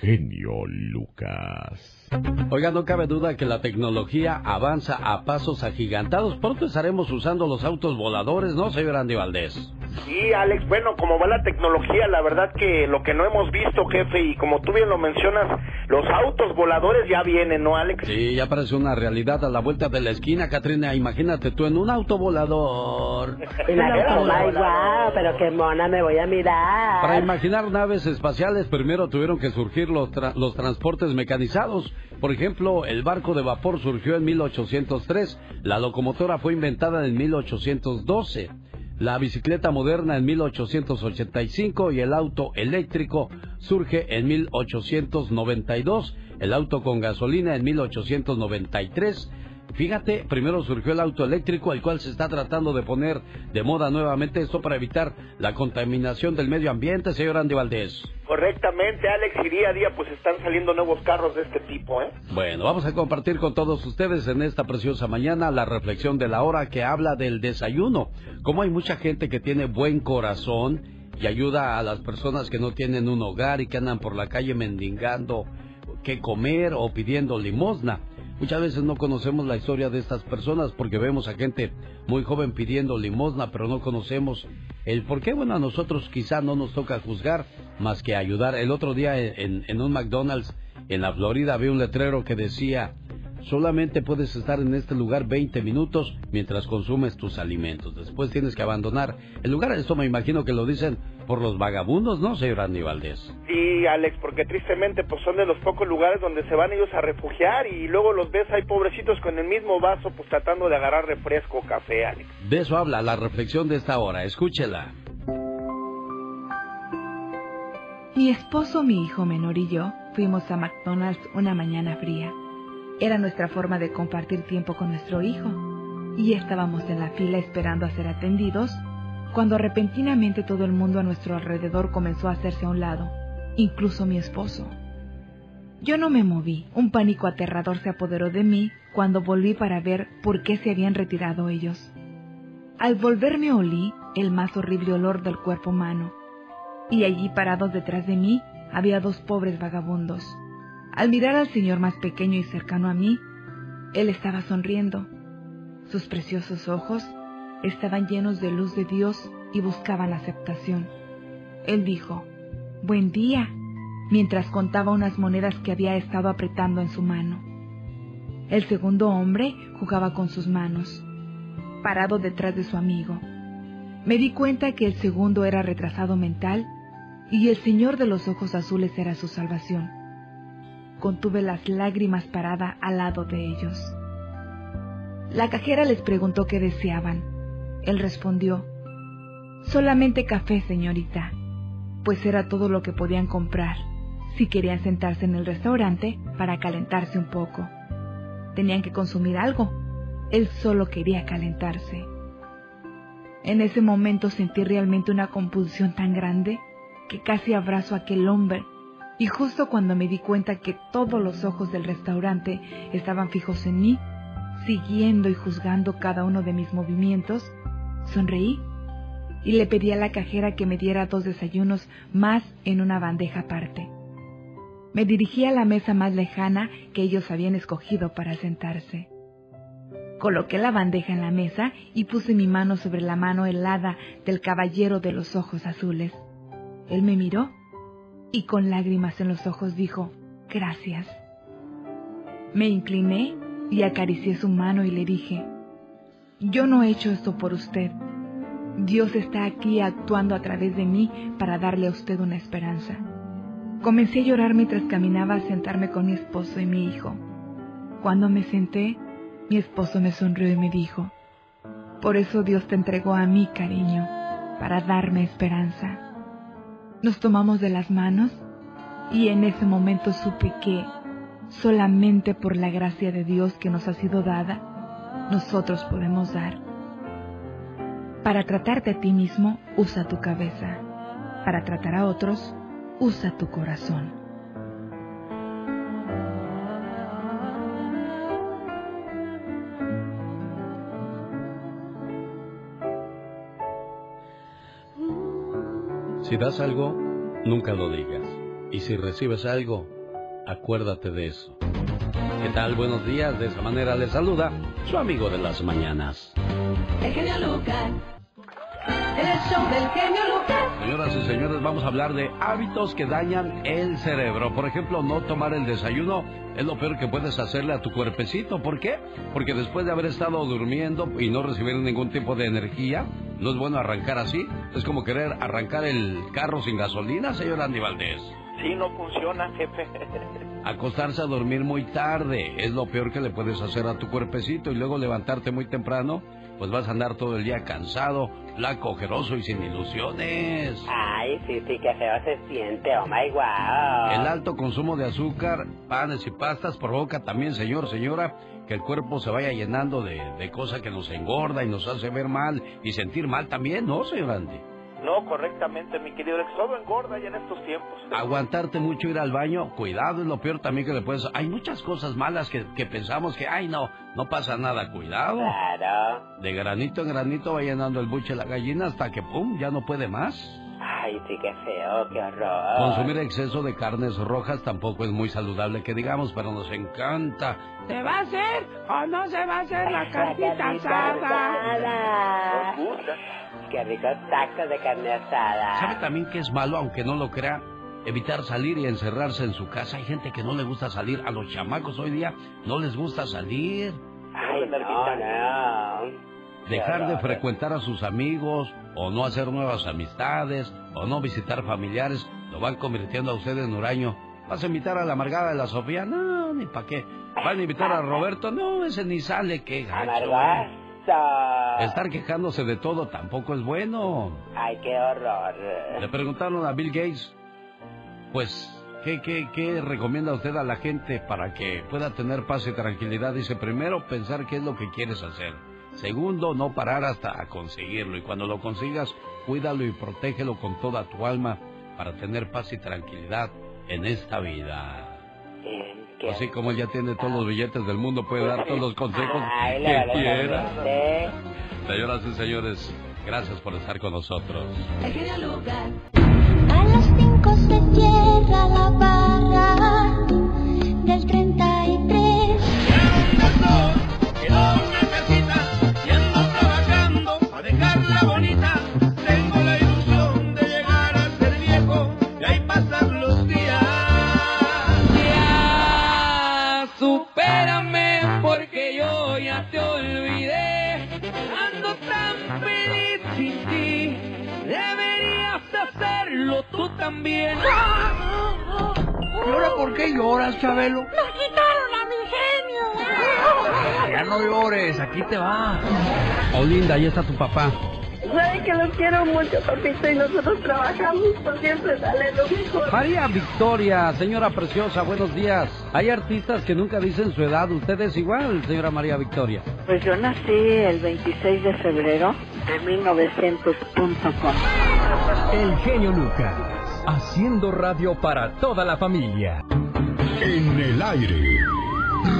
genio Lucas. Oiga, no cabe duda que la tecnología avanza a pasos agigantados. Pronto estaremos usando los autos voladores, ¿no, señor Andy Valdés? Sí, Alex, bueno, como va la tecnología, la verdad que lo que no hemos visto, jefe, y como tú bien lo mencionas, los autos voladores ya vienen, ¿no, Alex? Sí, ya parece una realidad a la vuelta de la esquina, Katrina. Imagínate tú en un auto volador. pero qué mona me voy a mirar. Para imaginar naves espaciales, primero tuvieron que surgir los, los transportes mecanizados. Por ejemplo, el barco de vapor surgió en 1803, la locomotora fue inventada en 1812 la bicicleta moderna en 1885 y el auto eléctrico surge en 1892, el auto con gasolina en 1893 Fíjate, primero surgió el auto eléctrico, el cual se está tratando de poner de moda nuevamente, esto para evitar la contaminación del medio ambiente, señor Andy Valdés. Correctamente, Alex, y día a día pues están saliendo nuevos carros de este tipo, ¿eh? Bueno, vamos a compartir con todos ustedes en esta preciosa mañana la reflexión de la hora que habla del desayuno. Como hay mucha gente que tiene buen corazón y ayuda a las personas que no tienen un hogar y que andan por la calle mendigando qué comer o pidiendo limosna. Muchas veces no conocemos la historia de estas personas porque vemos a gente muy joven pidiendo limosna, pero no conocemos el por qué. Bueno, a nosotros quizá no nos toca juzgar más que ayudar. El otro día en, en un McDonald's en la Florida vi un letrero que decía Solamente puedes estar en este lugar 20 minutos mientras consumes tus alimentos. Después tienes que abandonar el lugar. Esto me imagino que lo dicen por los vagabundos, ¿no, señor Andy Valdés? Sí, Alex, porque tristemente pues son de los pocos lugares donde se van ellos a refugiar y luego los ves ahí pobrecitos con el mismo vaso pues tratando de agarrar refresco o café, Alex. De eso habla la reflexión de esta hora. Escúchela. Mi esposo, mi hijo menor y yo fuimos a McDonald's una mañana fría. Era nuestra forma de compartir tiempo con nuestro hijo, y estábamos en la fila esperando a ser atendidos, cuando repentinamente todo el mundo a nuestro alrededor comenzó a hacerse a un lado, incluso mi esposo. Yo no me moví, un pánico aterrador se apoderó de mí cuando volví para ver por qué se habían retirado ellos. Al volverme olí el más horrible olor del cuerpo humano, y allí parados detrás de mí había dos pobres vagabundos al mirar al señor más pequeño y cercano a mí, él estaba sonriendo. Sus preciosos ojos estaban llenos de luz de Dios y buscaban aceptación. Él dijo, Buen día, mientras contaba unas monedas que había estado apretando en su mano. El segundo hombre jugaba con sus manos, parado detrás de su amigo. Me di cuenta que el segundo era retrasado mental y el señor de los ojos azules era su salvación contuve las lágrimas parada al lado de ellos. La cajera les preguntó qué deseaban. Él respondió, solamente café, señorita, pues era todo lo que podían comprar si querían sentarse en el restaurante para calentarse un poco. Tenían que consumir algo. Él solo quería calentarse. En ese momento sentí realmente una compulsión tan grande que casi abrazo a aquel hombre y justo cuando me di cuenta que todos los ojos del restaurante estaban fijos en mí, siguiendo y juzgando cada uno de mis movimientos, sonreí y le pedí a la cajera que me diera dos desayunos más en una bandeja aparte. Me dirigí a la mesa más lejana que ellos habían escogido para sentarse. Coloqué la bandeja en la mesa y puse mi mano sobre la mano helada del caballero de los ojos azules. Él me miró y con lágrimas en los ojos dijo, gracias. Me incliné y acaricié su mano y le dije, yo no he hecho esto por usted. Dios está aquí actuando a través de mí para darle a usted una esperanza. Comencé a llorar mientras caminaba a sentarme con mi esposo y mi hijo. Cuando me senté, mi esposo me sonrió y me dijo, por eso Dios te entregó a mí, cariño, para darme esperanza. Nos tomamos de las manos y en ese momento supe que solamente por la gracia de Dios que nos ha sido dada, nosotros podemos dar. Para tratarte a ti mismo, usa tu cabeza. Para tratar a otros, usa tu corazón. Si das algo, nunca lo digas. Y si recibes algo, acuérdate de eso. ¿Qué tal? Buenos días. De esa manera le saluda su amigo de las mañanas. El genio Lucas. El show del genio Lucas. Señoras y señores, vamos a hablar de hábitos que dañan el cerebro. Por ejemplo, no tomar el desayuno es lo peor que puedes hacerle a tu cuerpecito. ¿Por qué? Porque después de haber estado durmiendo y no recibir ningún tipo de energía, no es bueno arrancar así. Es como querer arrancar el carro sin gasolina, señor Andy Valdés. Sí, no funciona, jefe. Acostarse a dormir muy tarde es lo peor que le puedes hacer a tu cuerpecito y luego levantarte muy temprano, pues vas a andar todo el día cansado, flaco, ojeroso y sin ilusiones. Ay, sí, sí, qué feo se siente, oh my wow. El alto consumo de azúcar, panes y pastas provoca también, señor, señora, que el cuerpo se vaya llenando de, de cosas que nos engorda y nos hace ver mal y sentir mal también, ¿no, señor Andy? No, correctamente, mi querido Alex. Todo engorda ya en estos tiempos. Aguantarte mucho ir al baño, cuidado, es lo peor también que le puedes... Hay muchas cosas malas que, que pensamos que, ay, no, no pasa nada, cuidado. Claro. De granito en granito va llenando el buche la gallina hasta que, pum, ya no puede más. Ay, sí, qué feo, qué horror. Consumir exceso de carnes rojas tampoco es muy saludable que digamos, pero nos encanta. ¿Se va a hacer o no se va a hacer la carnita asada? Qué ricos tacos de carne asada. ¿Sabe también que es malo, aunque no lo crea? Evitar salir y encerrarse en su casa. Hay gente que no le gusta salir. A los chamacos hoy día no les gusta salir. Ay, no, no. Dejar de frecuentar a sus amigos o no hacer nuevas amistades o no visitar familiares lo van convirtiendo a usted en huraño. ¿Vas a invitar a la amargada de la Sofía? No, ni para qué. ¿Van a invitar a Roberto? No, ese ni sale, qué gacho. Amargazo. Estar quejándose de todo tampoco es bueno. Ay, qué horror. Le preguntaron a Bill Gates, pues, ¿qué, qué, qué recomienda usted a la gente para que pueda tener paz y tranquilidad? Dice, primero, pensar qué es lo que quieres hacer. Segundo, no parar hasta conseguirlo. Y cuando lo consigas, cuídalo y protégelo con toda tu alma para tener paz y tranquilidad en esta vida. Bien, Así como él ya tiene todos los billetes del mundo, puede dar todos los consejos Ay, la que quiera. Señoras y señores, gracias por estar con nosotros. El genio Lucas. A las cinco se cierra la barra tú también. ¿Y ahora por qué lloras, Chabelo? ¡Nos quitaron a mi genio! Ya no llores, aquí te va. Oh, linda, ahí está tu papá. Sabe que los quiero mucho, papito, y nosotros trabajamos por siempre darle lo mejor. María Victoria, señora preciosa, buenos días. Hay artistas que nunca dicen su edad. Usted es igual, señora María Victoria. Pues yo nací el 26 de febrero de 1900.com. El genio Lucas, haciendo radio para toda la familia. En el aire,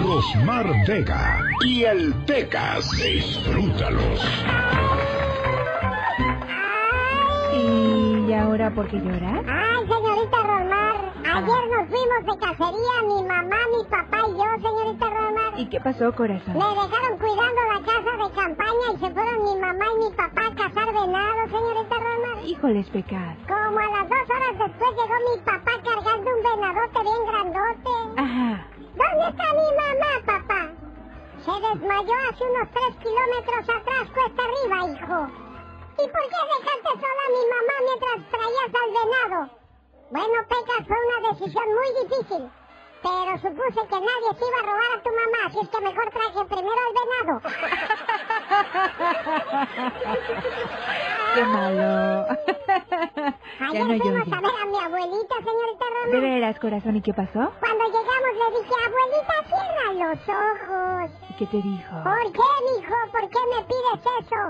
Rosmar Vega y el Pecas. Disfrútalos. ¿Y ahora por qué lloras? Ay, señorita Romar, ayer nos fuimos de cacería, mi mamá, mi papá y yo, señorita Romar. ¿Y qué pasó, corazón? Me dejaron cuidando la casa de campaña y se fueron mi mamá y mi papá a cazar venado, señorita Romar. Híjoles, pecado. Como a las dos horas después llegó mi papá cargando un venadote bien grandote. Ajá. ¿Dónde está mi mamá, papá? Se desmayó hace unos tres kilómetros atrás, cuesta arriba, hijo. ¿Y por qué dejaste sola a mi mamá mientras traías al venado? Bueno, Pecas, fue una decisión muy difícil. Pero supuse que nadie se iba a robar a tu mamá, así es que mejor traje primero al venado. Qué malo. Ayer no fuimos a ver a mi abuelita, señorita ¿De Roma. veras, corazón? ¿Y qué pasó? Cuando llegamos le dije, abuelita, cierra los ojos. ¿Y qué te dijo? ¿Por qué, mijo? ¿Por qué me pides eso?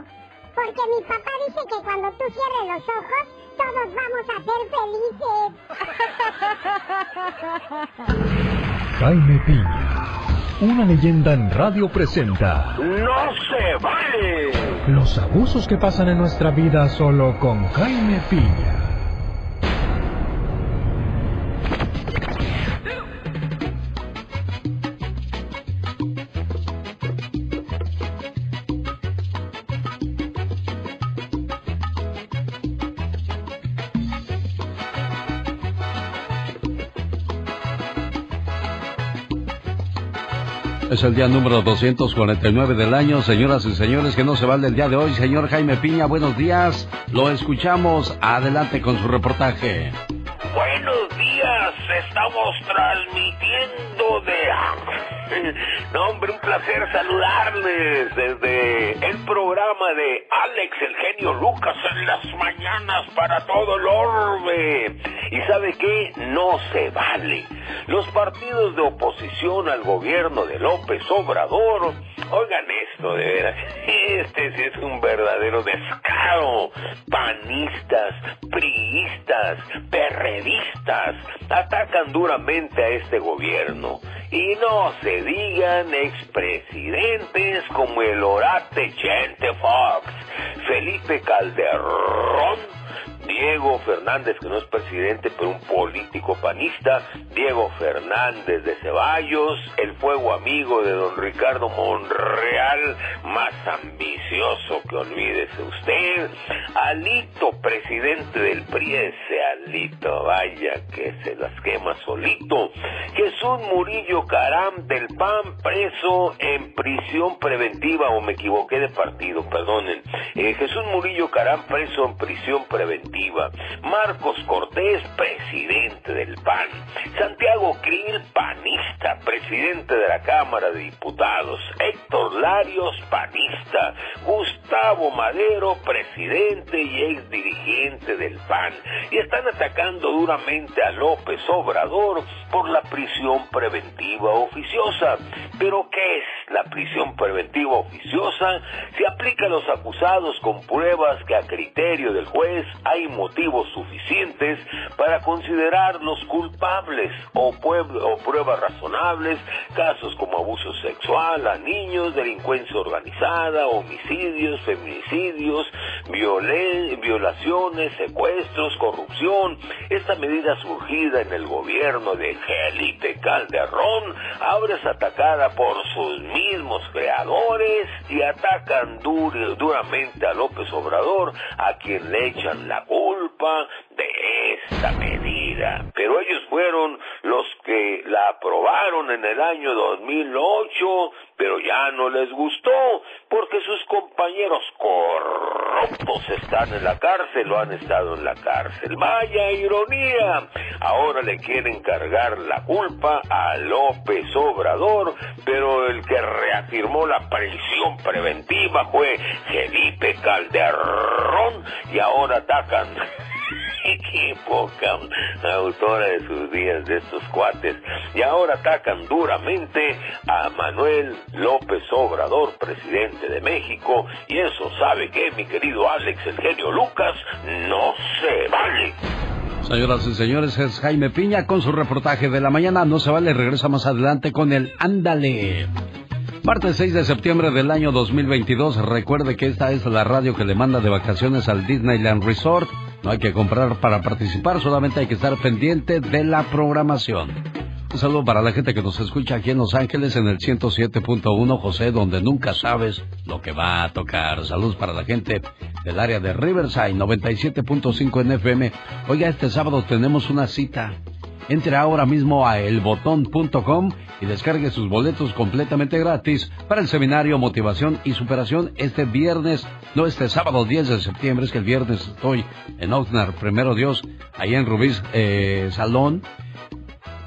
Porque mi papá dice que cuando tú cierres los ojos, todos vamos a ser felices. Jaime Piña, una leyenda en radio presenta ¡No se vale! los abusos que pasan en nuestra vida solo con Jaime Piña. Es el día número 249 del año, señoras y señores, que no se vale el día de hoy. Señor Jaime Piña, buenos días. Lo escuchamos. Adelante con su reportaje. Buenos días, estamos transmitiendo de... No, hombre, un placer saludarles desde el programa de Alex, el genio Lucas, en las mañanas para todo el orbe. ¿Y sabe qué? No se vale. Los partidos de oposición al gobierno de López Obrador, oigan esto, de veras, este sí es un verdadero descaro. Panistas, priistas, perredistas, atacan duramente a este gobierno. Y no se digan expresidentes como el orate Chente Fox, Felipe Calderón, Diego Fernández, que no es presidente, pero un político panista, Diego Fernández de Ceballos, el fuego amigo de don Ricardo Monreal, más ambicioso que olvídese usted, Alito, presidente del PRI, ese Alito, vaya que se las quema solito, Jesús Murillo Caram del PAN, preso en prisión preventiva, o me equivoqué de partido, perdonen, eh, Jesús Murillo Caram, preso en prisión preventiva, Marcos Cortés, presidente del PAN. Santiago Krill, panista, presidente de la Cámara de Diputados. Héctor Larios, panista. Gustavo Madero, presidente y ex dirigente del PAN. Y están atacando duramente a López Obrador por la prisión preventiva oficiosa. Pero ¿qué es la prisión preventiva oficiosa? Se aplica a los acusados con pruebas que a criterio del juez hay motivos suficientes para considerarlos culpables o, o pruebas razonables, casos como abuso sexual a niños, delincuencia organizada, homicidios, feminicidios, violaciones, secuestros, corrupción. Esta medida surgida en el gobierno de Felipe Calderón ahora es atacada por sus mismos creadores y atacan duramente a López Obrador, a quien le echan la de esta medida. Pero ellos fueron los que la aprobaron en el año 2008, pero ya no les gustó porque sus compañeros corruptos están en la cárcel o han estado en la cárcel. Vaya ironía. Ahora le quieren cargar la culpa a López Obrador, pero el que reafirmó la prisión preventiva fue Felipe Calderón y ahora atacan qué poca autora de sus días de estos cuates. Y ahora atacan duramente a Manuel López Obrador, presidente de México. Y eso sabe que, mi querido Alex, el genio Lucas, no se vale. Señoras y señores, es Jaime Piña con su reportaje de la mañana. No se vale, regresa más adelante con el Ándale. Martes 6 de septiembre del año 2022. Recuerde que esta es la radio que le manda de vacaciones al Disneyland Resort no hay que comprar para participar, solamente hay que estar pendiente de la programación. Un saludo para la gente que nos escucha aquí en Los Ángeles en el 107.1 José, donde nunca sabes lo que va a tocar. Saludos para la gente del área de Riverside 97.5 en FM. Oiga, este sábado tenemos una cita entre ahora mismo a elbotón.com y descargue sus boletos completamente gratis para el seminario Motivación y Superación este viernes, no este sábado 10 de septiembre, es que el viernes estoy en Oxnard, primero Dios, ahí en Rubís eh, Salón.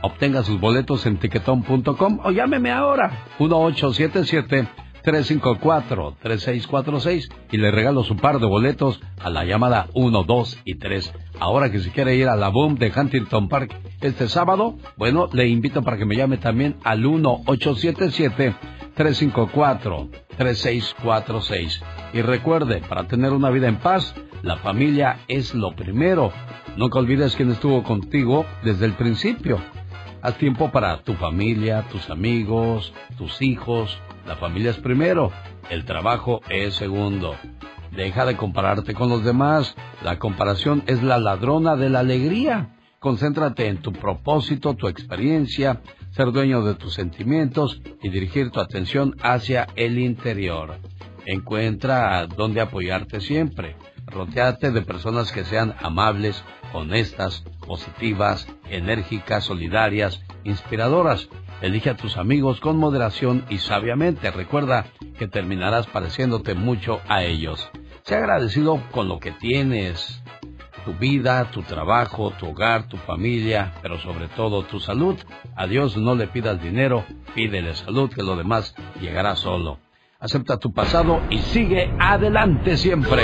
Obtenga sus boletos en tiquetón.com o llámeme ahora 1877 354-3646 y le regalo su par de boletos a la llamada 1, 2 y 3. Ahora que si quiere ir a la Boom de Huntington Park este sábado, bueno, le invito para que me llame también al 1-877-354-3646. Y recuerde, para tener una vida en paz, la familia es lo primero. Nunca olvides quién estuvo contigo desde el principio. Haz tiempo para tu familia, tus amigos, tus hijos, la familia es primero, el trabajo es segundo. Deja de compararte con los demás. La comparación es la ladrona de la alegría. Concéntrate en tu propósito, tu experiencia, ser dueño de tus sentimientos y dirigir tu atención hacia el interior. Encuentra dónde apoyarte siempre. Rodeate de personas que sean amables, honestas, positivas, enérgicas, solidarias, inspiradoras Elige a tus amigos con moderación y sabiamente. Recuerda que terminarás pareciéndote mucho a ellos. Sé agradecido con lo que tienes, tu vida, tu trabajo, tu hogar, tu familia, pero sobre todo tu salud. A Dios no le pidas dinero, pídele salud, que lo demás llegará solo. Acepta tu pasado y sigue adelante siempre.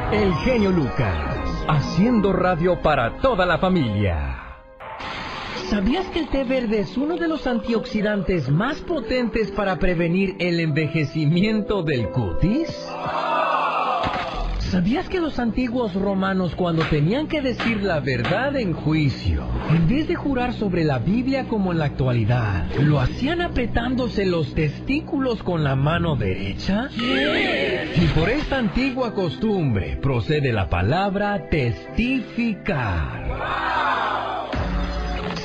El genio Lucas, haciendo radio para toda la familia. ¿Sabías que el té verde es uno de los antioxidantes más potentes para prevenir el envejecimiento del cutis? ¿Sabías que los antiguos romanos cuando tenían que decir la verdad en juicio, en vez de jurar sobre la Biblia como en la actualidad, lo hacían apretándose los testículos con la mano derecha? Y por esta antigua costumbre procede la palabra testificar.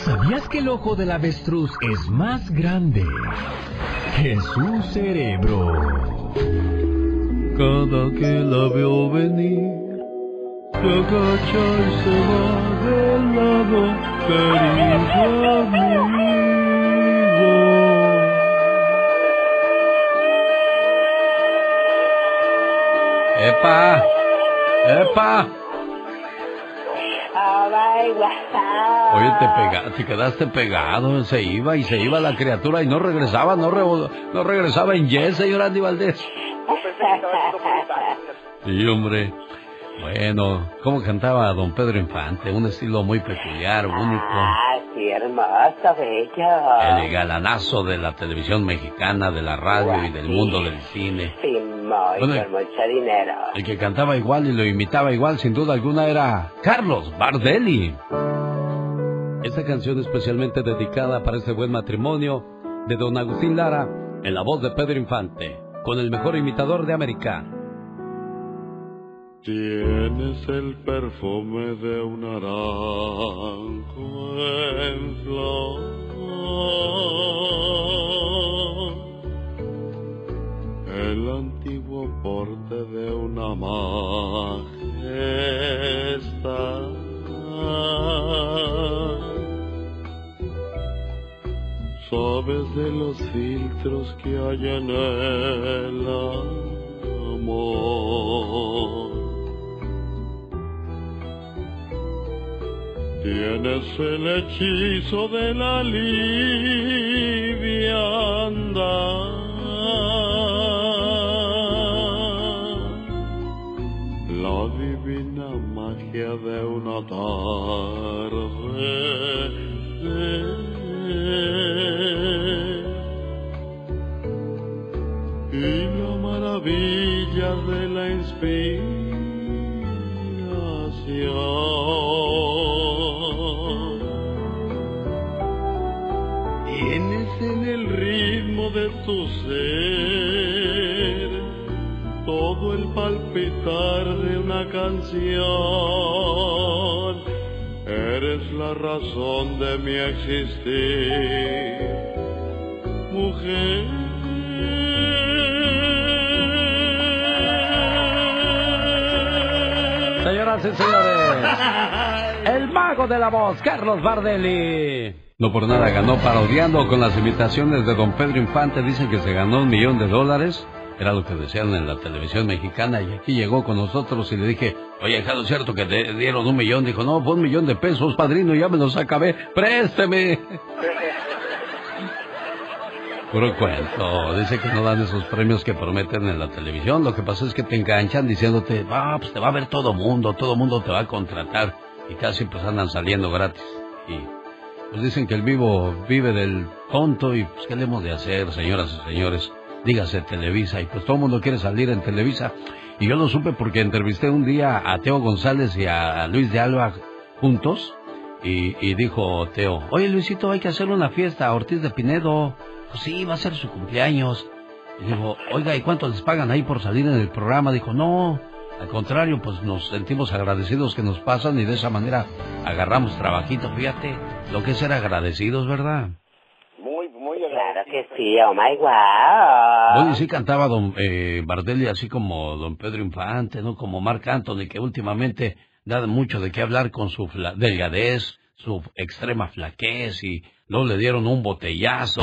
¿Sabías que el ojo del avestruz es más grande que su cerebro? Cada que la veo venir, se agacha y se va del lado, amigo. ¡Epa! ¡Epa! Oye, te, pega, te quedaste pegado, se iba y se iba la criatura y no regresaba, no, no regresaba en yes, señor Andy Valdés. Sí, hombre. Bueno, ¿cómo cantaba don Pedro Infante? Un estilo muy peculiar, único. Ah, sí, hermosa, bella. El galanazo de la televisión mexicana, de la radio y del mundo del cine. Sí, muy, con mucho dinero. El que cantaba igual y lo imitaba igual, sin duda alguna, era Carlos Bardelli. Esta canción especialmente dedicada para este buen matrimonio de don Agustín Lara, en la voz de Pedro Infante, con el mejor imitador de América. Tienes el perfume de un naranjo en flor. El antiguo porte de una majestad. Sabes de los filtros que hay en el amor. Tienes el hechizo de la liviandad, la divina magia de una tarde. La inspiración. Tienes en el ritmo de tu ser todo el palpitar de una canción. Eres la razón de mi existir, mujer. Señoras y señores, el mago de la voz, Carlos Bardelli. No por nada ganó parodiando con las imitaciones de don Pedro Infante. Dicen que se ganó un millón de dólares. Era lo que decían en la televisión mexicana. Y aquí llegó con nosotros y le dije, oye, ¿es cierto que te dieron un millón? Dijo, no, fue un millón de pesos, padrino, ya me los acabé. Présteme. Puro cuento. Dice que no dan esos premios que prometen en la televisión. Lo que pasa es que te enganchan diciéndote, ah, pues te va a ver todo mundo, todo mundo te va a contratar. Y casi pues andan saliendo gratis. Y pues dicen que el vivo vive del tonto y pues qué le hemos de hacer, señoras y señores. Dígase Televisa y pues todo el mundo quiere salir en Televisa. Y yo lo supe porque entrevisté un día a Teo González y a Luis de Alba juntos Y, y dijo Teo, oye Luisito, hay que hacer una fiesta a Ortiz de Pinedo. Pues sí, va a ser su cumpleaños. Y dijo, oiga, ¿y cuánto les pagan ahí por salir en el programa? Dijo, no, al contrario, pues nos sentimos agradecidos que nos pasan y de esa manera agarramos trabajito. Fíjate, lo que es ser agradecidos, ¿verdad? Muy, muy Claro que sí, oh my wow. Bueno, y sí cantaba don eh, Bardelli así como don Pedro Infante, ¿no? Como Marc Anthony, que últimamente da mucho de qué hablar con su fla- delgadez, su extrema flaquez y luego le dieron un botellazo.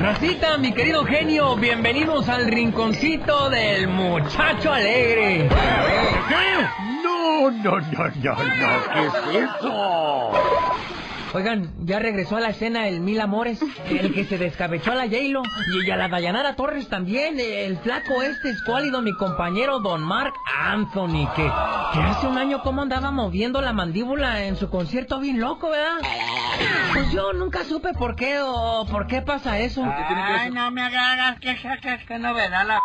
Racita, mi querido genio, bienvenidos al rinconcito del muchacho alegre. No, no, no, no, no, ¿qué es eso? Oigan, ya regresó a la escena el Mil Amores, el que se descabechó a la J-Lo y a la Dayanara Torres también, el flaco este escuálido, mi compañero Don Mark Anthony, que, que hace un año como andaba moviendo la mandíbula en su concierto bien loco, ¿verdad? Pues yo nunca supe por qué o por qué pasa eso. Ay, no me hagas que que que novedad la.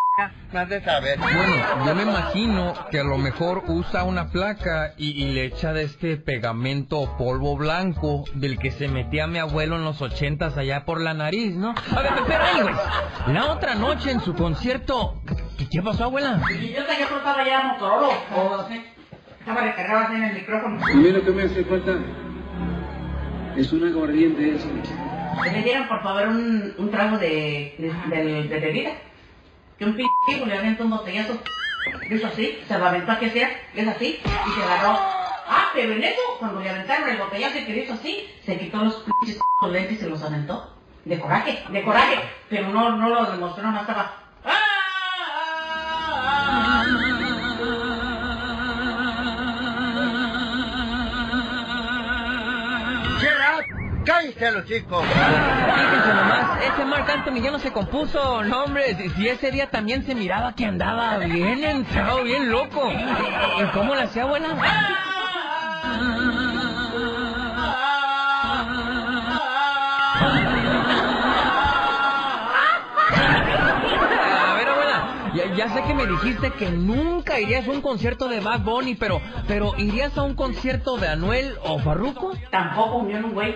No has de saber. Bueno, yo me imagino que a lo mejor usa una placa y, y le echa de este pegamento o polvo blanco del que se metía mi abuelo en los ochentas allá por la nariz, ¿no? A ver, pero anyways, la otra noche en su concierto, ¿qué, qué pasó, abuela? Yo sé que tú estabas ya Motorola o así. Estaba recargado así en el micrófono. Mira que me hace falta. Es una esa. Que me dieran por favor un, un trago de, de, de, de bebida. Que un p le avienta un botellazo. Hizo así, se lo aventó aquí así, es así, y se agarró. Ah, pero en eso, cuando le aventaron el botellazo y que hizo así, se quitó los pinches lentes y se los aventó. De coraje, de coraje. Pero no, no lo demostró, nomás estaba. ¡Cállate los chicos! Fíjense nomás, ese Marc Anthony ya no se compuso, no hombre, si, si ese día también se miraba que andaba bien entrado, bien loco. ¿Y cómo le hacía, abuela? A ver, ya, ya sé que me dijiste que nunca irías a un concierto de Bad Bunny, pero, pero ¿irías a un concierto de Anuel o Farruko? Tampoco unió un güey.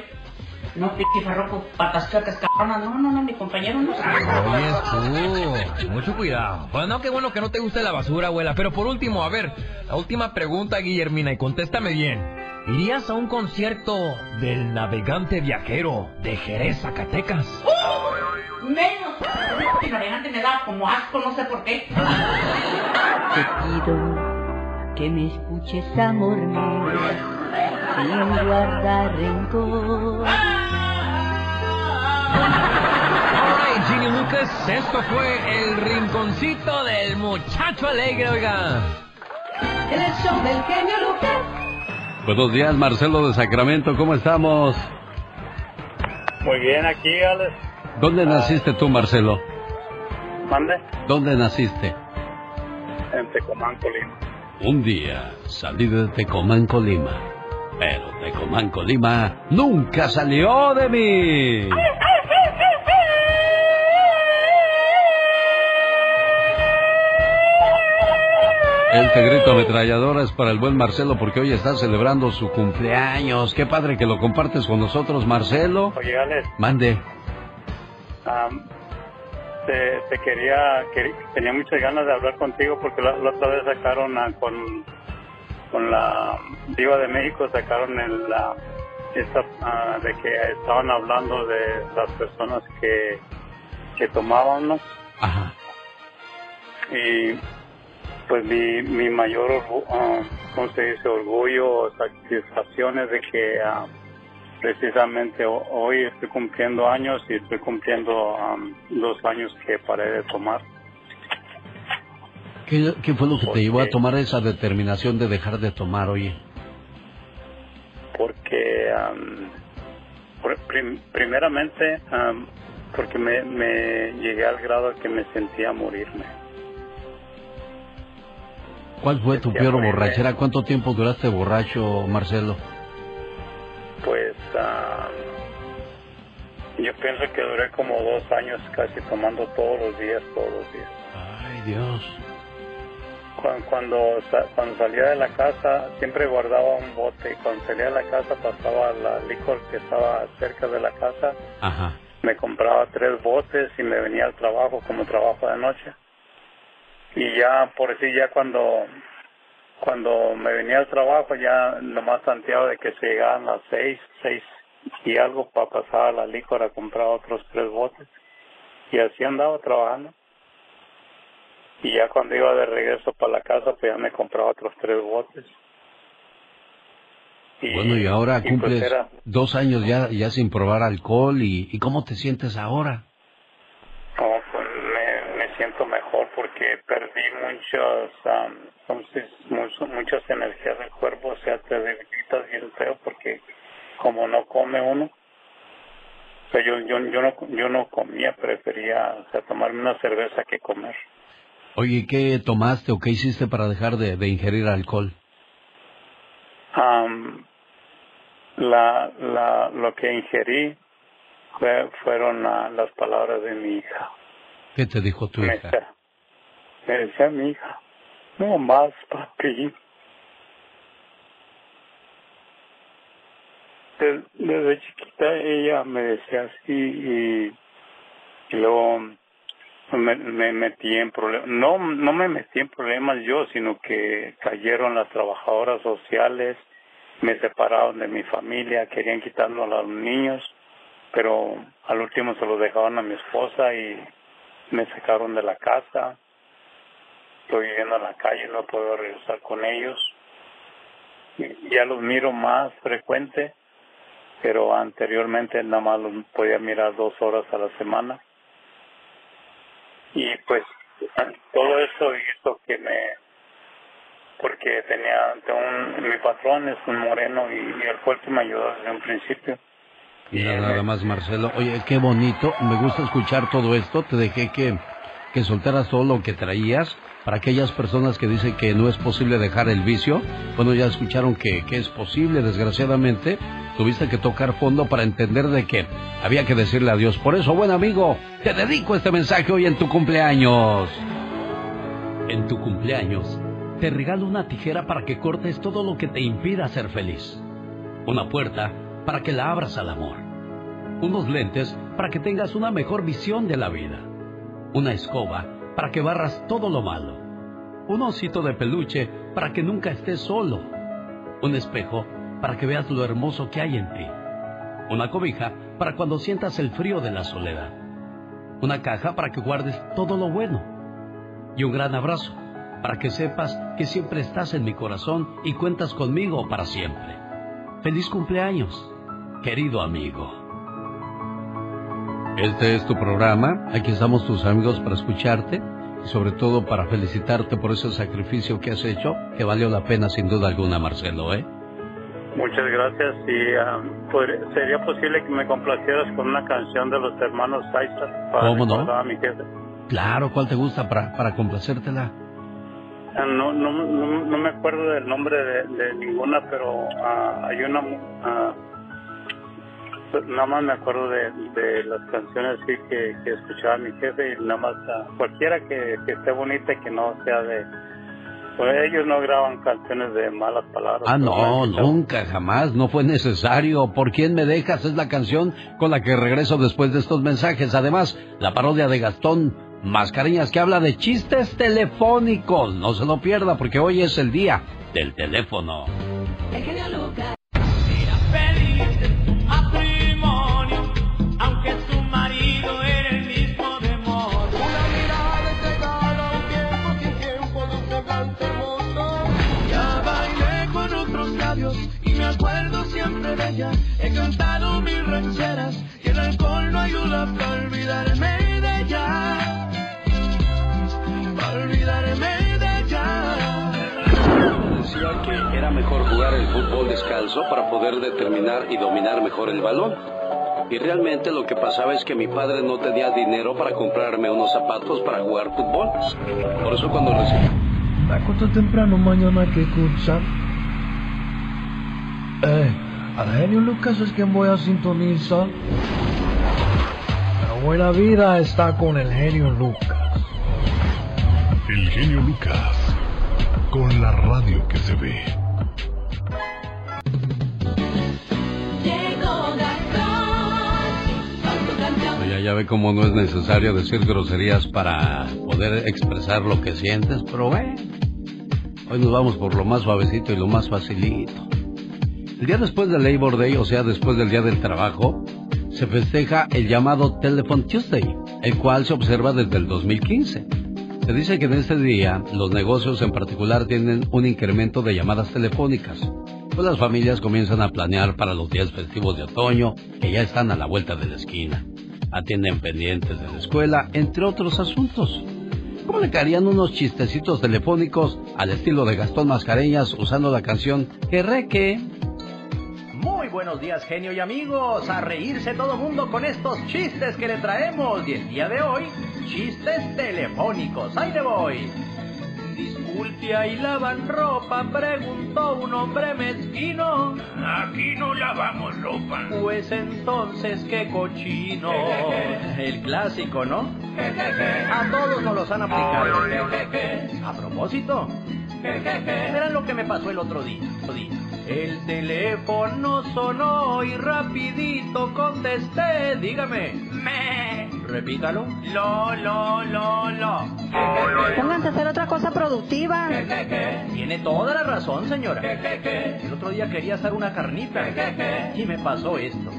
No, pique farroco, patas chocas, cabronas. No, no, no, mi compañero no. Oyes tú, mucho cuidado. Bueno, qué bueno que no te guste la basura, abuela. Pero por último, a ver, la última pregunta, Guillermina, y contéstame bien. ¿Irías a un concierto del navegante viajero de Jerez, Zacatecas? Menos. El navegante me da como asco, no sé por qué. Te pido que me escuches, amor mío, sin guardar rencor. Alright, Ginny Lucas, esto fue el rinconcito del muchacho alegre, oiga. En el show del genio Lucas. Buenos días, Marcelo de Sacramento, ¿cómo estamos? Muy bien, aquí, Alex. ¿Dónde naciste tú, Marcelo? Mande. ¿Dónde naciste? En Tecomán, Colima. Un día salí de Tecomán, Colima, pero Tecomán, Colima nunca salió de mí. Este grito ametralladora es para el buen Marcelo porque hoy está celebrando su cumpleaños. Qué padre que lo compartes con nosotros, Marcelo. Oye, Alex, Mande. te, te quería, quería- tenía muchas ganas de hablar contigo porque la, la otra vez sacaron con, con la Diva de México, sacaron el, la, esta, ah, de que estaban hablando de las personas que, que tomaban, ¿no? Ajá. Y pues mi, mi mayor ah, ¿cómo se dice? orgullo o satisfacción es de que ah, precisamente ho- hoy estoy cumpliendo años y estoy cumpliendo am, dos años que paré de tomar. ¿Qué, qué fue lo que te llevó a tomar esa determinación de dejar de tomar, oye? porque prim- primeramente am, porque me, me llegué al grado que me sentía morirme. ¿Cuál fue tu peor borrachera? ¿Cuánto tiempo duraste borracho, Marcelo? Pues am, yo pienso que duré como dos años casi tomando todos los días, todos los días. Ay, Dios. Cu- cuando, cuando salía de la casa siempre guardaba un bote y cuando salía de la casa pasaba la licor que estaba cerca de la casa, Ajá. me compraba tres botes y me venía al trabajo como trabajo de noche. Y ya, por decir, ya cuando, cuando me venía al trabajo ya nomás tanteaba de que se llegaban las seis, seis y algo para pasar a la licor a comprar otros tres botes. Y así andaba trabajando. Y ya cuando iba de regreso para la casa, pues ya me compraba otros tres botes. Y, Bueno, y ahora y pues cumples era- dos años ya, ya sin probar alcohol y, y ¿cómo te sientes ahora? No, pues me, me siento mejor porque perdí muchas, am, ¿cómo se dice? Mucho- muchas energías del cuerpo, o sea, te debilitas bien feo porque como no come uno, o sea, yo, yo, yo, no, yo no comía, prefería, o sea, tomarme una cerveza que comer. Oye, ¿qué tomaste o qué hiciste para dejar de, de ingerir alcohol? Am, la, la, lo que ingerí fue- fueron ah, las palabras de mi hija. ¿Qué te dijo tu Me hija? decía, me decía mi hija, no más, papi. Des- Desde chiquita ella me decía así y, y luego me, me metí en problemas. No, no me metí en problemas yo, sino que cayeron las trabajadoras sociales, me separaron de mi familia, querían quitarlo a los niños, pero al último se lo dejaron a mi esposa y me sacaron de la casa. Estoy viviendo en la calle, no puedo regresar con ellos. Ya los miro más frecuente, pero anteriormente nada más los podía mirar dos horas a la semana. Y pues todo eso hizo que me... Porque tenía, tengo un, mi patrón es un moreno y, y él fue el que me ayudó desde un principio. Mira nada más, Marcelo. Oye, qué bonito. Me gusta escuchar todo esto. Te dejé que, que soltaras todo lo que traías. Para aquellas personas que dicen que no es posible dejar el vicio, bueno, ya escucharon que, que es posible. Desgraciadamente, tuviste que tocar fondo para entender de que había que decirle adiós. Por eso, buen amigo, te dedico este mensaje hoy en tu cumpleaños. En tu cumpleaños, te regalo una tijera para que cortes todo lo que te impida ser feliz. Una puerta para que la abras al amor. Unos lentes para que tengas una mejor visión de la vida. Una escoba para que barras todo lo malo. Un osito de peluche para que nunca estés solo. Un espejo para que veas lo hermoso que hay en ti. Una cobija para cuando sientas el frío de la soledad. Una caja para que guardes todo lo bueno. Y un gran abrazo para que sepas que siempre estás en mi corazón y cuentas conmigo para siempre. Feliz cumpleaños, querido amigo. Este es tu programa, aquí estamos tus amigos para escucharte y sobre todo para felicitarte por ese sacrificio que has hecho, que valió la pena sin duda alguna, Marcelo, ¿eh? Muchas gracias y podría- sería posible que me complacieras con una canción de los hermanos Saisa para ¿Cómo no? a mi jefe. Claro, ¿cuál te gusta para, para complacértela? Ah, No, no, no, no me acuerdo del nombre de, de ninguna, pero ah, hay una... ah, nada más me acuerdo de, de las canciones sí, que, que escuchaba mi jefe y nada más cualquiera que, que esté bonita y que no sea de... Pues ellos no graban canciones de malas palabras. Ah, no, nunca, jamás, no fue necesario. ¿Por quién me dejas? Es la canción con la que regreso después de estos mensajes. Además, la parodia de Gastón Mascareñas que habla de chistes telefónicos. No se lo pierda porque hoy es el día del teléfono. El genio Lucas. He cantado mil rancheras y el alcohol no ayuda para olvidarme de ella. Para olvidarme de ella. Decía que era mejor jugar el fútbol descalzo para poder determinar y dominar mejor el balón. Y realmente lo que pasaba es que mi padre no tenía dinero para comprarme unos zapatos para jugar fútbol. Por eso cuando recibí... Me temprano mañana que escuchar. Eh, al genio Lucas es quien voy a sintonizar. La buena vida está con el genio Lucas. El genio Lucas, con la radio que se ve. Ya ve cómo no es necesario decir groserías para poder expresar lo que sientes, pero bueno, hoy nos vamos por lo más suavecito y lo más facilito. El día después del Labor Day, o sea, después del Día del Trabajo, se festeja el llamado Telephone Tuesday, el cual se observa desde el 2015. Se dice que en este día los negocios en particular tienen un incremento de llamadas telefónicas, pues las familias comienzan a planear para los días festivos de otoño que ya están a la vuelta de la esquina. Atienden pendientes de la escuela, entre otros asuntos. ¿Cómo le caerían unos chistecitos telefónicos al estilo de Gastón Mascareñas usando la canción Que Reque? Muy buenos días, genio y amigos. A reírse todo mundo con estos chistes que le traemos. Y el día de hoy, chistes telefónicos. ¡Ahí le voy! Disculpe, ahí lavan ropa, preguntó un hombre mezquino. Aquí no lavamos ropa. Pues entonces, qué cochino. El clásico, ¿no? A todos nos los han aplicado. A propósito, verán lo que me pasó el otro día. El teléfono sonó y rapidito contesté, dígame. Me. Repítalo. Lo, lo, lo, lo. Pónganse a hacer otra cosa productiva. Tiene toda la razón, señora. El otro día quería hacer una carnita y me pasó esto.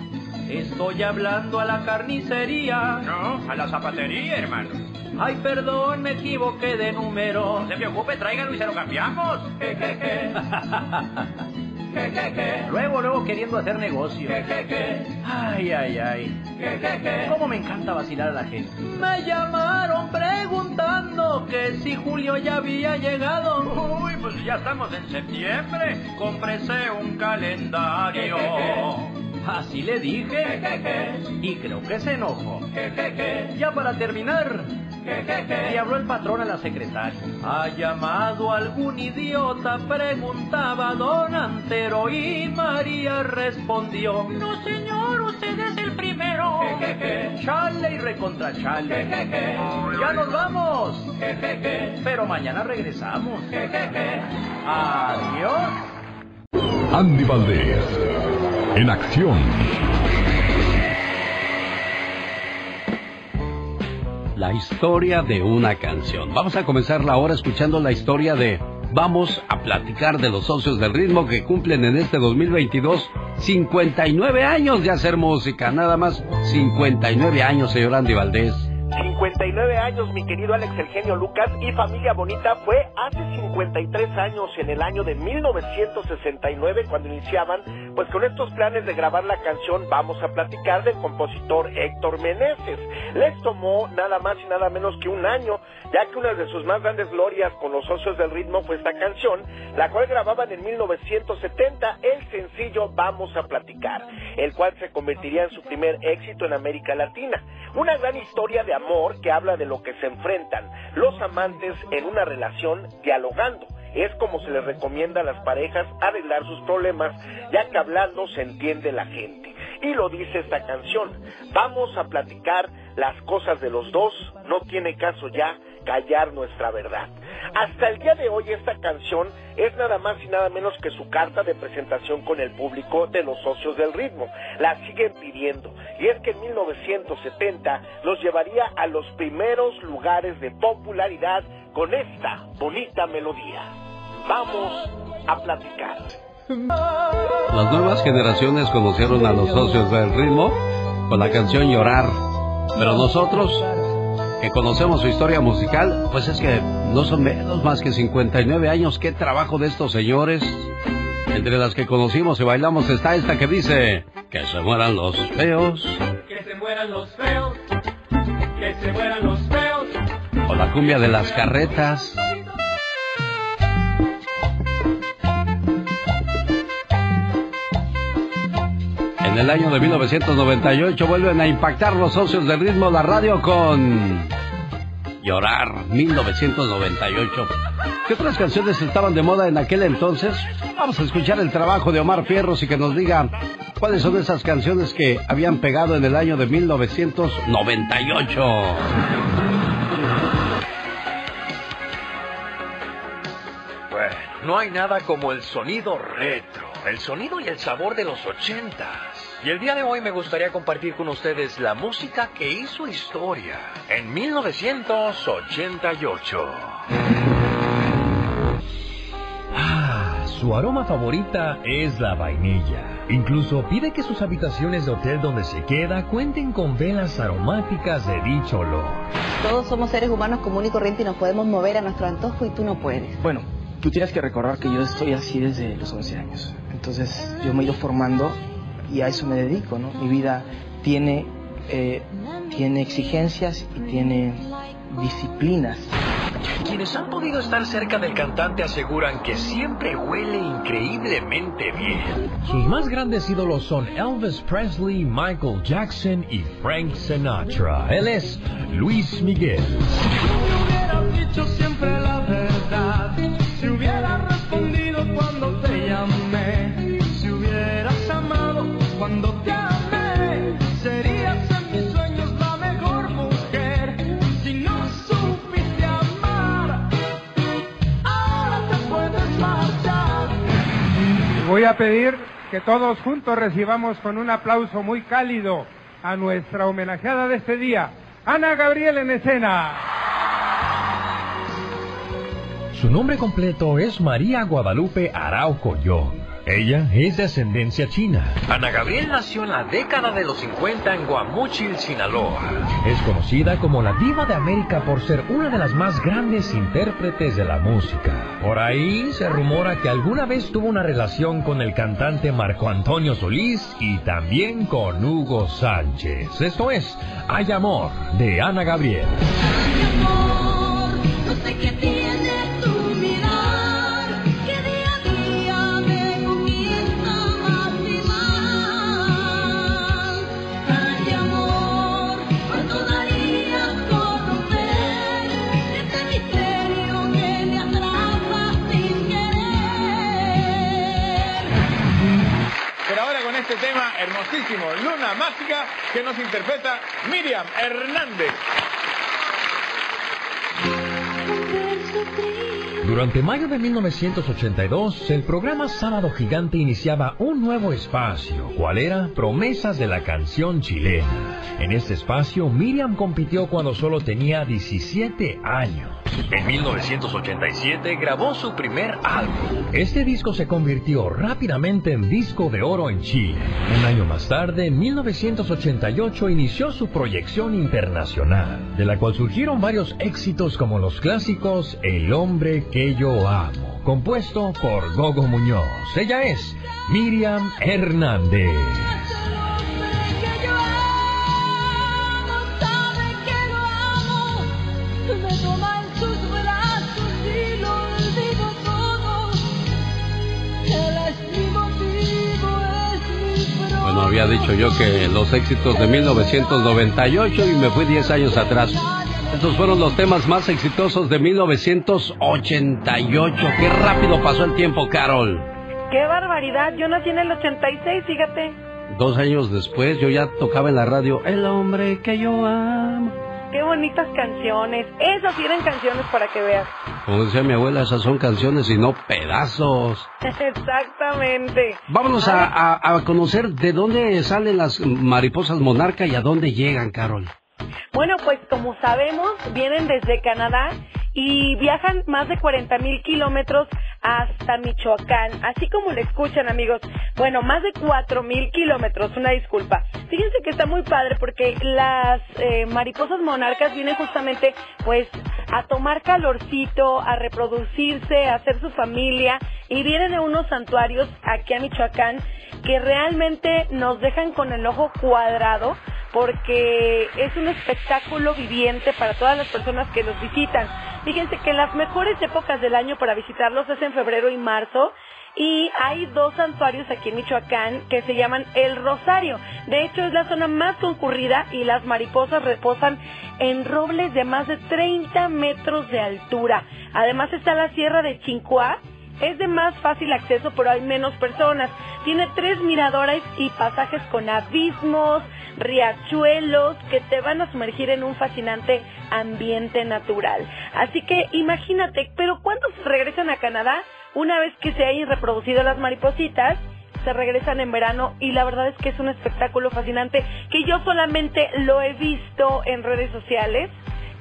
Estoy hablando a la carnicería. No, a la zapatería, hermano. Ay, perdón, me equivoqué de número. No se preocupe, tráigalo y se lo cambiamos. Luego, luego queriendo hacer negocio. Ay, ay, ay. ¿Cómo me encanta vacilar a la gente? Me llamaron preguntando que si Julio ya había llegado. Uy, pues ya estamos en septiembre. Cómprese un calendario. Así le dije. Y creo que se enojó. Ya para terminar. Le habló el patrón a la secretaria. ¿Ha llamado algún idiota? Preguntaba don Antero y María respondió. No, señor, usted es el primero. Chale y recontra chale. Ya nos vamos. Pero mañana regresamos. Adiós. Andy Valdés, en acción. La historia de una canción. Vamos a comenzar la hora escuchando la historia de Vamos a platicar de los socios del ritmo que cumplen en este 2022 59 años de hacer música. Nada más 59 años, señor Andy Valdés. 59 años, mi querido Alex El Genio Lucas, y Familia Bonita fue hace 53 años, en el año de 1969, cuando iniciaban, pues con estos planes de grabar la canción Vamos a platicar del compositor Héctor Meneses. Les tomó nada más y nada menos que un año, ya que una de sus más grandes glorias con los socios del ritmo fue esta canción, la cual grababan en 1970 el sencillo Vamos a platicar, el cual se convertiría en su primer éxito en América Latina. Una gran historia de amor que habla de lo que se enfrentan los amantes en una relación dialogando. Es como se les recomienda a las parejas arreglar sus problemas, ya que hablando se entiende la gente. Y lo dice esta canción. Vamos a platicar las cosas de los dos, no tiene caso ya callar nuestra verdad. Hasta el día de hoy esta canción es nada más y nada menos que su carta de presentación con el público de los socios del ritmo. La siguen pidiendo y es que en 1970 los llevaría a los primeros lugares de popularidad con esta bonita melodía. Vamos a platicar. Las nuevas generaciones conocieron a los socios del ritmo con la canción Llorar. Pero nosotros, que conocemos su historia musical, pues es que no son menos más que 59 años. ¿Qué trabajo de estos señores? Entre las que conocimos y bailamos está esta que dice, que se mueran los feos. Que se mueran los feos, que se mueran los feos. O la cumbia de las carretas. En el año de 1998 vuelven a impactar los socios del ritmo la radio con Llorar 1998. ¿Qué otras canciones estaban de moda en aquel entonces? Vamos a escuchar el trabajo de Omar Fierros y que nos diga cuáles son esas canciones que habían pegado en el año de 1998. Pues, No hay nada como el sonido retro, el sonido y el sabor de los ochentas. Y el día de hoy me gustaría compartir con ustedes la música que hizo historia en 1988. Ah, su aroma favorita es la vainilla. Incluso pide que sus habitaciones de hotel donde se queda cuenten con velas aromáticas de dicho olor. Todos somos seres humanos comunes y corrientes y nos podemos mover a nuestro antojo y tú no puedes. Bueno, tú tienes que recordar que yo estoy así desde los 11 años. Entonces yo me he ido formando y a eso me dedico, ¿no? Mi vida tiene, eh, tiene exigencias y tiene disciplinas. Quienes han podido estar cerca del cantante aseguran que siempre huele increíblemente bien. Sus más grandes ídolos son Elvis Presley, Michael Jackson y Frank Sinatra. Él es Luis Miguel. hubieras dicho siempre la verdad, si hubieras respondido Voy a pedir que todos juntos recibamos con un aplauso muy cálido a nuestra homenajeada de este día, Ana Gabriel en escena. Su nombre completo es María Guadalupe Arauco. Ella es de ascendencia china. Ana Gabriel nació en la década de los 50 en Guamúchil, Sinaloa. Es conocida como la diva de América por ser una de las más grandes intérpretes de la música. Por ahí se rumora que alguna vez tuvo una relación con el cantante Marco Antonio Solís y también con Hugo Sánchez. Esto es Hay Amor de Ana Gabriel. No sé qué tiene Luna Mágica, que nos interpreta Miriam Hernández. Durante mayo de 1982, el programa Sábado Gigante iniciaba un nuevo espacio, cual era Promesas de la Canción Chilena. En este espacio, Miriam compitió cuando solo tenía 17 años. En 1987 grabó su primer álbum. Este disco se convirtió rápidamente en disco de oro en Chile. Un año más tarde, en 1988, inició su proyección internacional, de la cual surgieron varios éxitos como los clásicos El hombre que yo amo, compuesto por Gogo Muñoz. Ella es Miriam Hernández. Bueno, había dicho yo que los éxitos de 1998 y me fui 10 años atrás. Estos fueron los temas más exitosos de 1988. Qué rápido pasó el tiempo, Carol. ¡Qué barbaridad! Yo nací en el 86, fíjate. Dos años después yo ya tocaba en la radio El hombre que yo amo. ¡Qué bonitas canciones! Esas sí eran canciones para que veas. Como decía mi abuela, esas son canciones y no pedazos. Exactamente. Vámonos a, a- a conocer de dónde salen las mariposas monarca y a dónde llegan, Carol. Bueno, pues como sabemos, vienen desde Canadá y viajan más de 40 mil kilómetros hasta Michoacán, así como lo escuchan amigos. Bueno, más de 4 mil kilómetros, una disculpa. Fíjense que está muy padre porque las eh, mariposas monarcas vienen justamente pues a tomar calorcito, a reproducirse, a hacer su familia y vienen a unos santuarios aquí a Michoacán que realmente nos dejan con el ojo cuadrado porque es un espectáculo viviente para todas las personas que los visitan. Fíjense que las mejores épocas del año para visitarlos es en febrero y marzo. Y hay dos santuarios aquí en Michoacán que se llaman El Rosario. De hecho, es la zona más concurrida y las mariposas reposan en robles de más de 30 metros de altura. Además está la Sierra de Chincoá, es de más fácil acceso, pero hay menos personas. Tiene tres miradores y pasajes con abismos, riachuelos que te van a sumergir en un fascinante ambiente natural. Así que imagínate, pero ¿cuándo regresan a Canadá? Una vez que se hayan reproducido las maripositas, se regresan en verano y la verdad es que es un espectáculo fascinante que yo solamente lo he visto en redes sociales,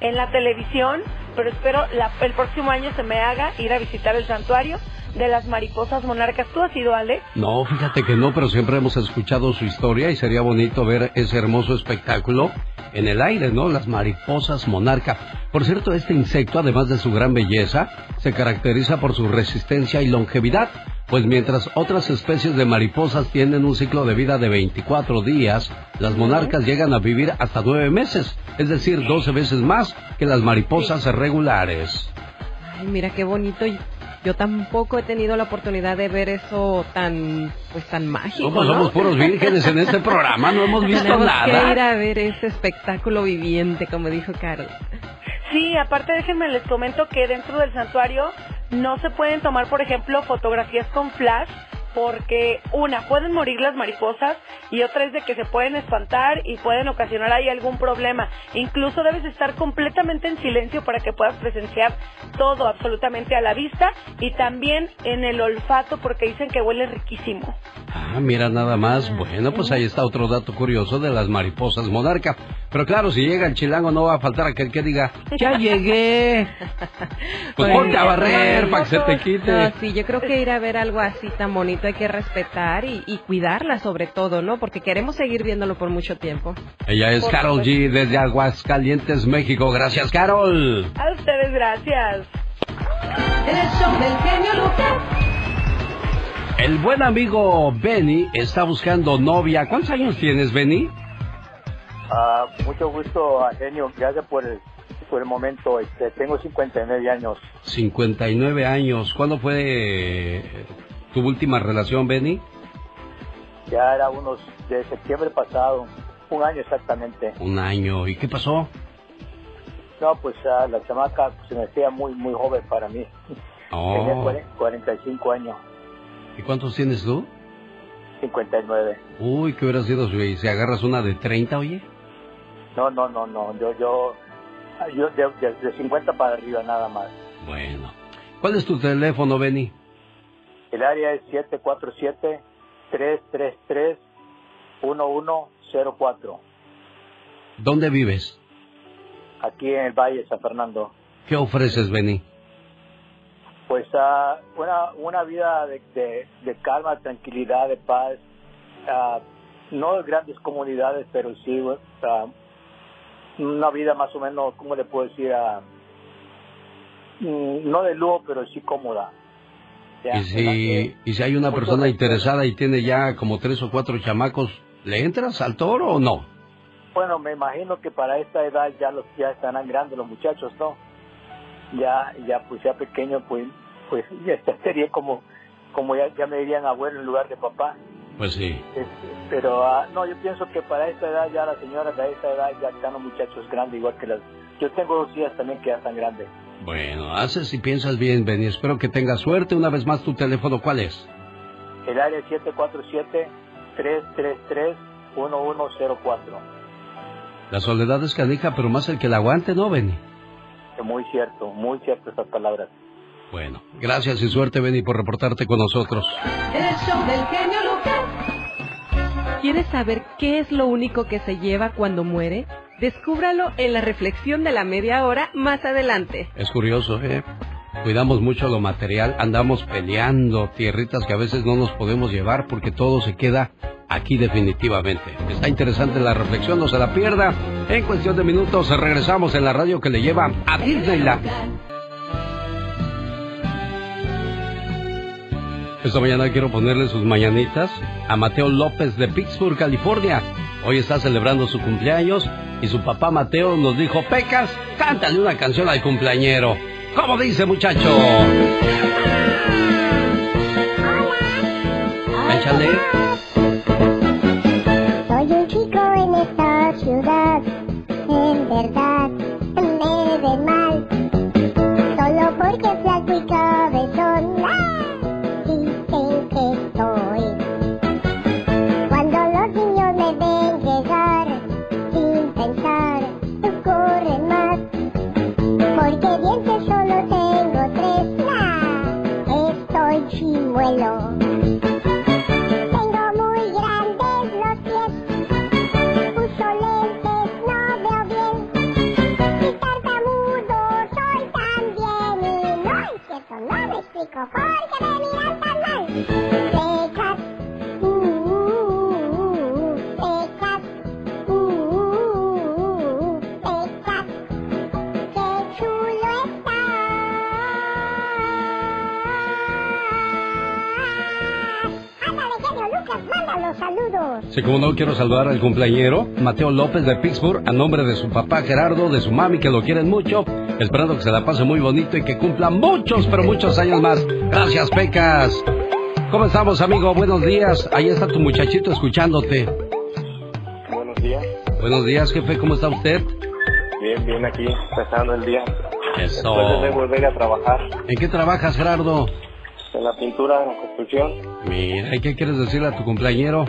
en la televisión, pero espero la- el próximo año se me haga ir a visitar el santuario de las mariposas monarcas. ¿Tú has ido, Ale? No, fíjate que no, pero siempre hemos escuchado su historia y sería bonito ver ese hermoso espectáculo en el aire, ¿no? Las mariposas monarca. Por cierto, este insecto, además de su gran belleza, se caracteriza por su resistencia y longevidad, pues mientras otras especies de mariposas tienen un ciclo de vida de 24 días, las monarcas llegan a vivir hasta 9 meses, es decir, 12 veces más que las mariposas regulares. Ay, mira qué bonito. Yo tampoco he tenido la oportunidad de ver eso tan, pues tan mágico. Somos, ¿no? somos puros vírgenes en este programa, no hemos visto Tenemos que ir nada. a ver ese espectáculo viviente, como dijo Carol. Sí, aparte déjenme les comento que dentro del santuario no se pueden tomar, por ejemplo, fotografías con flash porque una, pueden morir las mariposas y otra es de que se pueden espantar y pueden ocasionar ahí algún problema. Incluso debes estar completamente en silencio para que puedas presenciar todo absolutamente a la vista y también en el olfato porque dicen que huele riquísimo. Ah, mira nada más. Bueno, pues ahí está otro dato curioso de las mariposas monarca. Pero claro, si llega el chilango no va a faltar aquel que diga, ya llegué. Pues ponte a barrer para que se te quite. No, sí, yo creo que ir a ver algo así tan bonito hay que respetar y, y cuidarla sobre todo, ¿no? Porque queremos seguir viéndolo por mucho tiempo. Ella es Por Carol G desde Aguascalientes, México. Gracias, Carol. A ustedes gracias. El show del genio Lucas. El buen amigo Benny está buscando novia. ¿Cuántos años tienes, Benny? Ah, mucho gusto, Genio. Gracias por el, por el momento. Este, tengo 59 años. 59 años. ¿Cuándo fue tu última relación, Benny? Ya era unos de septiembre pasado, un año exactamente. Un año. ¿Y qué pasó? No, pues ah, la chamaca se me hacía muy, muy joven para mí. Tenía Oh. cuare- 45 años, ¿Y cuántos tienes tú? 59. Uy, ¿qué hubiera sido si, si agarras una de 30, oye? No, no, no, no. Yo, yo, yo de, de- de 50 para arriba nada más. Bueno. ¿Cuál es tu teléfono, Benny? El área es 747-333-1104. ¿Dónde vives? Aquí en el Valle San Fernando. ¿Qué ofreces, Benny? Pues ah, una, una vida de, de- de calma, tranquilidad, de paz. ah, no de grandes comunidades, pero sí ah, una vida más o menos, ¿cómo le puedo decir? Ah, mm, no de lujo, pero sí cómoda. Ya, Y si, y si hay una persona interesada y tiene ya como tres o cuatro chamacos, ¿le entras al toro o no? Bueno, me imagino que para esta edad ya los ya estarán grandes los muchachos, ¿no? Ya, ya pues ya pequeño, pues, pues ya sería como, como ya, ya me dirían abuelo en lugar de papá. Pues sí. Pero ah, no, yo pienso que para esta edad ya las señoras de esta edad ya están los muchachos grandes igual que las. Yo tengo dos hijas también que ya están grandes. Bueno, haces y piensas bien, Benny. Espero que tengas suerte. Una vez más, tu teléfono, ¿cuál es? El área es 747-333-1104. La soledad es canija, pero más el que la aguante, ¿no, Benny? Es muy cierto, muy cierto esas palabras. Bueno, gracias y suerte, Benny, por reportarte con nosotros. El show del genio Lucas. ¿Quieres saber qué es lo único que se lleva cuando muere? Descúbralo en la reflexión de la media hora más adelante. Es curioso, ¿eh? Cuidamos mucho lo material, andamos peleando tierritas que a veces no nos podemos llevar porque todo se queda aquí definitivamente. Está interesante la reflexión, no se la pierda. En cuestión de minutos regresamos en la radio que le lleva a Disneyland. Esta mañana quiero ponerle sus mañanitas a Mateo López de Pittsburgh, California. Hoy está celebrando su cumpleaños y su papá Mateo nos dijo, Pecas, cántale una canción al cumpleañero. ¿Cómo dice muchacho? Échale. Soy un chico en esta ciudad, en verdad Tengo muy grandes los pies, uso lentes, no veo bien. Y tartamudo soy también y no es cierto, no me explico. Sí, como no, quiero saludar al cumpleañero Mateo López de Pittsburgh a nombre de su papá Gerardo, de su mami que lo quieren mucho, esperando que se la pase muy bonito y que cumpla muchos, pero muchos años más. Gracias, Pecas. ¿Cómo estamos, amigo? Buenos días. Ahí está tu muchachito escuchándote. Buenos días. Buenos días, jefe. ¿Cómo está usted? Bien, bien aquí, empezando el día. Eso. Después de volver a trabajar ¿En qué trabajas, Gerardo? en la pintura, en la construcción. Mira, ¿y qué quieres decirle a tu cumpleañero?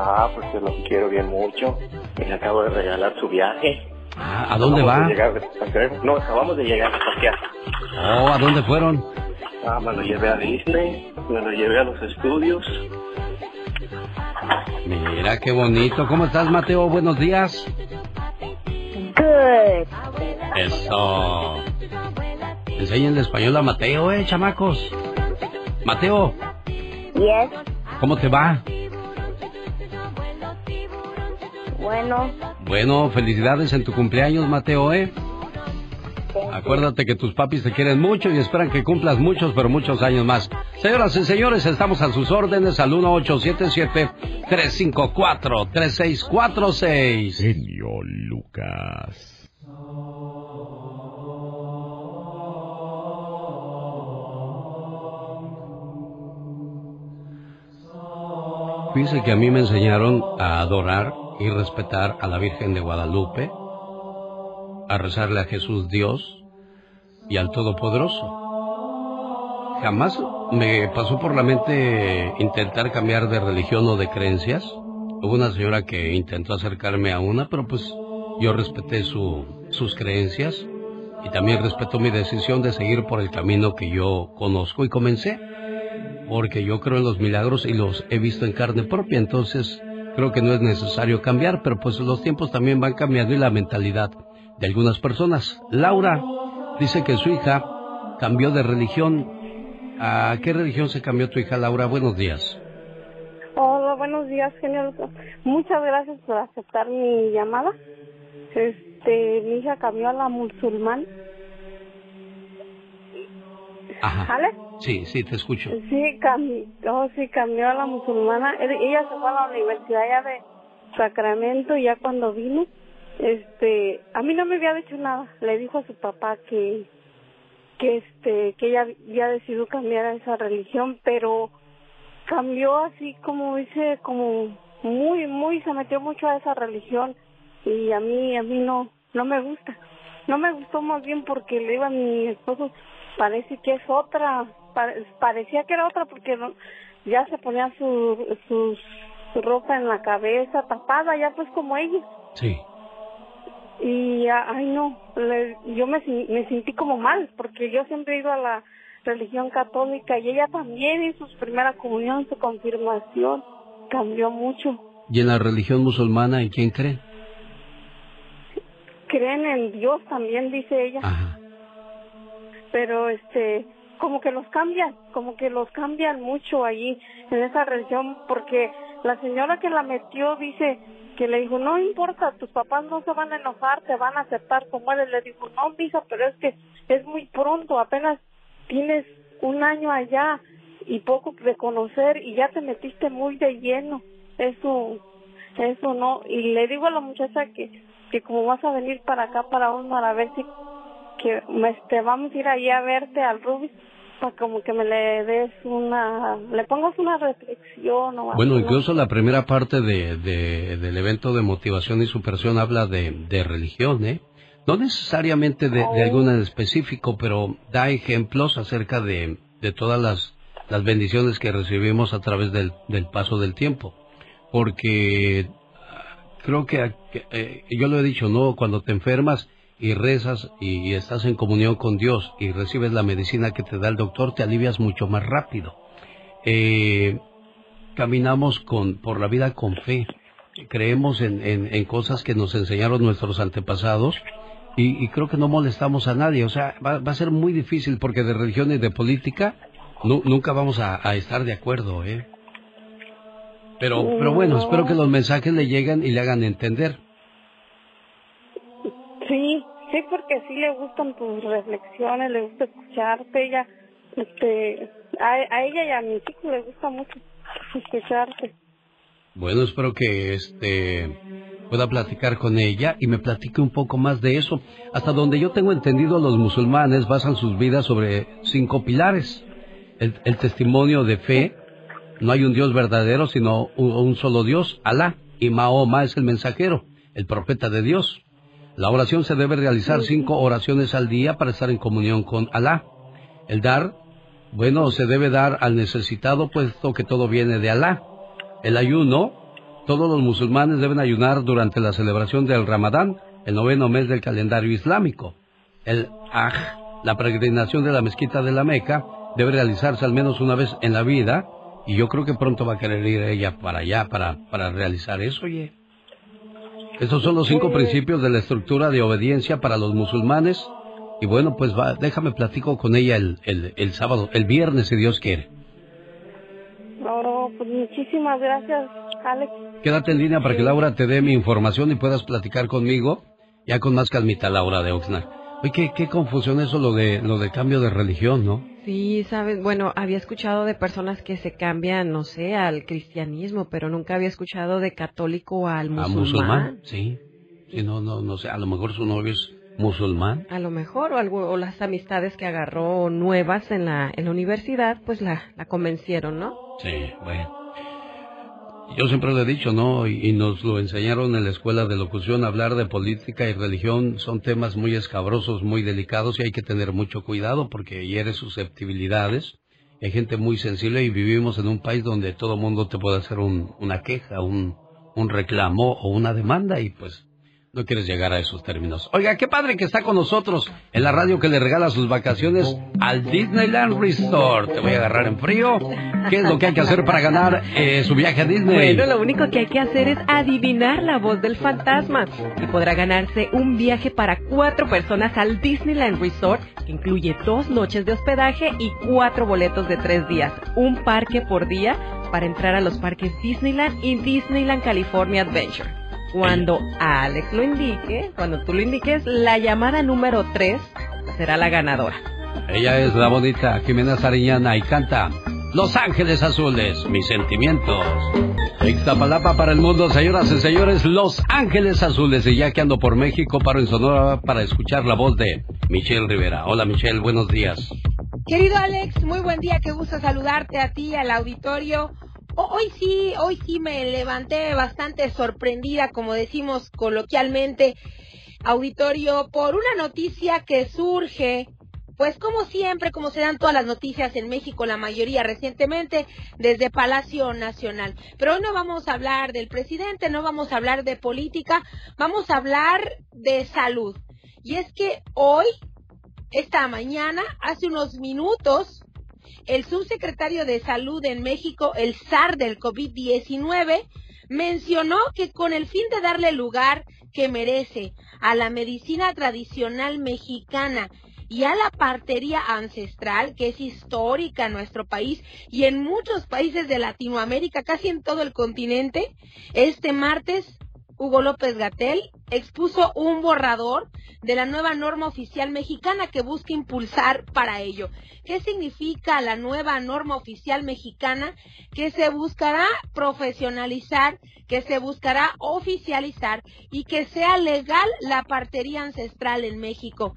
Ah, pues que lo quiero bien mucho. Y le acabo de regalar su viaje. Ah, ¿A dónde Acabamos va? de llegar de pasear. No, acabamos de llegar a pasear. Oh, ¿a dónde fueron? Ah, me lo llevé a Disney, me lo llevé a los estudios. Mira, qué bonito. ¿Cómo estás, Mateo? Buenos días. Good. Eso. Enséñenle español a Mateo, eh, chamacos. Mateo, Yes. ¿cómo te va? Bueno. Bueno, felicidades en tu cumpleaños, Mateo, eh. Acuérdate que tus papis te quieren mucho y esperan que cumplas muchos, pero muchos años más. Señoras y señores, estamos a sus órdenes al 1877-354-3646. Genio Lucas. Fíjese que a mí me enseñaron a adorar y respetar a la Virgen de Guadalupe, a rezarle a Jesús Dios y al Todopoderoso. Jamás me pasó por la mente intentar cambiar de religión o de creencias. Hubo una señora que intentó acercarme a una, pero pues yo respeté su, sus creencias y también respetó mi decisión de seguir por el camino que yo conozco y comencé porque yo creo en los milagros y los he visto en carne propia, entonces creo que no es necesario cambiar, pero pues los tiempos también van cambiando y la mentalidad de algunas personas. Laura dice que su hija cambió de religión. ¿A qué religión se cambió tu hija, Laura? Buenos días. Hola, buenos días, genio. Muchas gracias por aceptar mi llamada. Este, mi hija cambió a la musulmán. Ajá. ¿Vale? Sí, sí, te escucho. Sí, oh, sí, cambió a la musulmana. Ella se fue a la universidad ya de Sacramento y ya cuando vino, este, a mí no me había dicho nada. Le dijo a su papá que, que este, que ella había decidido cambiar a esa religión, pero cambió así como dice, como muy, muy, se metió mucho a esa religión y a mí, a mí no, no me gusta. No me gustó más bien porque le iba a mi esposo, parece que es otra, pa- parecía que era otra porque no, ya se ponía su, su, su ropa en la cabeza tapada, ya pues como ella. Sí. Y, ay no, le- yo me, me sentí como mal porque yo siempre he ido a la religión católica y ella también hizo su primera comunión, su confirmación, cambió mucho. ¿Y en la religión musulmana en quién cree? Creen en Dios también, dice ella. Pero este, como que los cambian, como que los cambian mucho allí en esa religión porque la señora que la metió dice que le dijo, no importa, tus papás no se van a enojar, te van a aceptar como eres. Le dijo, no, misa, pero es que es muy pronto, apenas tienes un año allá y poco de conocer y ya te metiste muy de lleno. Eso, eso no. Y le digo a la muchacha que, que como vas a venir para acá, para Osmar, a ver si que este, vamos a ir ahí a verte al Rubis para como que me le des una, le pongas una reflexión o Bueno, incluso la primera parte de, de- del evento de motivación y superación habla de, de religión, ¿eh? No necesariamente de, de alguna en específico, pero da ejemplos acerca de, de todas las, las bendiciones que recibimos a través del, del paso del tiempo. Porque ah, creo que, que, eh, yo lo he dicho, ¿no? Cuando te enfermas y rezas y, estás en comunión con Dios y recibes la medicina que te da el doctor, te alivias mucho más rápido. Eh, caminamos con, por la vida con fe. Creemos en, en- cosas que nos enseñaron nuestros antepasados y, creo que no molestamos a nadie. O sea, va, a ser muy difícil porque de religión y de política nu- nunca vamos a, a estar de acuerdo, ¿eh? Pero, pero bueno, espero que los mensajes le lleguen y le hagan entender. Sí, sí, porque sí le gustan tus reflexiones, le gusta escucharte, ella, este, a, ella y a mis hijos le gusta mucho escucharte. Bueno, espero que este pueda platicar con ella y me platique un poco más de eso. Hasta donde yo tengo entendido, los musulmanes basan sus vidas sobre cinco pilares. El, el testimonio de fe, no hay un Dios verdadero, sino un, un solo Dios, Alá, y Mahoma es el mensajero, el profeta de Dios. La oración se debe realizar cinco oraciones al día para estar en comunión con Alá. El dar, bueno, se debe dar al necesitado, puesto que todo viene de Alá. El ayuno, todos los musulmanes deben ayunar durante la celebración del Ramadán, el noveno mes del calendario islámico. El Hajj, la peregrinación de la mezquita de la Meca, debe realizarse al menos una vez en la vida, y yo creo que pronto va a querer ir ella para allá para, para realizar eso, oye. Estos son los cinco principios de la estructura de obediencia para los musulmanes. Y bueno, pues va, déjame platico con ella el, el, el sábado, el viernes, si Dios quiere. No, pues muchísimas gracias, Alex. Quédate en línea para que Laura te dé mi información y puedas platicar conmigo, ya con más calmita, Laura de Oxnard. Oye, qué, qué confusión eso lo de, lo de cambio de religión, ¿no? Sí, sabes, bueno, había escuchado de personas que se cambian, no sé, al cristianismo, pero nunca había escuchado de católico al ¿A musulmán. musulmán? Sí. Sí, no, no, no sé, a lo mejor su novio es musulmán. A lo mejor, o, algo, o las amistades que agarró nuevas en la, en la universidad, pues la, la convencieron, ¿no? Sí, bueno. Yo siempre lo he dicho, ¿no? Y, nos lo enseñaron en la escuela de locución, hablar de política y religión son temas muy escabrosos, muy delicados y hay que tener mucho cuidado porque hiere susceptibilidades. Hay gente muy sensible y vivimos en un país donde todo mundo te puede hacer un- una queja, un, un reclamo o una demanda y pues no quieres llegar a esos términos. Oiga, qué padre que está con nosotros en la radio que le regala sus vacaciones al Disneyland Resort. Te voy a agarrar en frío. ¿Qué es lo que hay que hacer para ganar eh, su viaje a Disney? Bueno, lo único que hay que hacer es adivinar la voz del fantasma y podrá ganarse un viaje para cuatro personas al Disneyland Resort que incluye dos noches de hospedaje y cuatro boletos de tres días, un parque por día para entrar a los parques Disneyland y Disneyland California Adventure. Cuando Alex lo indique, cuando tú lo indiques, la llamada número tres será la ganadora. Ella es la bonita Jimena Sariñana y canta Los Ángeles Azules, mis sentimientos. Ixtapalapa para el mundo, señoras y señores, Los Ángeles Azules. Y ya que ando por México, paro en Sonora para escuchar la voz de Michelle Rivera. Hola Michelle, buenos días. Querido Alex, muy buen día, qué gusto saludarte a ti, al auditorio. Hoy sí, hoy sí me levanté bastante sorprendida, como decimos coloquialmente, auditorio, por una noticia que surge, pues como siempre, como se dan todas las noticias en México, la mayoría recientemente, desde Palacio Nacional. Pero hoy no vamos a hablar del presidente, no vamos a hablar de política, vamos a hablar de salud. Y es que hoy esta mañana, hace unos minutos, el subsecretario de Salud en México, el SAR del COVID-19, mencionó que con el fin de darle lugar que merece a la medicina tradicional mexicana y a la partería ancestral, que es histórica en nuestro país y en muchos países de Latinoamérica, casi en todo el continente, este martes Hugo López Gatel expuso un borrador de la nueva norma oficial mexicana que busca impulsar para ello. ¿Qué significa la nueva norma oficial mexicana? Que se buscará profesionalizar, que se buscará oficializar y que sea legal la partería ancestral en México.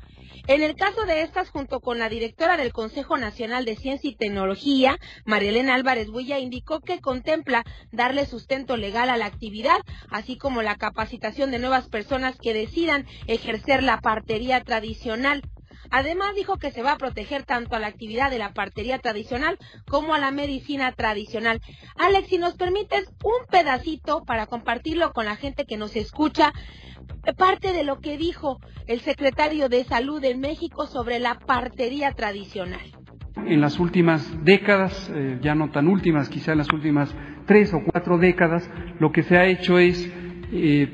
En el caso de estas, junto con la directora del Consejo Nacional de Ciencia y Tecnología, Marielena Álvarez Huilla, indicó que contempla darle sustento legal a la actividad, así como la capacitación de nuevas personas que decidan ejercer la partería tradicional. Además dijo que se va a proteger tanto a la actividad de la partería tradicional como a la medicina tradicional. Alex, si nos permites un pedacito para compartirlo con la gente que nos escucha, parte de lo que dijo el secretario de Salud en México sobre la partería tradicional. En las últimas décadas, eh, ya no tan últimas, quizá en las últimas tres o cuatro décadas, lo que se ha hecho es eh,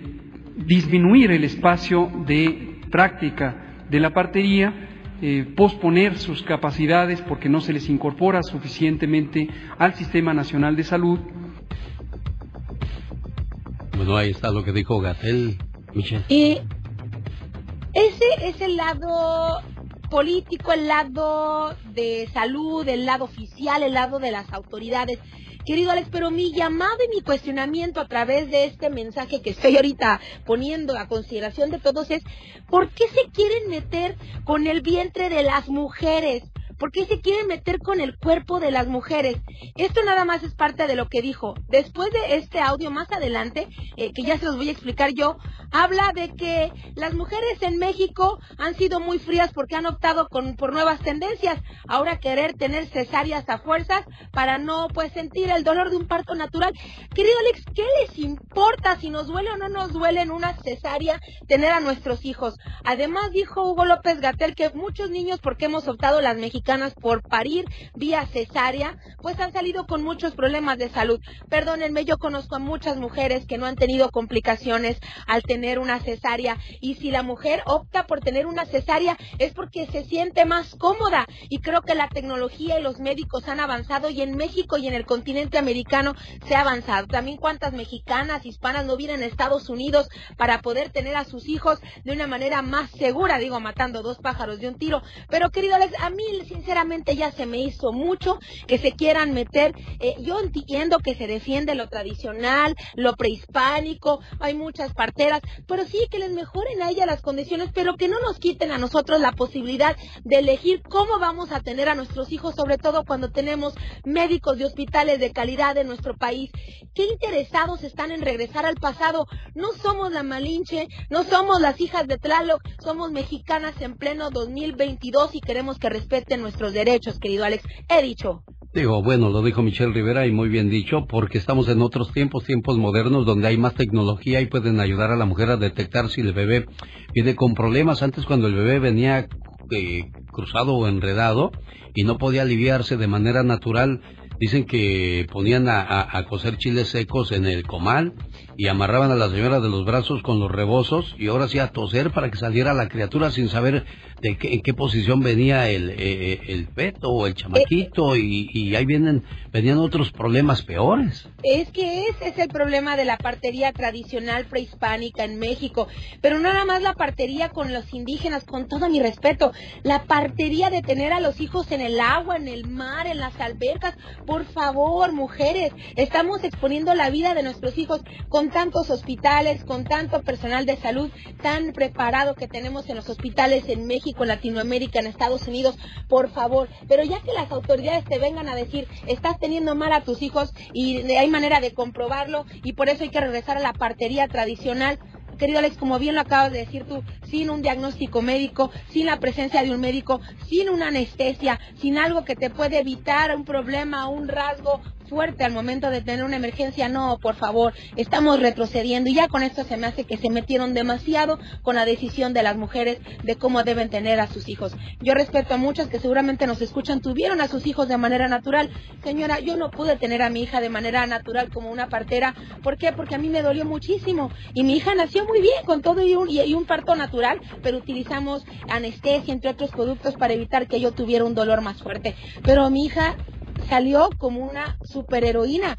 disminuir el espacio de práctica de la partería, eh, posponer sus capacidades porque no se les incorpora suficientemente al Sistema Nacional de Salud. Bueno, ahí está lo que dijo Gatel, Michelle. Y ese es el lado político, el lado de salud, el lado oficial, el lado de las autoridades. Querido Alex, pero mi llamado y mi cuestionamiento a través de este mensaje que estoy ahorita poniendo a consideración de todos es, ¿por qué se quieren meter con el vientre de las mujeres? ¿Por qué se quieren meter con el cuerpo de las mujeres? Esto nada más es parte de lo que dijo. Después de este audio, más adelante, eh, que ya se los voy a explicar yo, habla de que las mujeres en México han sido muy frías porque han optado por nuevas tendencias. Ahora querer tener cesáreas a fuerzas para no pues sentir el dolor de un parto natural. Querido Alex, ¿qué les importa si nos duele o no nos duele en una cesárea tener a nuestros hijos? Además dijo Hugo López Gatel que muchos niños, porque hemos optado las mexicanas por parir vía cesárea, pues han salido con muchos problemas de salud. Perdónenme, yo conozco a muchas mujeres que no han tenido complicaciones al tener una cesárea y si la mujer opta por tener una cesárea es porque se siente más cómoda y creo que la tecnología y los médicos han avanzado y en México y en el continente americano se ha avanzado. También cuántas mexicanas, hispanas no vienen a Estados Unidos para poder tener a sus hijos de una manera más segura, digo, matando dos pájaros de un tiro. Pero querido Alex, a mí sinceramente ya se me hizo mucho que se quieran meter. Eh, yo entiendo que se defiende lo tradicional, lo prehispánico, hay muchas parteras, pero sí que les mejoren a ella las condiciones, pero que no nos quiten a nosotros la posibilidad de elegir cómo vamos a tener a nuestros hijos, sobre todo cuando tenemos médicos de hospitales de calidad en nuestro país. Qué interesados están en regresar al pasado. No somos la Malinche, no somos las hijas de Tlaloc, somos mexicanas en pleno 2022 y queremos que respeten nuestros derechos, querido Alex. He dicho. Digo, bueno, lo dijo Michelle Rivera y muy bien dicho, porque estamos en otros tiempos, tiempos modernos, donde hay más tecnología y pueden ayudar a la mujer a detectar si el bebé viene con problemas. Antes, cuando el bebé venía eh, cruzado o enredado y no podía aliviarse de manera natural, dicen que ponían a, a- a cocer chiles secos en el comal y amarraban a la señora de los brazos con los rebozos y ahora sí a toser para que saliera la criatura sin saber de qué, en qué posición venía el, eh, el feto o el chamaquito y, y ahí vienen venían otros problemas peores. Es que ese es el problema de la partería tradicional prehispánica en México. Pero no nada más la partería con los indígenas, con todo mi respeto. La partería de tener a los hijos en el agua, en el mar, en las albercas. Por favor, mujeres, estamos exponiendo la vida de nuestros hijos con tantos hospitales, con tanto personal de salud tan preparado que tenemos en los hospitales en México, en Latinoamérica, en Estados Unidos. Por favor, pero ya que las autoridades te vengan a decir, estás teniendo mal a tus hijos y hay manera de comprobarlo y por eso hay que regresar a la partería tradicional. Querido Alex, como bien lo acabas de decir tú, sin un diagnóstico médico, sin la presencia de un médico, sin una anestesia, sin algo que te puede evitar un problema, un rasgo fuerte al momento de tener una emergencia, no, por favor, estamos retrocediendo y ya con esto se me hace que se metieron demasiado con la decisión de las mujeres de cómo deben tener a sus hijos. Yo respeto a muchas que seguramente nos escuchan, tuvieron a sus hijos de manera natural. Señora, yo no pude tener a mi hija de manera natural como una partera. ¿Por qué? Porque a mí me dolió muchísimo y mi hija nació muy bien con todo y un, y- un parto natural, pero utilizamos anestesia, entre otros productos, para evitar que yo tuviera un dolor más fuerte. Pero mi hija salió como una superheroína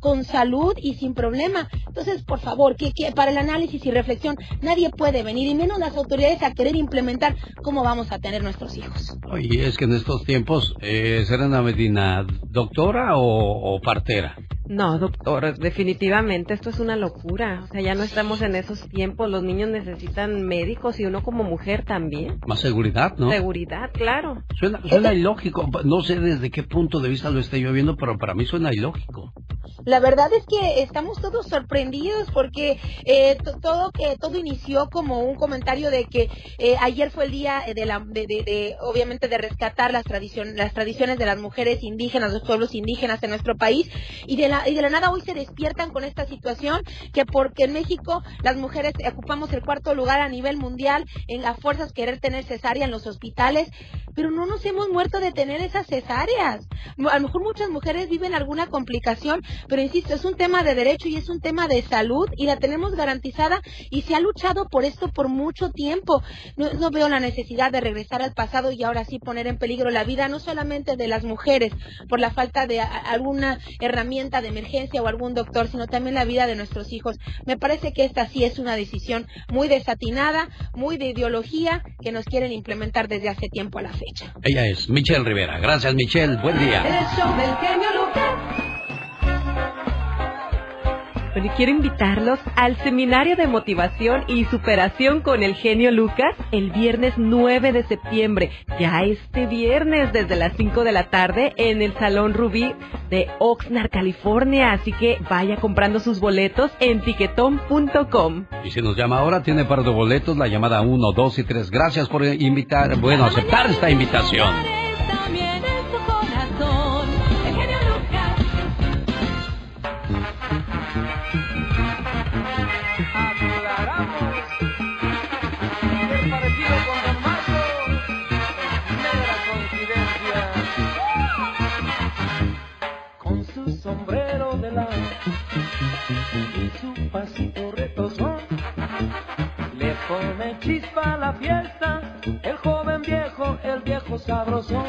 con salud y sin problema. Entonces, por favor, que, que para el análisis y reflexión nadie puede venir, y menos las autoridades a querer implementar cómo vamos a tener nuestros hijos. Oye, es que en estos tiempos, eh, Serena Medina, ¿doctora o, o partera? No, doctor, definitivamente esto es una locura. O sea, ya no estamos en esos tiempos. Los niños necesitan médicos y uno como mujer también. Más seguridad, ¿no? Seguridad, claro. Suena, suena ilógico. No sé desde qué punto de vista lo esté yo viendo, pero para mí suena ilógico. La verdad es que estamos todos sorprendidos porque eh, to- todo que todo inició como un comentario de que eh, ayer fue el día de la de, de- de, obviamente de rescatar las tradiciones las tradiciones de las mujeres indígenas, los pueblos indígenas en nuestro país y de la y de la nada hoy se despiertan con esta situación que porque en México las mujeres ocupamos el cuarto lugar a nivel mundial en las fuerzas querer tener cesárea en los hospitales, pero no nos hemos muerto de tener esas cesáreas. A lo mejor muchas mujeres viven alguna complicación, pero insisto, es un tema de derecho y es un tema de salud y la tenemos garantizada y se ha luchado por esto por mucho tiempo. No, no veo la necesidad de regresar al pasado y ahora sí poner en peligro la vida no solamente de las mujeres por la falta de alguna herramienta de emergencia o algún doctor, sino también la vida de nuestros hijos. Me parece que esta sí es una decisión muy desatinada, muy de ideología que nos quieren implementar desde hace tiempo a la fecha. Ella es Michelle Rivera. Gracias, Michelle. Buen día. El show del genio Lucas. Bueno, y quiero invitarlos al seminario de motivación y superación con el genio Lucas el viernes 9 de septiembre, ya este viernes desde las 5 de la tarde en el Salón Rubí de Oxnard, California. Así que vaya comprando sus boletos en tiquetón.com. Y si nos llama ahora, tiene par de boletos, la llamada 1, 2 y 3. Gracias por invitar, bueno, aceptar esta invitación. Sombrero de lana y su pasito retozón, le pone chispa a la fiesta, el joven viejo, el viejo sabrosón.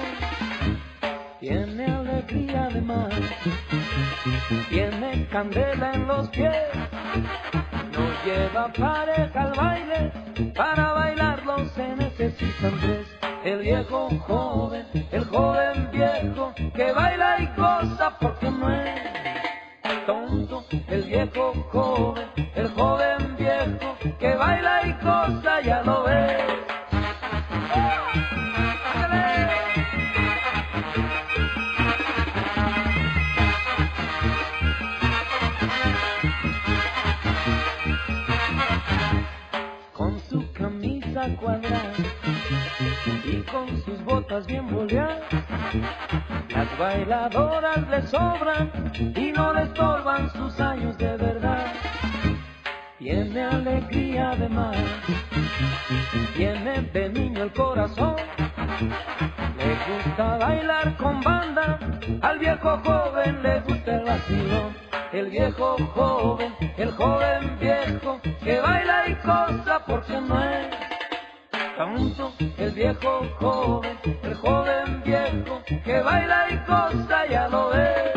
De mar, tiene candela en los pies, no lleva pareja al baile, para bailarlo se necesitan tres. El viejo joven, el joven viejo, que baila y goza porque no es tonto. El viejo joven, el joven viejo, que baila y goza, ya lo ves. Cuadrada y con sus botas bien boleadas. Las bailadoras le sobran y no le estorban sus años de verdad. Tiene alegría de mar, tiene de niño el corazón. Le gusta bailar con banda, al viejo joven le gusta el vacilón. El viejo joven, el joven viejo, que baila y cosa porque no es tonto. El viejo joven, el joven viejo, que baila y cosa ya lo ves.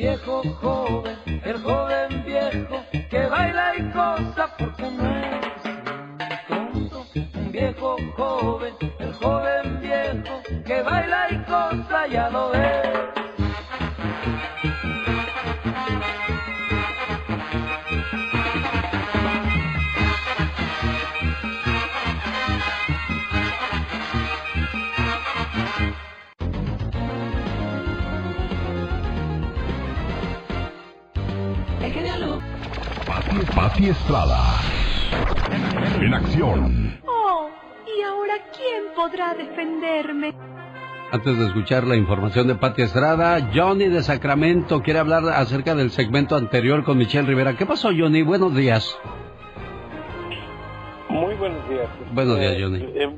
Viejo joven, el joven viejo, que baila y goza porque no es tonto. Un viejo joven, el joven viejo, que baila y goza, ya lo ves. Pati, Estrada. En acción. Oh, ¿y ahora quién podrá defenderme? Antes de escuchar la información de Pati Estrada, Johnny de Sacramento quiere hablar acerca del segmento anterior con Michelle Rivera. ¿Qué pasó, Johnny? Buenos días. Muy buenos días. Buenos días, Eh, Johnny. eh,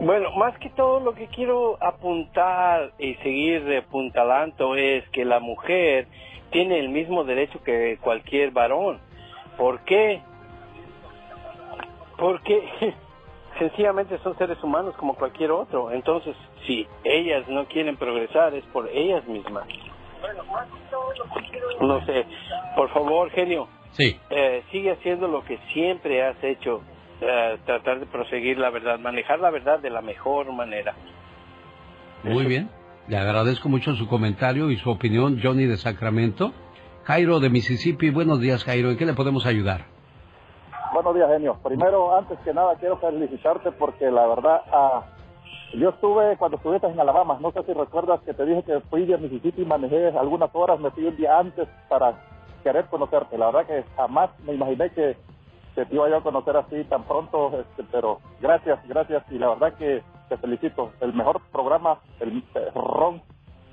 bueno, más que todo lo que quiero apuntar y seguir apuntalando es que la mujer tiene el mismo derecho que cualquier varón. ¿Por qué? Porque sencillamente son seres humanos como cualquier otro. Entonces, si ellas no quieren progresar es por ellas mismas. No sé, por favor, genio, Sí. eh, sigue haciendo lo que siempre has hecho, eh, tratar de proseguir la verdad, manejar la verdad de la mejor manera. Muy bien. Le agradezco mucho su comentario y su opinión, Johnny de Sacramento. Jairo de Mississippi. Buenos días, Jairo. ¿En qué le podemos ayudar? Buenos días, genio. Primero, antes que nada, quiero felicitarte porque la verdad, ah, yo estuve cuando estuviste en Alabama, no sé si recuerdas que te dije que fui de Mississippi y manejé algunas horas, me fui un día antes para querer conocerte. La verdad que jamás me imaginé que, te iba yo a conocer así tan pronto, este, pero gracias, gracias. Y la verdad que te felicito. El mejor programa, el eh, ron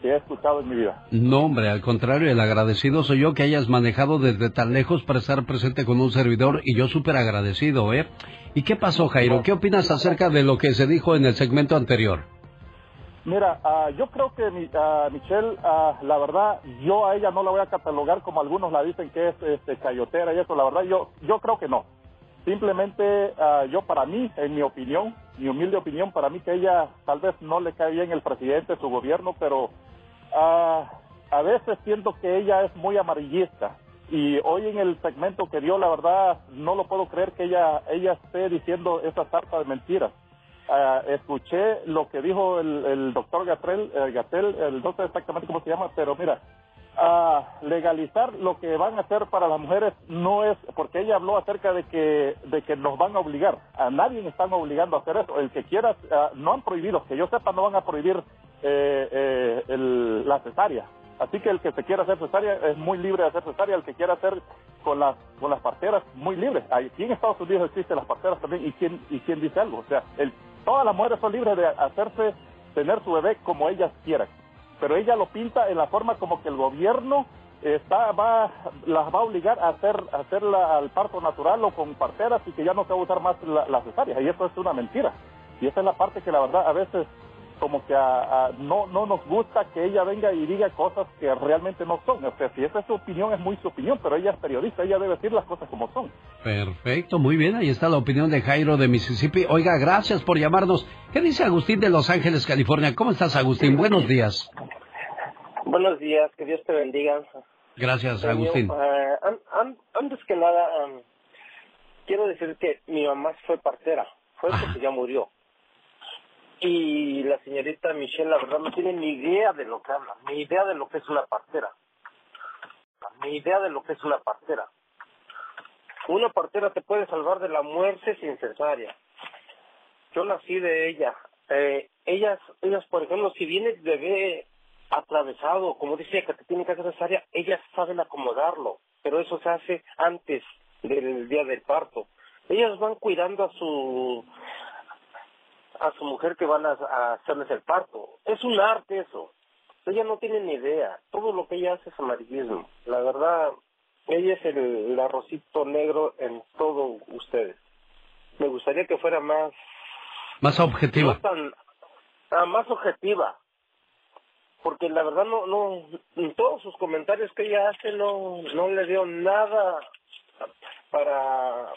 que he escuchado en mi vida. No, hombre, al contrario, el agradecido soy yo que hayas manejado desde tan lejos para estar presente con un servidor y yo súper agradecido, ¿eh? ¿Y qué pasó, Jairo? ¿Qué opinas acerca de lo que se dijo en el segmento anterior? Mira, ah, yo creo que mi, ah, Michelle, ah, la verdad, yo a ella no la voy a catalogar como algunos la dicen que es este, cayotera y eso. La verdad, yo, yo creo que no. Simplemente yo para mí, en mi opinión, mi humilde opinión, para mí que ella tal vez no le cae bien el presidente, su gobierno, pero ah, a veces siento que ella es muy amarillista. Y hoy en el segmento que dio, la verdad, no lo puedo creer que ella, ella esté diciendo esa sarta de mentiras. Ah, escuché lo que dijo el, el doctor Gatel, eh, Gatel, el no sé exactamente cómo se llama, pero mira, ah, legalizar lo que van a hacer para las mujeres no es, porque ella habló acerca de que, de que nos van a obligar, a nadie están obligando a hacer eso, el que quiera, ah, no han prohibido, que yo sepa no van a prohibir eh, eh, el- la cesárea, así que el que se quiera hacer cesárea es muy libre de hacer cesárea, el que quiera hacer con las, con las parteras, muy libre, aquí en Estados Unidos existen las parteras también, y quién, y quién dice algo, o sea, el, todas las mujeres son libres de hacerse, tener su bebé como ellas quieran pero ella lo pinta en la forma como que el gobierno está va las va a obligar a hacer a hacerla al parto natural o con parteras y que ya no se va a usar más la, la cesárea y eso es una mentira. Y esa es la parte que la verdad a veces como que a- a- no no nos gusta que ella venga y diga cosas que realmente no son o sea si esa es su opinión es muy su opinión pero ella es periodista ella debe decir las cosas como son Perfecto, muy bien. Ahí está la opinión de Jairo de Mississippi. Oiga, gracias por llamarnos. ¿Qué dice Agustín de Los Ángeles, California? ¿Cómo estás, Agustín? Buenos días. Buenos días, que Dios te bendiga. Gracias, Señor, Agustín. an- antes que nada, um, quiero decir que mi mamá fue partera, fue porque ya murió. Y la señorita Michelle, la verdad, no tiene ni idea de lo que habla, ni idea de lo que es una partera. Ni idea de lo que es una partera. Una partera te puede salvar de la muerte sin cesárea. Yo nací de ella. Eh, ellas, ellas, por ejemplo, si viene el bebé atravesado, como dice que te tiene que hacer cesárea, ellas saben acomodarlo, pero eso se hace antes del día del parto. Ellas van cuidando a su a su mujer que van a, a hacerles el parto. Es un arte eso. Ella no tiene ni idea. Todo lo que ella hace es amarillismo. La verdad, ella es el, el arrocito negro en todo ustedes. Me gustaría que fuera más Más objetiva. no tan ah, más objetiva porque la verdad no no en todos sus comentarios que ella hace no no le dio nada para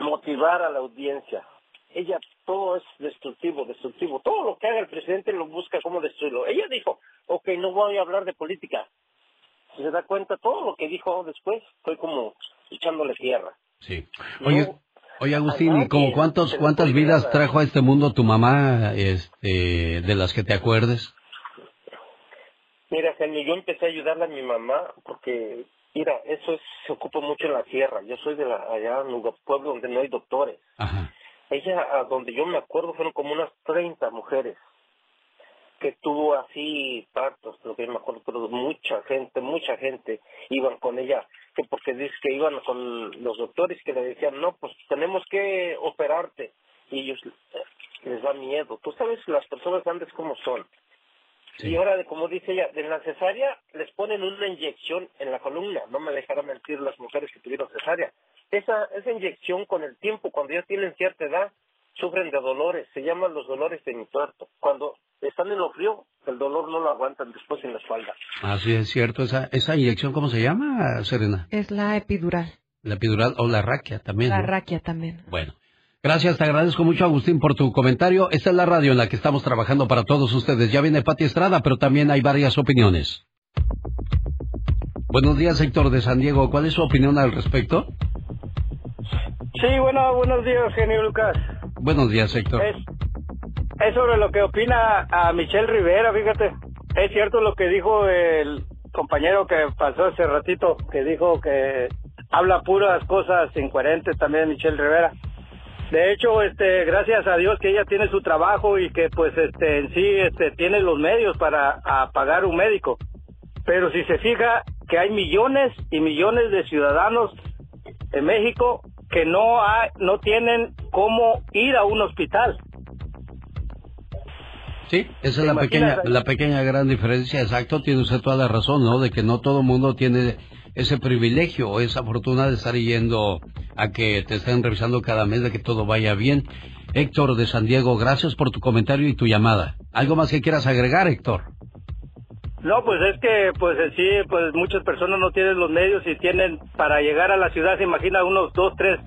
motivar a la audiencia ella todo es destructivo destructivo todo lo que haga el presidente lo busca cómo destruirlo ella dijo ok no voy a hablar de política si se da cuenta todo lo que dijo después fue como echándole tierra Sí. Oye, oye Agustín, ¿y como cuántos, cuántas vidas trajo a este mundo tu mamá, este, de las que te acuerdes? Mira, yo empecé a ayudarle a mi mamá porque, mira, eso es, se ocupa mucho en la tierra. Yo soy de la, allá en un pueblo donde no hay doctores. Ella, a donde yo me acuerdo, fueron como unas 30 mujeres que tuvo así partos, lo que yo me acuerdo, pero mucha gente, mucha gente iban con ella, que porque dice que iban con los doctores que le decían, no, pues tenemos que operarte. Y ellos eh, les da miedo. Tú sabes las personas grandes como son. Y ahora, de- como dice ella, de la cesárea les ponen una inyección en la columna. No me dejarán mentir las mujeres que tuvieron cesárea. Esa, esa inyección con el tiempo, cuando ya tienen cierta edad, sufren de dolores. Se llaman los dolores de mi tuerto. Cuando están en lo frío, el dolor no lo aguantan después en la espalda. Así es cierto, esa, esa inyección, ¿cómo se llama, Serena? Es la epidural. La epidural o la raquia también. La ¿no? raquia también. Bueno, gracias, te agradezco mucho, Agustín, por tu comentario. Esta es la radio en la que estamos trabajando para todos ustedes. Ya viene Pati Estrada, pero también hay varias opiniones. Buenos días, Héctor de San Diego. ¿Cuál es su opinión al respecto? Sí, bueno, buenos días, genio Lucas. Buenos días, Héctor. Es, es sobre lo que opina a Michelle Rivera, fíjate. Es cierto lo que dijo el compañero que pasó hace ratito, que dijo que habla puras cosas incoherentes también Michelle Rivera. De hecho, este, gracias a Dios que ella tiene su trabajo y que pues este en sí este tiene los medios para a pagar un médico. Pero si se fija que hay millones y millones de ciudadanos en México que no hay, no tienen cómo ir a un hospital. Sí, esa es ¿Te la pequeña, la pequeña gran diferencia, exacto, tiene usted toda la razón, ¿no? De que no todo el mundo tiene ese privilegio o esa fortuna de estar yendo a que te estén revisando cada mes, de que todo vaya bien. Héctor de San Diego, gracias por tu comentario y tu llamada. ¿Algo más que quieras agregar, Héctor? No, pues es que pues sí pues muchas personas no tienen los medios y tienen para llegar a la ciudad, se imagina unos dos, tres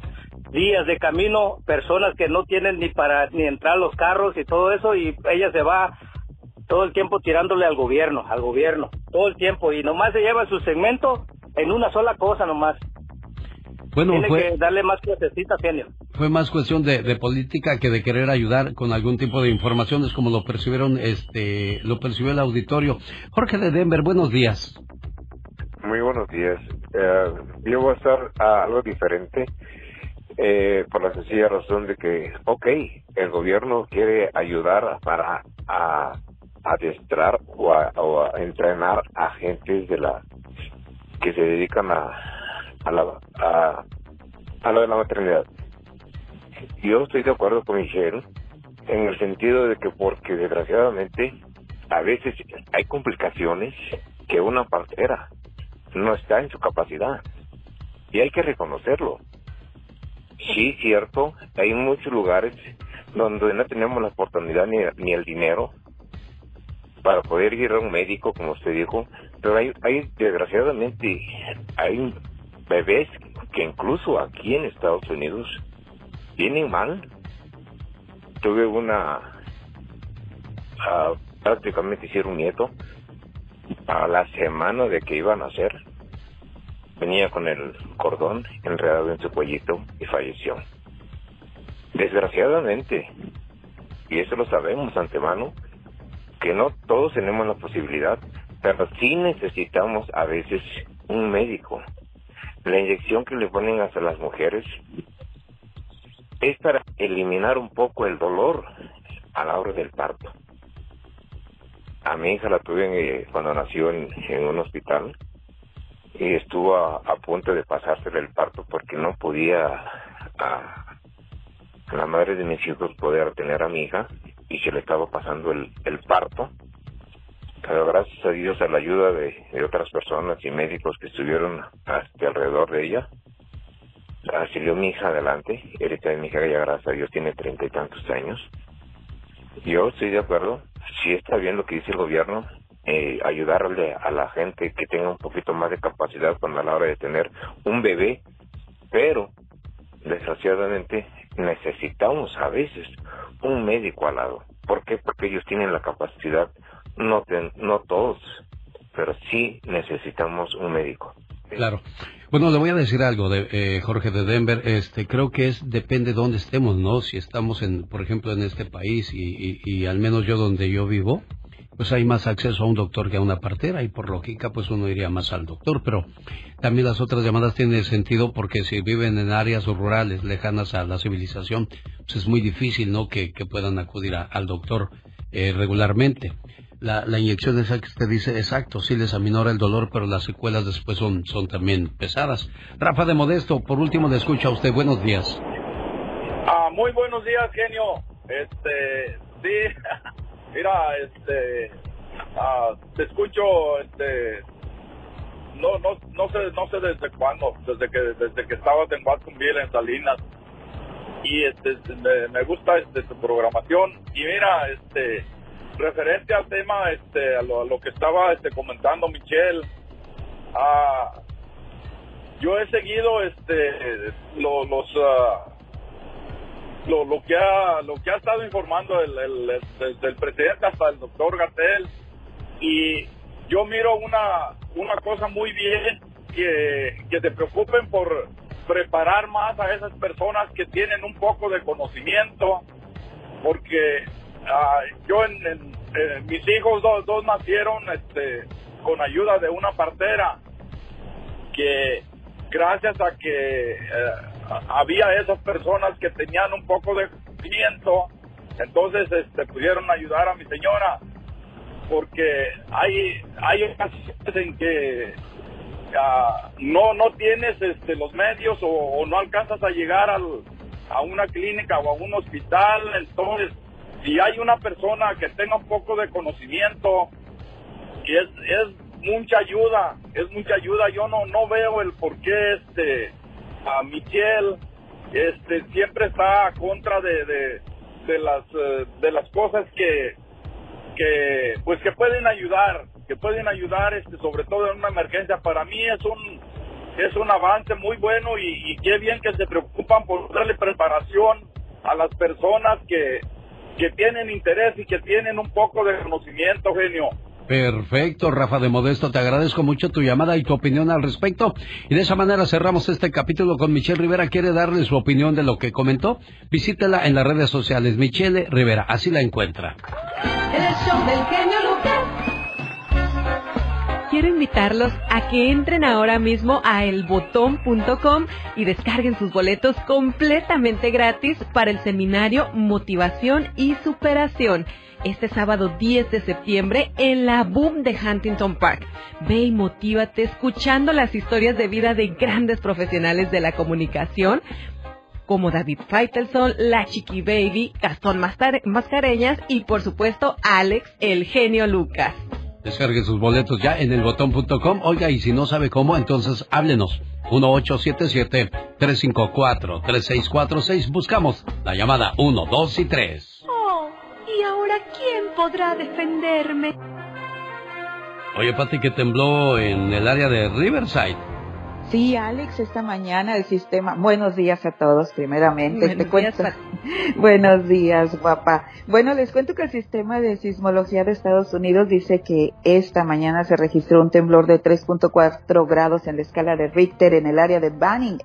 días de camino, personas que no tienen ni para ni entrar los carros y todo eso, y ella se va todo el tiempo tirándole al gobierno, al gobierno, todo el tiempo, y nomás se lleva su segmento en una sola cosa nomás. Bueno, Tiene fue, que darle más clasecitas, genio. fue más cuestión de, de política que de querer ayudar con algún tipo de informaciones como lo percibieron, este, lo percibió el auditorio. Jorge de Denver, buenos días. Muy buenos días. Eh, yo voy a estar a algo diferente eh, por la sencilla razón de que, ok, el gobierno quiere ayudar para a, adiestrar o a, o a entrenar agentes de la que se dedican a a la a, a lo de la maternidad. Yo estoy de acuerdo con Michelle en el sentido de que porque desgraciadamente a veces hay complicaciones que una partera no está en su capacidad y hay que reconocerlo. Sí, cierto, hay muchos lugares donde no tenemos la oportunidad ni, ni el dinero para poder ir a un médico, como usted dijo, pero hay, hay desgraciadamente, hay bebés que incluso aquí en Estados Unidos vienen mal. Tuve una, ah, prácticamente hicieron un nieto, a la semana de que iban a nacer, venía con el cordón enredado en su cuellito y falleció. Desgraciadamente, y eso lo sabemos antemano, que no todos tenemos la posibilidad, pero sí necesitamos a veces un médico. La inyección que le ponen hasta las mujeres es para eliminar un poco el dolor a la hora del parto. A mi hija la tuve eh, cuando nació en, un hospital y estuvo a, a punto de pasársele el parto porque no podía a, la madre de mis hijos poder tener a mi hija y se le estaba pasando el, parto. Pero gracias a Dios, a la ayuda de, otras personas y médicos que estuvieron hasta alrededor de ella, ah, salió mi hija adelante. Ahorita mi hija ya gracias a Dios tiene treinta y tantos años. Yo estoy de acuerdo, si está bien lo que dice el gobierno, eh, ayudarle a la gente que tenga un poquito más de capacidad cuando a la hora de tener un bebé, pero desgraciadamente necesitamos a veces un médico al lado. ¿Por qué? Porque ellos tienen la capacidad, no, ten- no todos, pero sí necesitamos un médico. Claro. Bueno, le voy a decir algo, de, eh, Jorge de Denver. Este, creo que es depende de dónde estemos, ¿no? Si estamos en, por ejemplo, en este país y, y, y al menos yo donde yo vivo, pues hay más acceso a un doctor que a una partera y por lógica, pues uno iría más al doctor. Pero también las otras llamadas tienen sentido porque si viven en áreas rurales lejanas a la civilización, pues es muy difícil, ¿no? Que, que puedan acudir al doctor eh, regularmente. La, la inyección esa que usted dice, exacto, sí les aminora el dolor, pero las secuelas después son, son también pesadas. Rafa de Modesto, por último le escucho a usted. Buenos días. Ah, muy buenos días, genio. Este, sí, mira, este, ah, te escucho, este, no, no, no sé, no sé desde cuándo, desde que, desde que estabas en Watsonville, en Salinas, y este, me, me gusta este tu programación. Y mira, este, referente al tema, este, a lo, a lo que estaba este comentando Michelle, ah, yo he seguido, este, lo- los, ah, lo, lo que ha lo que ha estado informando el, el- el- presidente hasta el doctor Gatel. Y yo miro una una cosa muy bien que, que se preocupen por preparar más a esas personas que tienen un poco de conocimiento porque ah, yo en, eh, mis hijos dos, dos nacieron este con ayuda de una partera que gracias a que eh, había esas personas que tenían un poco de conocimiento, entonces este, pudieron ayudar a mi señora, porque hay hay ocasiones en que ah, no no tienes este, los medios o, o no alcanzas a llegar al, a una clínica o a un hospital, entonces si hay una persona que tenga un poco de conocimiento y es, es mucha ayuda, es mucha ayuda. Yo no no veo el por qué este a Michelle este siempre está a contra de, de, de las eh, de las cosas que que pues que pueden ayudar, que pueden ayudar este sobre todo en una emergencia. Para mí es un es un avance muy bueno y, y qué bien que se preocupan por darle preparación a las personas que, que tienen interés y que tienen un poco de conocimiento, genio. Perfecto, Rafa de Modesto, te agradezco mucho tu llamada y tu opinión al respecto. Y de esa manera cerramos este capítulo con Michelle Rivera. ¿Quiere darle su opinión de lo que comentó? Visítela en las redes sociales, Michelle Rivera, así la encuentra. Quiero invitarlos a que entren ahora mismo a elbotón.com y descarguen sus boletos completamente gratis para el seminario Motivación y Superación este sábado 10 de septiembre en la Boom de Huntington Park. Ve y motívate escuchando las historias de vida de grandes profesionales de la comunicación como David Feitelson, La Chiqui Baby, Gastón Mascareñas y por supuesto Alex, el genio Lucas. Descargue sus boletos ya en elbotón.com. Oiga, y si no sabe cómo, entonces háblenos. 1877-354-3646. Buscamos la llamada 1, 2 y 3. Oh, ¿y ahora quién podrá defenderme? Oye, Pati, que tembló en el área de Riverside. Sí, Alex, esta mañana el sistema. Buenos días a todos, primeramente. Buenos Te cuento- días, Buenos días, guapa. Bueno, les cuento que el sistema de sismología de Estados Unidos dice que esta mañana se registró un temblor de 3.4 grados en la escala de Richter en el área de Banning,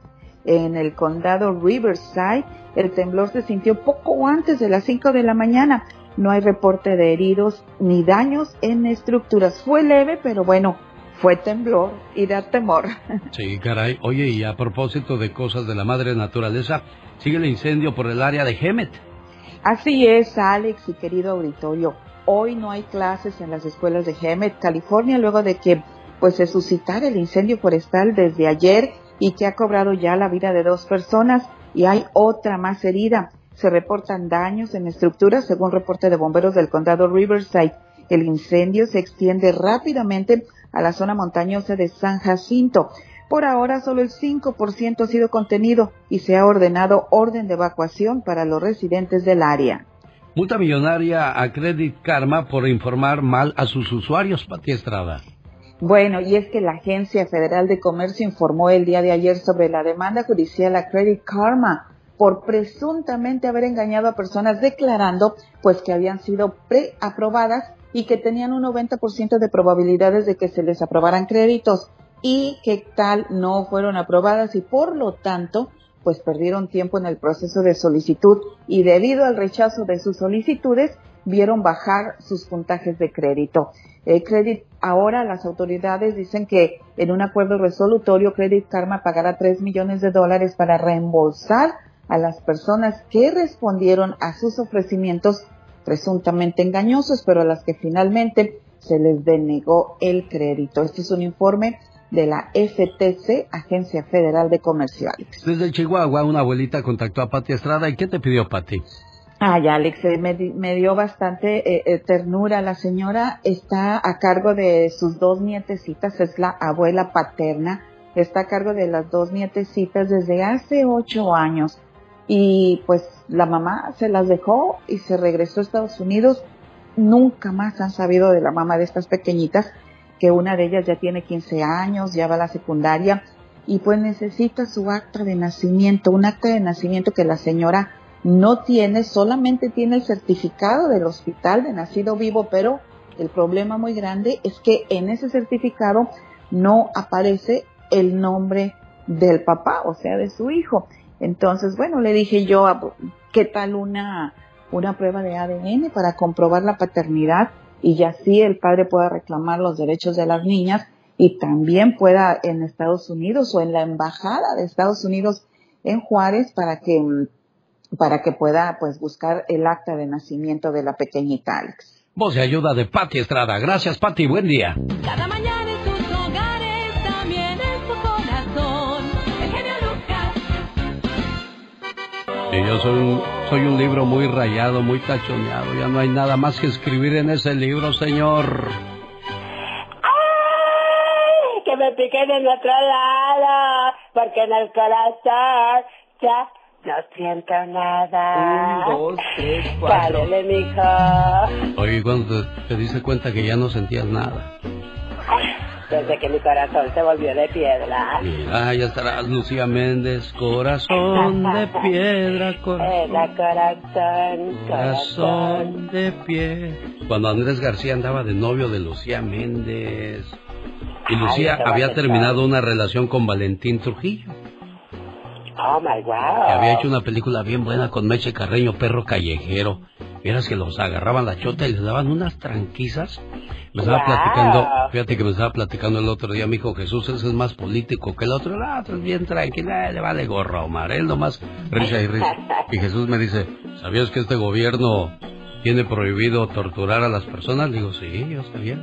en el condado Riverside. El temblor se sintió poco antes de las 5 de la mañana. No hay reporte de heridos ni daños en estructuras. Fue leve, pero bueno, fue temblor y da temor. Sí, caray. Oye, y a propósito de cosas de la madre naturaleza, sigue el incendio por el área de Hemet. Así es, Alex y querido auditorio. Hoy no hay clases en las escuelas de Hemet, California, luego de que pues se suscitara el incendio forestal desde ayer y que ha cobrado ya la vida de dos personas y hay otra más herida. Se reportan daños en estructuras según reporte de bomberos del condado Riverside. El incendio se extiende rápidamente a la zona montañosa de San Jacinto. Por ahora solo el 5% ha sido contenido y se ha ordenado orden de evacuación para los residentes del área. Multa millonaria a Credit Karma por informar mal a sus usuarios, Pati Estrada. Bueno, y es que la Agencia Federal de Comercio informó el día de ayer sobre la demanda judicial a Credit Karma por presuntamente haber engañado a personas declarando pues que habían sido preaprobadas y que tenían un 90% de probabilidades de que se les aprobaran créditos y que tal no fueron aprobadas y por lo tanto pues perdieron tiempo en el proceso de solicitud y debido al rechazo de sus solicitudes vieron bajar sus puntajes de crédito. Credit, ahora las autoridades dicen que en un acuerdo resolutorio Credit Karma pagará 3 millones de dólares para reembolsar a las personas que respondieron a sus ofrecimientos presuntamente engañosos, pero a las que finalmente se les denegó el crédito. Este es un informe de la FTC, Agencia Federal de Comercio. Alex. Desde Chihuahua, una abuelita contactó a Pati Estrada. ¿Y qué te pidió Pati? Ay, Alex, eh, me, me dio bastante eh, eh, ternura. La señora está a cargo de sus dos nietecitas, es la abuela paterna, está a cargo de las dos nietecitas desde hace ocho años. Y pues la mamá se las dejó y se regresó a Estados Unidos. Nunca más han sabido de la mamá de estas pequeñitas, que una de ellas ya tiene 15 años, ya va a la secundaria y pues necesita su acta de nacimiento, un acta de nacimiento que la señora no tiene, solamente tiene el certificado del hospital de nacido vivo, pero el problema muy grande es que en ese certificado no aparece el nombre del papá, o sea, de su hijo. Entonces, bueno, le dije yo, ah, ¿qué tal una, una prueba de ADN para comprobar la paternidad y ya así el padre pueda reclamar los derechos de las niñas y también pueda en Estados Unidos o en la embajada de Estados Unidos en Juárez para que mm, para que pueda pues buscar el acta de nacimiento de la pequeñita Alex. Voz de ayuda de Pati Estrada. Gracias, Pati. Buen día. Cada mañana Sí, yo soy un, soy un libro muy rayado, muy tachoneado. Ya no hay nada más que escribir en ese libro, señor. Ay, que me piquen en otro lado, porque en el corazón ya no siento nada. Un, dos, tres, cuatro. Cálele, mijo. Oye, cuando te, te diste cuenta que ya no sentías nada. Desde que mi corazón se volvió de piedra. Mira, ya estarás Lucía Méndez, corazón de piedra, corazón, Piedra, corazón, corazón. de piedra. Cuando Andrés García andaba de novio de Lucía Méndez. Y Lucía había terminado una relación con Valentín Trujillo, Oh my wow. que había hecho una película bien buena con Meche Carreño, Perro Callejero. Vieras que los agarraban la chota y les daban unas tranquizas. Me estaba Wow. platicando, fíjate que me estaba platicando el otro día, mi hijo Jesús, ese es más político que el otro, el otro es bien tranquilo, eh, le vale gorro a Omar, él nomás risa y risa. Y Jesús me dice, ¿sabías que este gobierno tiene prohibido torturar a las personas? Le digo, sí, yo sí.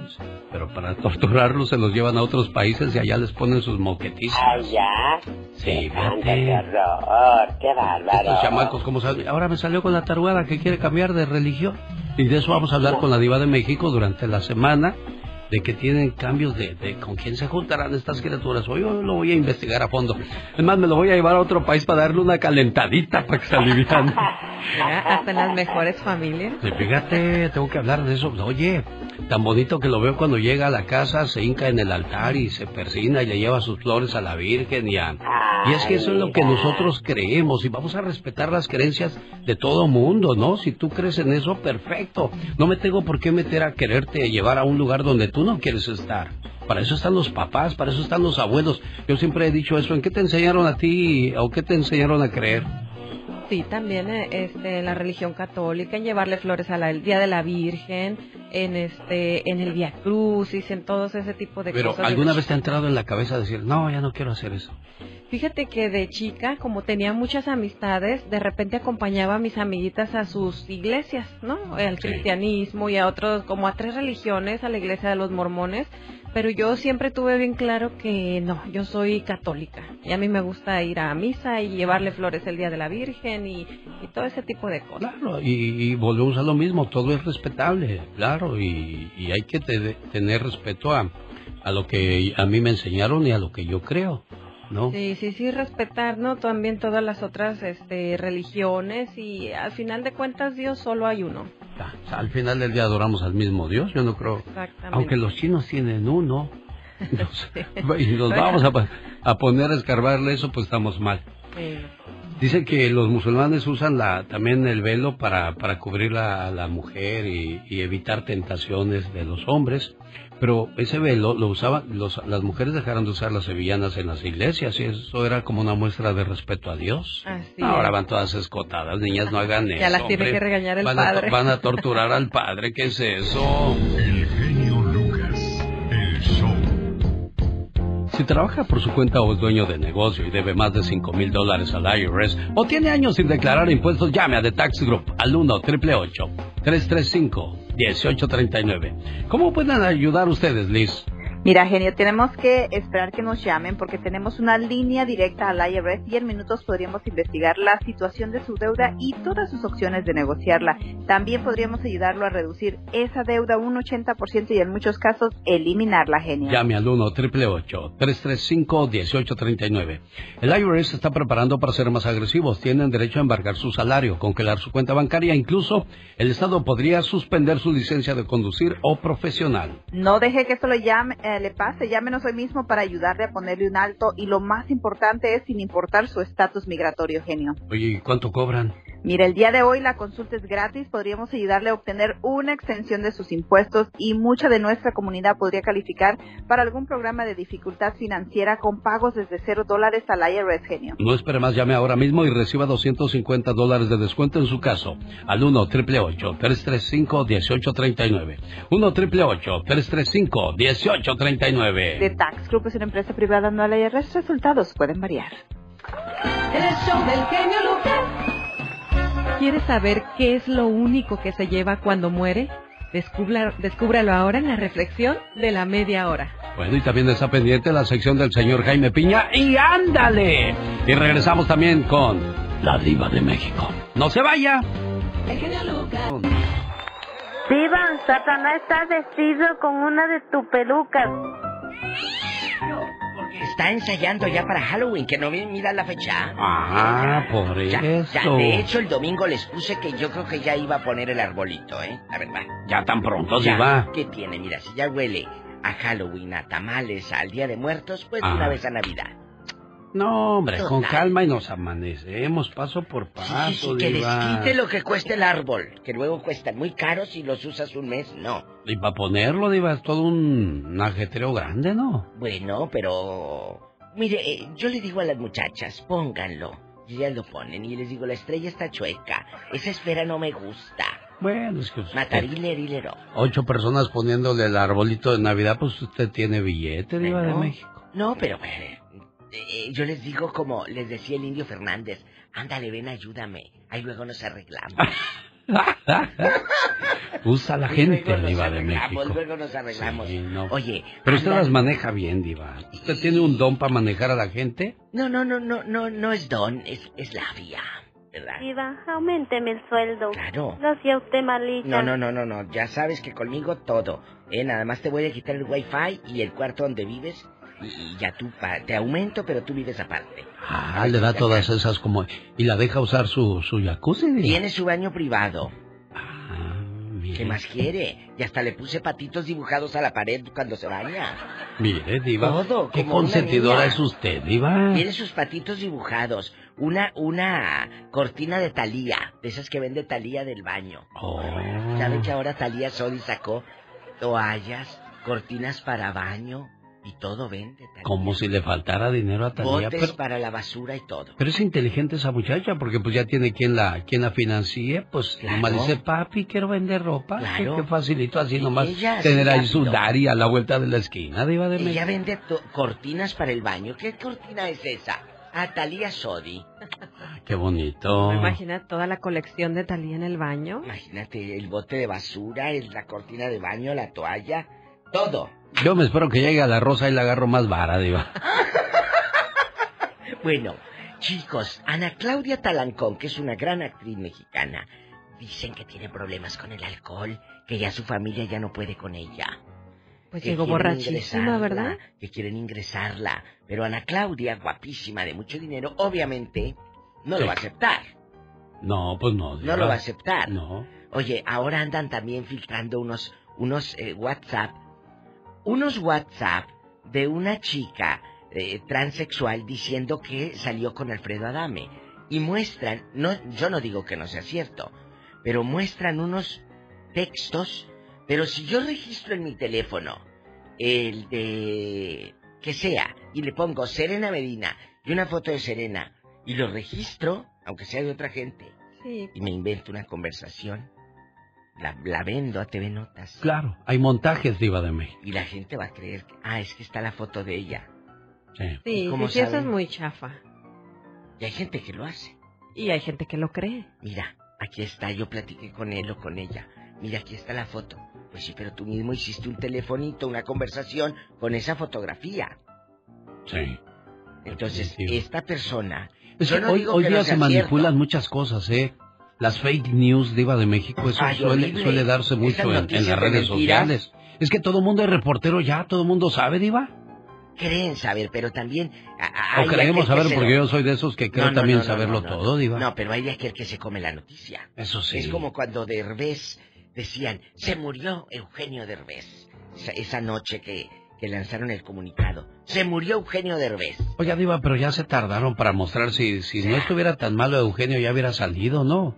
pero para torturarlos se los llevan a otros países y allá les ponen sus moquetizas. Ay, ya. Sí, Anda, qué fíjate. horror, qué bárbaro. Estos chamacos, como sal- ahora me salió con la tarugada que quiere cambiar de religión. Y de eso vamos a hablar con la diva de México durante la semana, de que tienen cambios de, de con quién se juntarán estas criaturas. Hoy yo lo voy a investigar a fondo. Es más, me lo voy a llevar a otro país para darle una calentadita para que se aliviane. Mira, hasta en las mejores familias. Fíjate, tengo que hablar de eso. Oye, tan bonito que lo veo cuando llega a la casa, se hinca en el altar y se persina y le lleva sus flores a la Virgen y a... Y es que eso es lo que nosotros creemos y vamos a respetar las creencias de todo mundo, ¿no? Si tú crees en eso, perfecto. No me tengo por qué meter a quererte llevar a un lugar donde tú no quieres estar. Para eso están los papás, para eso están los abuelos. Yo siempre he dicho eso. ¿En qué te enseñaron a ti o qué te enseñaron a creer? Sí, también eh, este, la religión católica, en llevarle flores al Día de la Virgen, en este, en el Via Crucis, en todos ese tipo de Pero cosas. ¿alguna vez te ha entrado en la cabeza decir, no, ya no quiero hacer eso? Fíjate que de chica, como tenía muchas amistades, de repente acompañaba a mis amiguitas a sus iglesias, ¿no? Al cristianismo y a otros, como a tres religiones, a la iglesia de los mormones. Pero yo siempre tuve bien claro que no, yo soy católica. Y a mí me gusta ir a misa y llevarle flores el Día de la Virgen y, y todo ese tipo de cosas. Claro, y, y volvemos a lo mismo, todo es respetable, claro, y, y hay que te- tener respeto a, a lo que a mí me enseñaron y a lo que yo creo, ¿no? Sí, sí, sí, respetar, ¿no? También todas las otras este, religiones y al final de cuentas Dios solo hay uno. O sea, al final del día adoramos al mismo Dios, yo no creo, Exactamente. aunque los chinos tienen uno, nos- y nos vamos a, a poner a escarbarle eso, pues estamos mal. Sí. Dicen que los musulmanes usan la, también el velo para, para cubrir a la, mujer y, y evitar tentaciones de los hombres, pero ese velo lo usaban, los, las mujeres dejaron de usar las sevillanas en las iglesias y eso era como una muestra de respeto a Dios. Así Ahora es. van todas escotadas, niñas, no hagan eso. Ya las tiene hombre. que regañar el van A, padre. to- van a torturar al padre, ¿qué es eso? El Si trabaja por su cuenta o es dueño de negocio y debe más de 5 mil dólares al IRS o tiene años sin declarar impuestos, llame a The Tax Group al 1 888 335 1839 ¿Cómo pueden ayudar ustedes, Liz? Mira, genio, tenemos que esperar que nos llamen porque tenemos una línea directa al IRS y en minutos podríamos investigar la situación de su deuda y todas sus opciones de negociarla. También podríamos ayudarlo a reducir esa deuda un 80% y en muchos casos eliminarla, genio. Llame al 1 888 335 1839 El IRS está preparando para ser más agresivos. Tienen derecho a embargar su salario, congelar su cuenta bancaria. Incluso el Estado podría suspender su licencia de conducir o profesional. No deje que esto le, llame, eh, le pase, llámenos hoy mismo para ayudarle a ponerle un alto y lo más importante es sin importar su estatus migratorio, genio. Oye, ¿y cuánto cobran? Mira, el día de hoy la consulta es gratis, podríamos ayudarle a obtener una extensión de sus impuestos y mucha de nuestra comunidad podría calificar para algún programa de dificultad financiera con pagos desde cero dólares al IRS, genio. No espere más, llame ahora mismo y reciba 250 dólares de descuento en su caso al 1 888 335 1839 1 888 335 1839 The Tax Group es una empresa privada no al IRS, resultados pueden variar. El show del genio Lucas. ¿Quieres saber qué es lo único que se lleva cuando muere? Descubra- descúbralo ahora en la reflexión de la media hora. Bueno, y también está pendiente la sección del señor Jaime Piña. ¡Y ándale! Y regresamos también con la diva de México. ¡No se vaya! El genio Lucas. Diva, Satanás está vestido con una de tus pelucas. Está ensayando ya para Halloween, que no vi- mira la fecha. Ah, por Ya, eso. ya, de hecho, el domingo les puse que yo creo que ya iba a poner el arbolito, ¿eh? La verdad. Ya tan pronto, Ya, diva. ¿Qué tiene? Mira, si ya huele a Halloween, a tamales, al Día de Muertos, pues de Ah. una vez a Navidad. No, hombre, con calma y nos amanecemos paso por paso, Sí, sí, que Diva. desquite lo que cuesta el árbol, que luego cuestan muy caros si los usas un mes, no. Y para ponerlo, Diva, es todo un, un ajetreo grande, ¿no? Bueno, pero... Mire, eh, yo le digo a las muchachas, pónganlo. Y ellas lo ponen y les digo, la estrella está chueca. Esa esfera no me gusta. Bueno, es que usted- Matarilerilero. ocho personas poniéndole el arbolito de Navidad, pues usted tiene billete, Diva de México. No, pero eh, eh, yo les digo como les decía el indio Fernández, ándale, ven, ayúdame. Ahí luego nos arreglamos. Usa la Y gente, luego nos Diva de México. Luego nos arreglamos. Sí, no. Oye, Pero usted las maneja bien, Diva. ¿Usted tiene un don para manejar a la gente? No, no, no, no, no, no es don, es, es labia, ¿verdad? Diva, aumenteme el sueldo. Claro. Lo hacía usted malita. No, no, no, no, no, ya sabes que conmigo todo. Eh, nada más te voy a quitar el wifi y el cuarto donde vives y, y ya tú pa- te aumento, pero tú vives aparte. Ah, le da todas esas como... Y la deja usar su, su jacuzzi, Diva. Tiene su baño privado. Ah, ¿Qué más quiere? Y hasta le puse patitos dibujados a la pared cuando se baña. Mire, Diva. Todo, Qué consentidora es usted, Diva. Tiene sus patitos dibujados. Una, una cortina de Talía, de esas que vende Talía del baño. Oh. ¿Sabe que ahora Talía Sodi sacó toallas, cortinas para baño y todo vende? Thalía? Como si le faltara dinero a Talía. Botes Pero, para la basura y todo. pero es inteligente esa muchacha porque pues ya tiene quien la quien la financie. Pues Claro. nomás dice, papi, quiero vender ropa. Claro. Qué, facilito así nomás Ella, tener sí, ahí su. Dari a la vuelta de la esquina, Diva de Ella vende cortinas para el baño. ¿Qué cortina es esa? A Talía Sodi. Qué bonito. ¿Me imagina toda la colección de Talía en el baño? Imagínate, el bote de basura, el- la cortina de baño, la toalla, todo. Yo me espero que llegue a la rosa y la agarro más vara, Diva. Bueno, chicos, Ana Claudia Talancón, que es una gran actriz mexicana, dicen que tiene problemas con el alcohol, que ya su familia ya no puede con ella. Pues Que llegó quieren borrachísima, ingresarla, ¿verdad? Que quieren ingresarla. Pero Ana Claudia, guapísima, de mucho dinero, obviamente no Sí. lo va a aceptar. No, pues no. No lo va a aceptar. No. Oye, ahora andan también filtrando unos, unos eh, WhatsApp, unos WhatsApp de una chica eh, transexual diciendo que salió con Alfredo Adame. Y muestran, no, yo no digo que no sea cierto, pero muestran unos textos, pero si yo registro en mi teléfono el de que sea y le pongo Serena Medina y una foto de Serena y lo registro, aunque sea de otra gente, Sí. y me invento una conversación, la, la vendo a TV Notas. Claro, hay montajes, Diva de México. Y la gente va a creer, que, ah, es que está la foto de ella. Sí. Sí, ¿Cómo sí, sí, eso es muy chafa. Y hay gente que lo hace. Y hay gente que lo cree. Mira, aquí está, yo platiqué con él o con ella. Mira, aquí está la foto. Pues sí, pero tú mismo hiciste un telefonito, una conversación con esa fotografía. Sí. Entonces, Definitivo. esta persona... Es yo que no hoy, hoy día se manipulan muchas cosas, ¿eh? Las fake news, Diva de México, eso Ay, suele, suele darse mucho en, en las de redes sociales. Es que todo el mundo es reportero ya, todo el mundo sabe, Diva. Creen saber, pero también... a- a- O creemos saber, porque lo- yo soy de esos que creo No, no, también no, saberlo todo, Diva. No, pero hay de aquel que se come la noticia. Eso sí. Es como cuando Derbez decían, se murió Eugenio Derbez. Esa, esa noche que, que lanzaron el comunicado. Se murió Eugenio Derbez. Oiga, Diva, pero ya se tardaron para mostrar si, si no estuviera tan malo Eugenio ya hubiera salido, ¿no?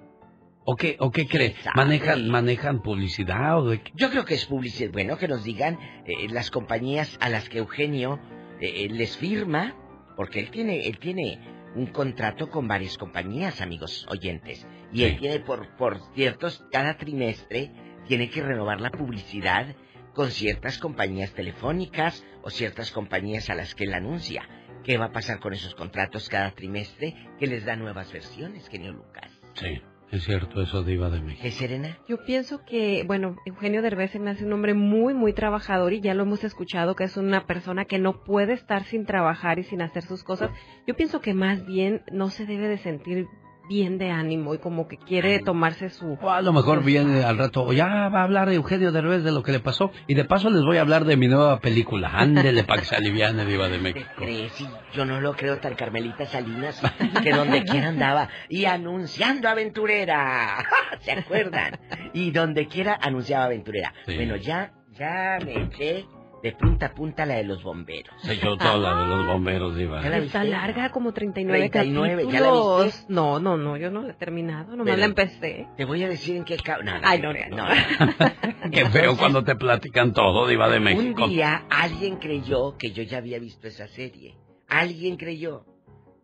¿O qué, o qué cree? ¿Manejan, manejan publicidad o de? Yo creo que es publicidad. Bueno, que nos digan eh, las compañías a las que Eugenio eh, les firma, porque él tiene, él tiene un contrato con varias compañías, amigos oyentes. Y él tiene por, por ciertos, cada trimestre, tiene que renovar la publicidad con ciertas compañías telefónicas o ciertas compañías a las que él anuncia. ¿Qué va a pasar con esos contratos cada trimestre que les da nuevas versiones, genio Lucas? Sí, es cierto eso, Diva de México. ¿Qué, Serena? Yo pienso que, bueno, Eugenio Derbez se me hace un hombre muy, muy trabajador y ya lo hemos escuchado que es una persona que no puede estar sin trabajar y sin hacer sus cosas. Yo pienso que más bien no se debe de sentir bien de ánimo y como que quiere tomarse su... O a lo mejor viene al rato, o ya va a hablar Eugenio Derbez de lo que le pasó, y de paso les voy a hablar de mi nueva película. Ándele para que se aliviane, Diva de ¿Te México. crees? Yo no lo creo tan Carmelita Salinas, que donde quiera andaba. Y anunciando aventurera. ¿Se acuerdan? Y donde quiera anunciaba aventurera. Sí. Bueno, ya, ya me eché de punta a punta la de los bomberos. Se echó toda la de los bomberos, Diva. ¿Ya la Está viste? larga, como 39, 39, ¿ya la capítulos. viste? No, no, no, yo no la he terminado, nomás Pero- la empecé. Te voy a decir en qué... ca- No, no, Ay, no, no, no. Qué feo cuando te platican todo, Diva de México. Un día alguien creyó que yo ya había visto esa serie. Alguien creyó.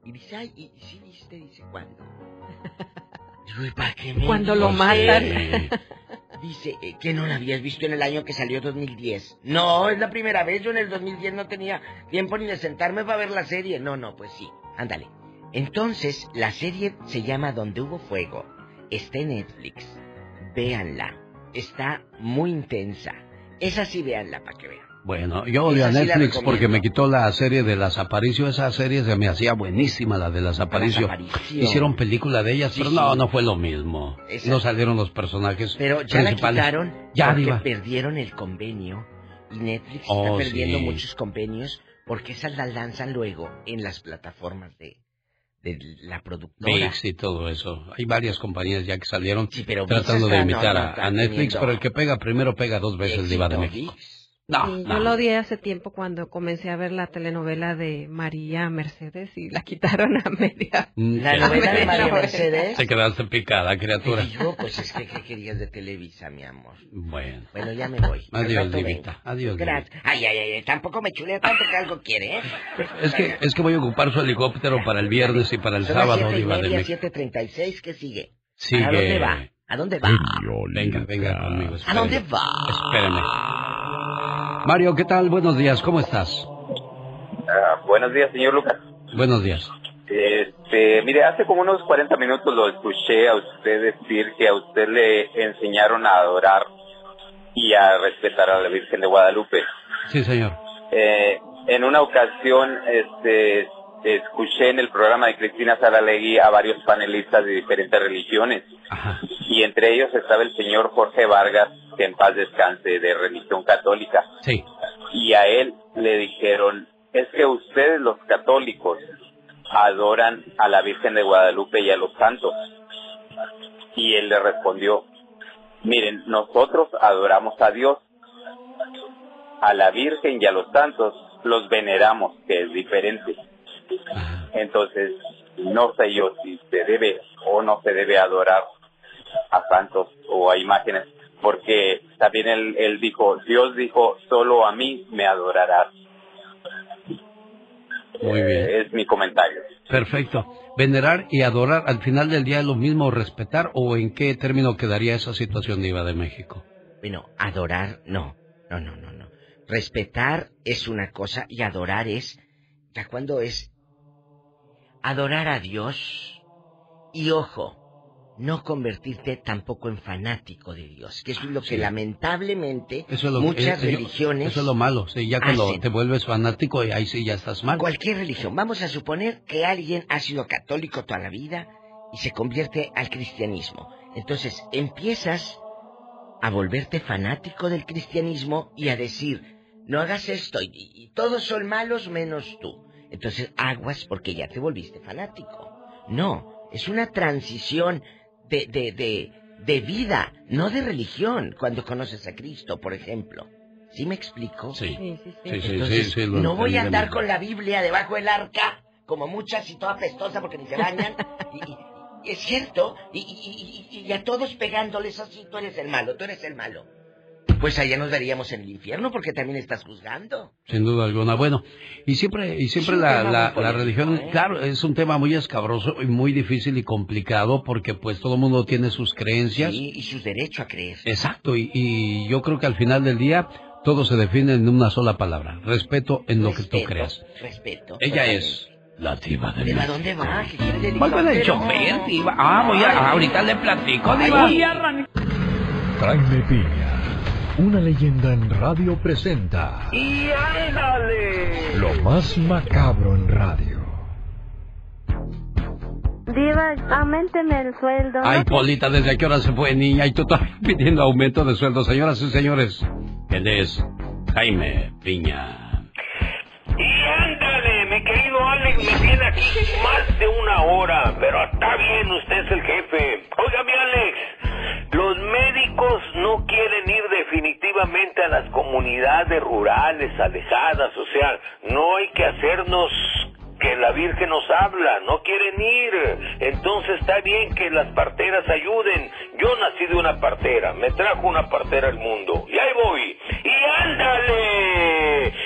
Y dice, ay, ¿y y sí viste? Dice, ¿cuándo? Digo, ¿y para qué me Cuando lo matan. Dice, eh, que no la habías visto en el año que salió 2010. No, es la primera vez. Yo en el 2010 no tenía tiempo ni de sentarme para ver la serie. No, no, pues sí. Ándale. Entonces, la serie se llama Donde hubo fuego. Está en Netflix. Véanla. Está muy intensa. Esa sí, véanla para que vean. Bueno, yo odio a sí la Netflix porque me quitó la serie de las Aparicio. Esa serie se me hacía buenísima, la de las Aparicio. Aparicio. Hicieron película de ellas, Sí, pero no, sí. no fue lo mismo. Esa- No salieron los personajes Pero ya la principales. quitaron Ya, porque perdieron el convenio. Y Netflix Oh, está perdiendo sí. muchos convenios porque esas las lanzan luego en las plataformas de, de la productora. VIX y todo eso. Hay varias compañías ya que salieron pero tratando de imitar no, no, a- a, Netflix, teniendo pero el que pega primero pega dos veces, Diva de éxito, México. ViX. No, Sí, no. Yo lo odié hace tiempo cuando comencé a ver la telenovela de María Mercedes y la quitaron a media. Mm, La novela de María. Mercedes. Te quedaste picada, criatura. Y yo, pues es que, ¿qué querías de Televisa, mi amor? Bueno. Bueno, ya me voy. Adiós, Divita. Adiós, Gracias. Ay, ay, ay, tampoco me chulea tanto que algo quiere, ¿eh? Es que, es que voy a ocupar su helicóptero para el viernes y para el Son las sábado, y Diva de México. 7.36, ¿qué sigue? Sigue. ¿A dónde va? ¿A dónde va? Venga, venga conmigo. ¿A dónde va? Espéreme. Mario, ¿qué tal? Buenos días, ¿cómo estás? Ah, buenos días, señor Lucas. Buenos días. Este, mire, hace como unos 40 minutos lo escuché a usted decir que a usted le enseñaron a adorar y a respetar a la Virgen de Guadalupe. Sí, señor. Eh, en una ocasión, este, escuché en el programa de Cristina Saralegui a varios panelistas de diferentes religiones y entre ellos estaba el señor Jorge Vargas, que en paz descanse, de religión católica. Sí. Y a él le dijeron, es que ustedes los católicos adoran a la Virgen de Guadalupe y a los santos. Y él le respondió, miren, nosotros adoramos a Dios, a la Virgen y a los santos los veneramos, que es diferente. Entonces, no sé yo si se debe o no se debe adorar a santos o a imágenes, porque también él, él dijo, Dios dijo, solo a mí me adorarás. Muy bien. Es mi comentario. Perfecto. Venerar y adorar, al final del día es lo mismo respetar o en qué término quedaría esa situación, Diva de México. Bueno, adorar, no. No, no, no, no. Respetar es una cosa y adorar es, ya cuando es adorar a Dios y ojo, no convertirte tampoco en fanático de Dios, que eso es lo que Sí. lamentablemente Eso es lo, muchas eh, religiones Eso es lo malo. Sí, ya cuando hacen. te vuelves fanático, ahí sí ya estás mal. Cualquier religión. Vamos a suponer que alguien ha sido católico toda la vida y se convierte al cristianismo. Entonces empiezas a volverte fanático del cristianismo y a decir, no hagas esto y, y todos son malos menos tú. Entonces aguas porque ya te volviste fanático. No, es una transición de, de, de, de vida, no de religión, cuando conoces a Cristo, por ejemplo. ¿Sí me explico? Sí. Sí, sí, sí. Entonces, sí, sí, lo no voy a andar con la Biblia debajo del arca, como muchas y toda pestosa porque ni se bañan. y, y- y es cierto, y, y- y- y a todos pegándoles así, tú eres el malo, tú eres el malo. Pues allá nos veríamos en el infierno porque también estás juzgando. Sin duda alguna. Bueno, y siempre, y siempre la, la, religión, ¿eh? claro, es un tema muy escabroso y muy difícil y complicado porque pues todo el mundo tiene sus creencias. Sí, y su derecho a creer. Exacto, y, y yo creo que al final del día todo se define en una sola palabra, respeto en lo que tú creas. Respeto. Ella es la diva de ¿Pero a dónde va? ¿Qué quiere chofer, diva. Ah, voy a, ahorita le platico, diva. Ay, Piña, una leyenda en radio presenta ¡Y ándale! lo más macabro en radio. Diva, aumenteme el sueldo. Ay. Polita, ¿desde qué hora se fue, niña? Y tú todavía pidiendo aumento de sueldo. Señoras y señores, él es Jaime Piña. ¡Y ándale! Mi querido Alex me tiene aquí más de una hora, pero está bien, usted es el jefe. Oiga, mi Alex, los médicos no quieren ir definitivamente a las comunidades rurales, alejadas, o sea, no hay que hacernos que la Virgen nos habla, no quieren ir. Entonces está bien que las parteras ayuden. Yo nací de una partera, me trajo una partera al mundo. Y ahí voy. Y ándale.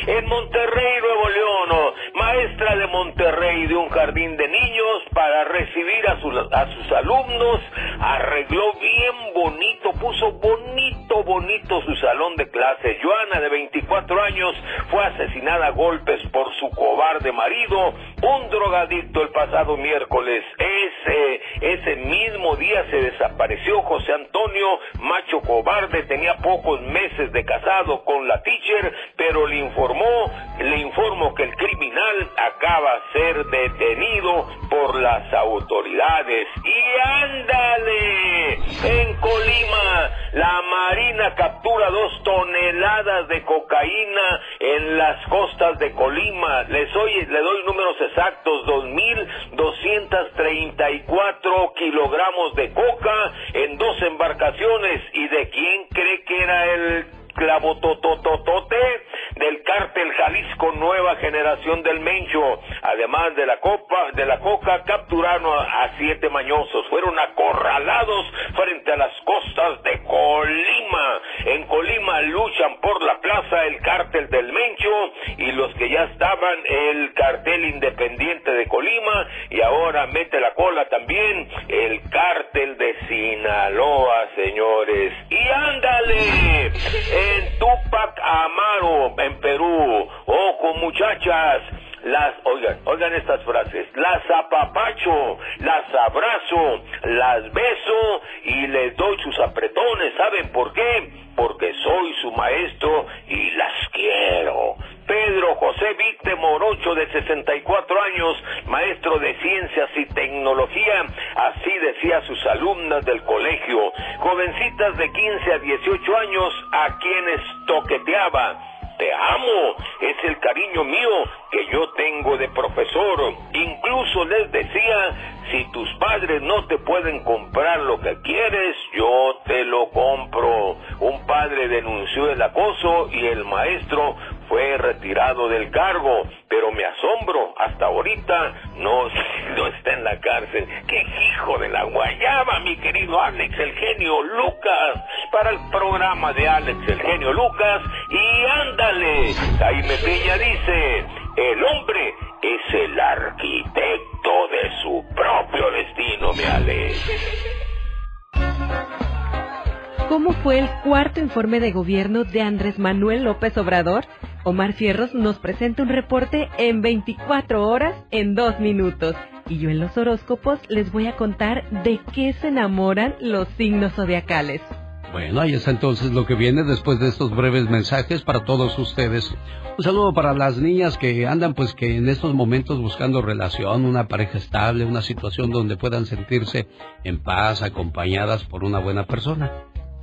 En Monterrey, Nuevo León, maestra de Monterrey de un jardín de niños para recibir a, sus- alumnos, arregló bien bonito, puso bonito, bonito su salón de clase. Joana, de 24 años, fue asesinada a golpes por su cobarde marido, un drogadicto el pasado miércoles. Ese, ese mismo día se desapareció José Antonio, macho cobarde, tenía pocos meses de casado con la teacher, pero le informó, le informó que el criminal acaba de ser detenido por las autoridades. Y ándale, en Colima, la Marina captura dos toneladas de cocaína en las costas de Colima. Les oye, le doy números exactos, 2.234 kilogramos de coca en dos embarcaciones. ¿Y de quién cree que era el clavo totototote del cártel Jalisco Nueva Generación del Mencho. Además de la copa, de la coca, capturaron a, siete mañosos. Fueron acorralados frente a las costas de Colima. En Colima luchan por la plaza el cártel del Mencho y los que ya estaban el cartel independiente de Colima y ahora mete la cola también el cártel de Sinaloa, señores. Y ándale, en Tupac Amaro, Perú. Ojo, muchachas. Las, oigan, oigan estas frases. Las apapacho, las abrazo, las beso y les doy sus apretones. ¿Saben por qué? Porque soy su maestro y las quiero. Pedro José Víctor Morocho, de 64 años, maestro de ciencias y tecnología, así decía a sus alumnas del colegio, jovencitas de 15 a 18 años, a quienes toqueteaba. Te amo, es el cariño mío que yo tengo de profesor. Incluso les decía, si tus padres no te pueden comprar lo que quieres, yo te lo compro. Un padre denunció el acoso y el maestro fue retirado del cargo, pero me asombro, hasta ahorita no, no está en la cárcel. ¡Qué hijo de la guayaba, mi querido Alex, el genio Lucas! Para el programa de Alex, el genio Lucas, y ándale, Jaime Peña dice, el hombre es el arquitecto de su propio destino, mi Alex. ¿Cómo fue el cuarto informe de gobierno de Andrés Manuel López Obrador? Omar Fierros nos presenta un reporte en 24 horas en 2 minutos. Y yo en los horóscopos les voy a contar de qué se enamoran los signos zodiacales. Bueno, ahí está entonces lo que viene después de estos breves mensajes para todos ustedes. Un saludo para las niñas que andan pues que en estos momentos buscando relación, una pareja estable, una situación donde puedan sentirse en paz, acompañadas por una buena persona.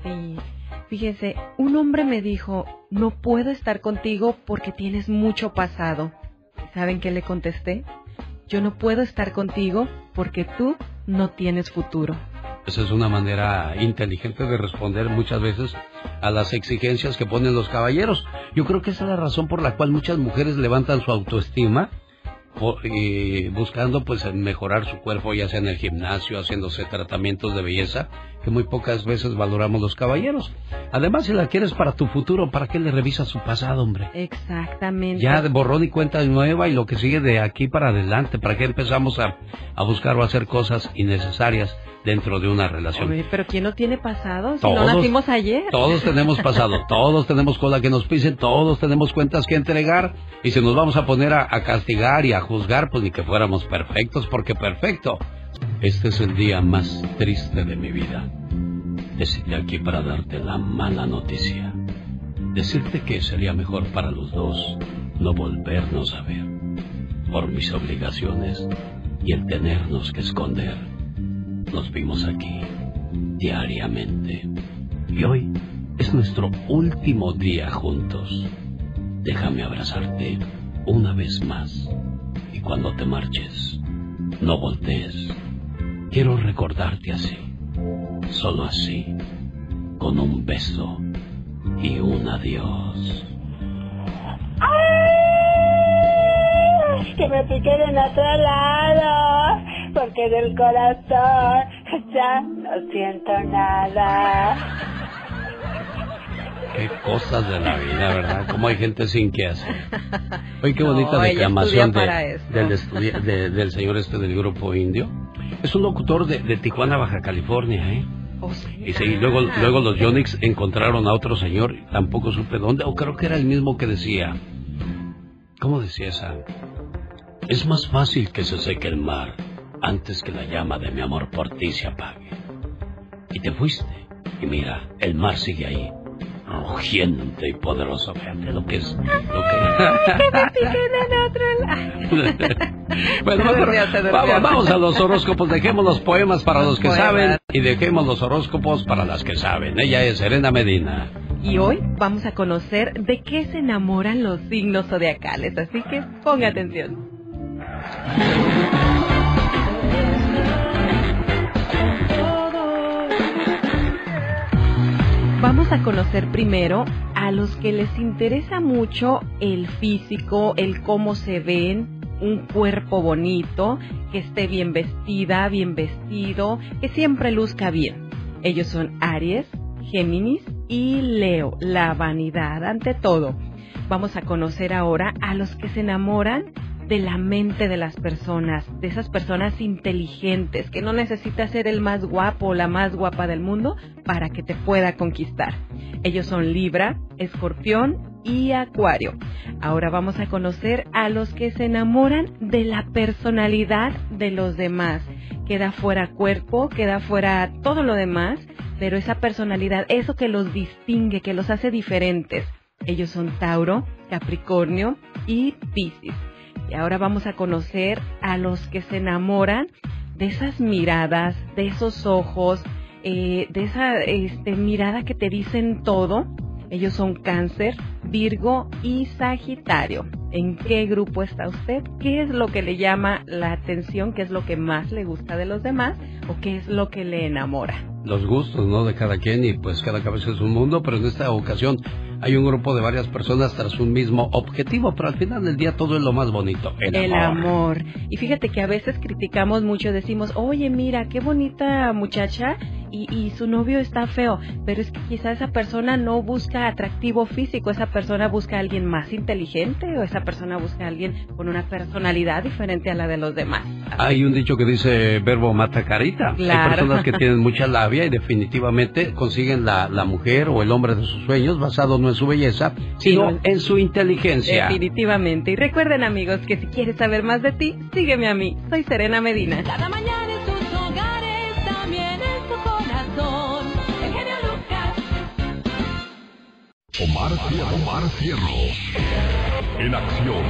Sí, fíjese, un hombre me dijo, no puedo estar contigo porque tienes mucho pasado. ¿Saben qué le contesté? Yo no puedo estar contigo porque tú no tienes futuro. Esa es una manera inteligente de responder muchas veces a las exigencias que ponen los caballeros. Yo creo que esa es la razón por la cual muchas mujeres levantan su autoestima y buscando pues mejorar su cuerpo, ya sea en el gimnasio, haciéndose tratamientos de belleza, que muy pocas veces valoramos los caballeros. Además, si la quieres para tu futuro, ¿para qué le revisas su pasado, hombre? Exactamente. Ya de borrón y cuenta nueva y lo que sigue de aquí para adelante. ¿Para qué empezamos a, a buscar o hacer cosas innecesarias dentro de una relación? Oye, pero ¿quién no tiene pasado? Si no Todos. nacimos ayer. Todos tenemos pasado, todos tenemos cola que nos pisen, todos tenemos cuentas que entregar y si nos vamos a poner a, a castigar y a juzgar, pues ni que fuéramos perfectos, porque perfecto. Este es el día más triste de mi vida. Decidí aquí para darte la mala noticia. Decirte que sería mejor para los dos no volvernos a ver. Por mis obligaciones y el tenernos que esconder. Nos vimos aquí diariamente. Y hoy es nuestro último día juntos. Déjame abrazarte una vez más. Y cuando te marches, no voltees. Quiero recordarte así. Solo así. Con un beso y un adiós. ¡Ay! Que me piquen en otro lado, porque del corazón ya no siento nada. Qué cosas de la vida, ¿verdad? Cómo hay gente sin qué hacer. Oye, qué No, bonita declamación de- del, de- del señor este del grupo indio. Es un locutor de, de Tijuana, Baja California, ¿eh? Oh, Y sí, luego, luego los Yonix encontraron a otro señor, tampoco supe dónde, o creo que era el mismo que decía. ¿Cómo decía esa? Es más fácil que se seque el mar antes que la llama de mi amor por ti se apague. Y te fuiste, y mira, el mar sigue ahí, rugiente y poderoso. Fíjate lo que es. Lo Que. Bueno, vamos, vamos a los horóscopos. Dejemos los poemas para los que saben y dejemos los horóscopos para las que saben. Ella es Serena Medina. Y hoy vamos a conocer de qué se enamoran los signos zodiacales, así que ponga atención. Vamos a conocer primero a los que les interesa mucho el físico, el cómo se ven, un cuerpo bonito, que esté bien vestida, bien vestido, que siempre luzca bien. Ellos son Aries, Géminis y Leo, la vanidad ante todo. Vamos a conocer ahora a los que se enamoran de la mente de las personas, de esas personas inteligentes, que no necesitas ser el más guapo o la más guapa del mundo para que te pueda conquistar. Ellos son Libra, Escorpión y Acuario. Ahora vamos a conocer a los que se enamoran de la personalidad de los demás. Queda fuera cuerpo, queda fuera todo lo demás, pero esa personalidad, eso que los distingue, que los hace diferentes. Ellos son Tauro, Capricornio y Piscis. Y ahora vamos a conocer a los que se enamoran de esas miradas, de esos ojos, eh, de esa este, mirada que te dicen todo. Ellos son Cáncer, Virgo y Sagitario. ¿En qué grupo está usted? ¿Qué es lo que le llama la atención? ¿Qué es lo que más le gusta de los demás? ¿O qué es lo que le enamora? Los gustos, ¿no? De cada quien y pues cada cabeza es un mundo, pero en esta ocasión hay un grupo de varias personas tras un mismo objetivo, pero al final del día todo es lo más bonito, el, El amor. amor. Y fíjate que a veces criticamos mucho, decimos, oye, mira, qué bonita muchacha y, y su novio está feo, pero es que quizá esa persona no busca atractivo físico, esa persona busca a alguien más inteligente o esa persona busca a alguien con una personalidad diferente a la de los demás. Hay un dicho que dice verbo mata carita. Hay Claro. personas que tienen mucha labia y definitivamente consiguen la, la mujer o el hombre de sus sueños basado no en su belleza, sino no. en su inteligencia. Definitivamente. Y recuerden amigos que si quieres saber más de ti, sígueme a mí. Soy Serena Medina. Cada mañana Omar, Fierro- Omar Fierros. En acción.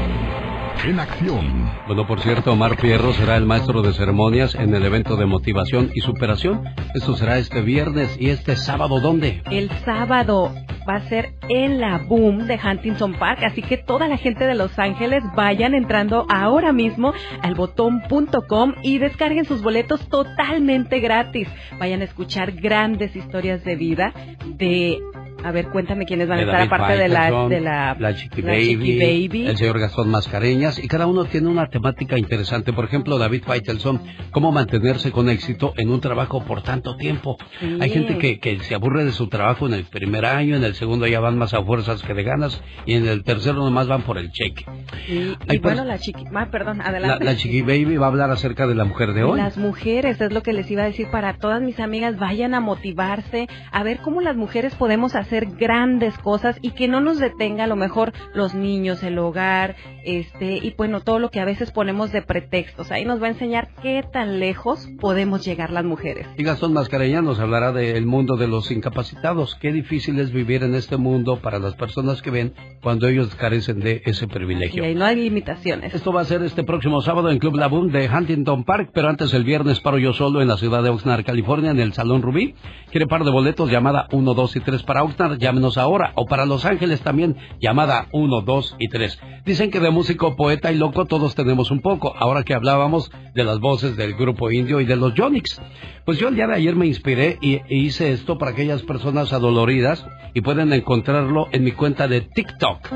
En acción. Bueno, por cierto, Omar Fierro será el maestro de ceremonias en el evento de motivación y superación. Esto será este viernes y este sábado, ¿dónde? El sábado va a ser en la Boom de Huntington Park, así que toda la gente de Los Ángeles vayan entrando ahora mismo al botón.com y descarguen sus boletos totalmente gratis. Vayan a escuchar grandes historias de vida de a ver, cuéntame quiénes van a estar aparte de la de la la Chiqui la Baby, Chiqui Baby. el señor Gastón Mascareñas, y cada uno tiene una temática interesante. Por ejemplo, David Faitelson, cómo mantenerse con éxito en un trabajo por tanto tiempo. Sí. Hay gente que, que se aburre de su trabajo en el primer año, en el segundo ya van más a fuerzas que de ganas, y en el tercero nomás van por el cheque. Y, Hay y bueno, la chiqui, ah, perdón, La, adelante. la Chiqui Baby va a hablar acerca de la mujer de hoy. Las mujeres, es lo que les iba a decir para todas mis amigas, vayan a motivarse, a ver cómo las mujeres podemos hacer grandes cosas y que no nos detenga a lo mejor los niños, el hogar, este, y bueno, todo lo que a veces ponemos de pretextos. Ahí nos va a enseñar qué tan lejos podemos llegar las mujeres. Y Gastón Mascareñas nos hablará del mundo de los incapacitados. Qué difícil es vivir en este mundo para las personas que ven cuando ellos carecen de ese Y privilegio. ahí no hay limitaciones. Esto va a ser este próximo sábado en Club La Boom de Huntington Park, pero antes el viernes paro yo solo en la ciudad de Oxnard, California, en el Salón Rubí. Quiere par de boletos, llamada 1, 2 y 3 para Oxnard, llámenos ahora. O para Los Ángeles también, llamada 1, 2 y 3. Dicen que de músico, poeta y loco todos tenemos un poco. Ahora que hablábamos de las voces del grupo indio y de los Yonix. Pues yo el día de ayer me inspiré y, e hice esto para aquellas personas adoloridas y pueden encontrarlo en mi cuenta de TikTok.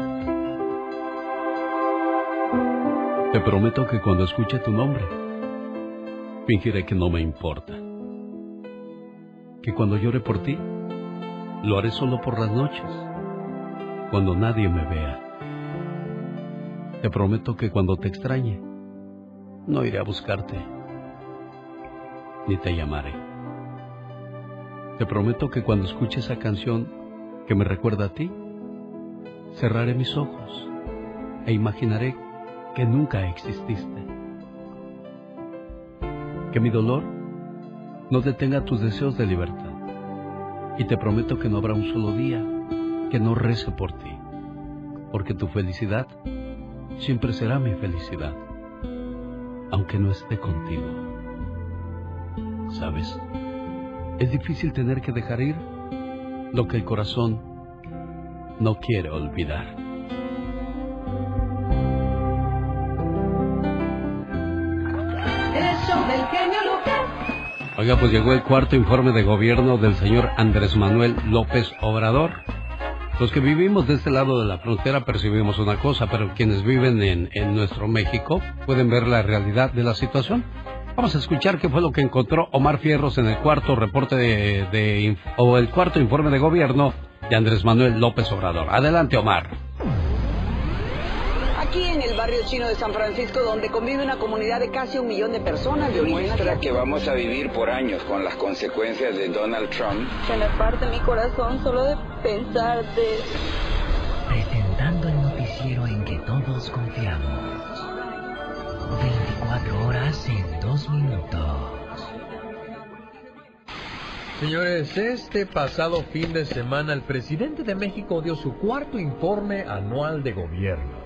Te prometo que cuando escuche tu nombre, fingiré que no me importa. Que cuando llore por ti, lo haré solo por las noches, cuando nadie me vea. Te prometo que cuando te extrañe, no iré a buscarte, ni te llamaré. Te prometo que cuando escuche esa canción que me recuerda a ti, cerraré mis ojos e imaginaré que nunca exististe. Que mi dolor no detenga tus deseos de libertad. Y te prometo que no habrá un solo día que no rece por ti, porque tu felicidad siempre será mi felicidad, aunque no esté contigo. ¿Sabes? Es difícil tener que dejar ir lo que el corazón no quiere olvidar. Oiga, pues llegó el cuarto informe de gobierno del señor Andrés Manuel López Obrador. Los que vivimos de este lado de la frontera percibimos una cosa, pero quienes viven en, en nuestro México pueden ver la realidad de la situación. Vamos a escuchar qué fue lo que encontró Omar Fierros en el cuarto reporte de, de o el cuarto informe de gobierno de Andrés Manuel López Obrador. Adelante, Omar. Barrio chino de San Francisco, donde convive una comunidad de casi un millón de personas de origen Muestra asiático. que vamos a vivir por años con las consecuencias de Donald Trump. Se me parte mi corazón solo de pensarte. Presentando el noticiero en que todos confiamos. 24 horas en 2 minutos. Señores, este pasado fin de semana el presidente de México dio su cuarto informe anual de gobierno,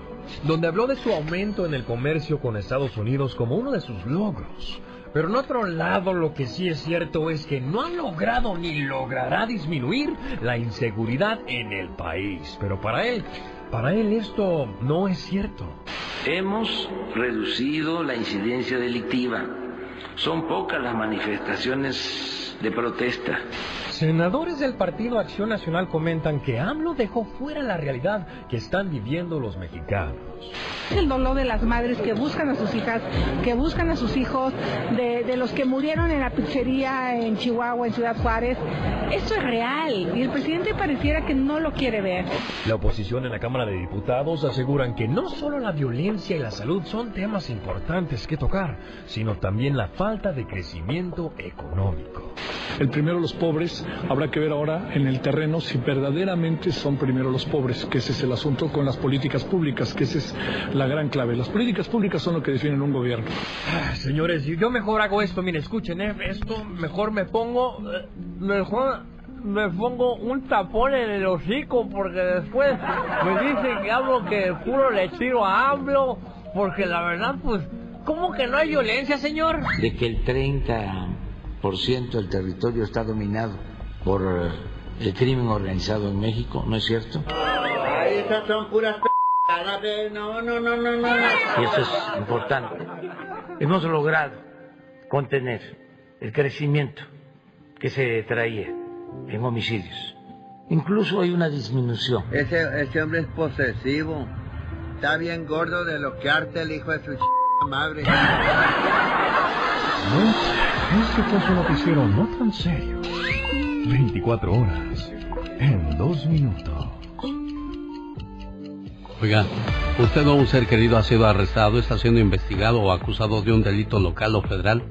donde habló de su aumento en el comercio con Estados Unidos como uno de sus logros. Pero en otro lado, lo que sí es cierto es que no ha logrado ni logrará disminuir la inseguridad en el país. Pero para él, para él esto no es cierto. Hemos reducido la incidencia delictiva. Son pocas las manifestaciones de protesta. Senadores del Partido Acción Nacional comentan que AMLO dejó fuera la realidad que están viviendo los mexicanos. El dolor de las madres que buscan a sus hijas, que buscan a sus hijos, de, de los que murieron en la pizzería en Chihuahua, en Ciudad Juárez. Esto es real y el presidente pareciera que no lo quiere ver. La oposición en la Cámara de Diputados aseguran que no solo la violencia y la salud son temas importantes que tocar, sino también la falta de crecimiento económico. El primero los pobres, habrá que ver ahora en el terreno si verdaderamente son primero los pobres, que ese es el asunto con las políticas públicas, que esa es la gran clave. Las políticas públicas son lo que definen un gobierno. Ah, Señores, yo mejor hago esto, miren, escuchen, ¿eh? esto mejor me pongo, eh, mejor me pongo un tapón en el hocico porque después me dicen que hablo que puro le tiro a AMLO, porque la verdad, pues, ¿cómo que no hay violencia, señor? De que el 30% del territorio está dominado por eh, el crimen organizado en México, ¿no es cierto? Ay, esas son puras No, no, no, no, no. Y eso es importante. Hemos logrado contener el crecimiento que se traía en homicidios. Incluso hay una disminución. Ese, ese hombre es posesivo. Está bien gordo de lo que arte el hijo de su ch... madre. No, este fue su noticiero no tan serio. 24 horas en dos minutos. Oiga, usted o un ser querido ha sido arrestado, está siendo investigado o acusado de un delito local o federal.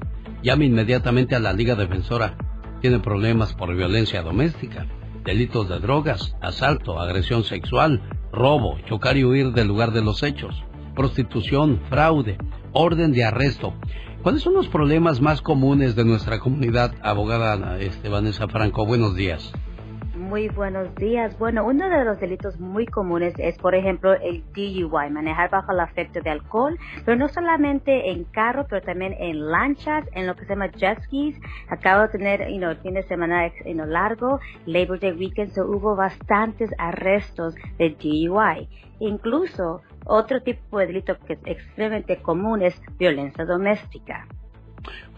Llame inmediatamente a la Liga Defensora. Tiene problemas por violencia doméstica, delitos de drogas, asalto, agresión sexual, robo, chocar y huir del lugar de los hechos, prostitución, fraude, orden de arresto. ¿Cuáles son los problemas más comunes de nuestra comunidad, abogada este, Vanessa Franco? Buenos días. Muy buenos días. Bueno, uno de los delitos muy comunes es, por ejemplo, el DUI, manejar bajo el efecto de alcohol, pero no solamente en carro, pero también en lanchas, en lo que se llama jet skis. Acabo de tener, you know, el fin de semana you largo, Labor Day weekend, so hubo bastantes arrestos de DUI. Incluso otro tipo de delito que es extremadamente común es violencia doméstica.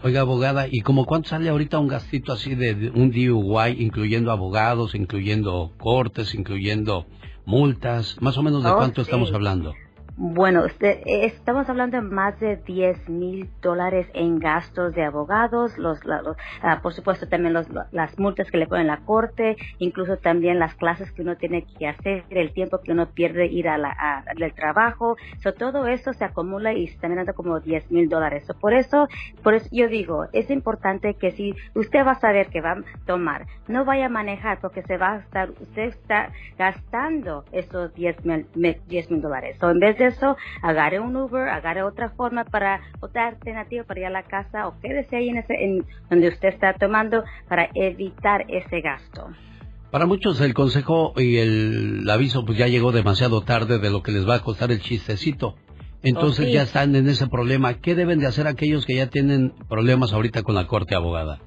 Oiga, abogada, ¿y como cuánto sale ahorita un gastito así de, de un DUI, incluyendo abogados, incluyendo cortes, incluyendo multas? Más o menos de Oh, cuánto sí. estamos hablando. Bueno, eh, estamos hablando de más de 10 mil dólares en gastos de abogados, los, la- los- ah, por supuesto también los- las multas que le ponen la corte, incluso también las clases que uno tiene que hacer, el tiempo que uno pierde ir a la, a- al trabajo, so, todo eso se acumula y se mirando como 10 mil dólares. So, por eso, por eso yo digo, es importante que si usted va a saber que va a tomar, no vaya a manejar porque se va a estar, usted está gastando esos 10 mil 10 mil dólares. So, en vez de eso, agarre un Uber, agarre otra forma para, otra alternativa para ir a la casa o quédese ahí en ese, en donde usted está tomando para evitar ese gasto. Para muchos el consejo y el aviso pues ya llegó demasiado tarde de lo que les va a costar el chistecito. Entonces Oh, sí. ya están en ese problema. ¿Qué deben de hacer aquellos que ya tienen problemas ahorita con la corte abogada?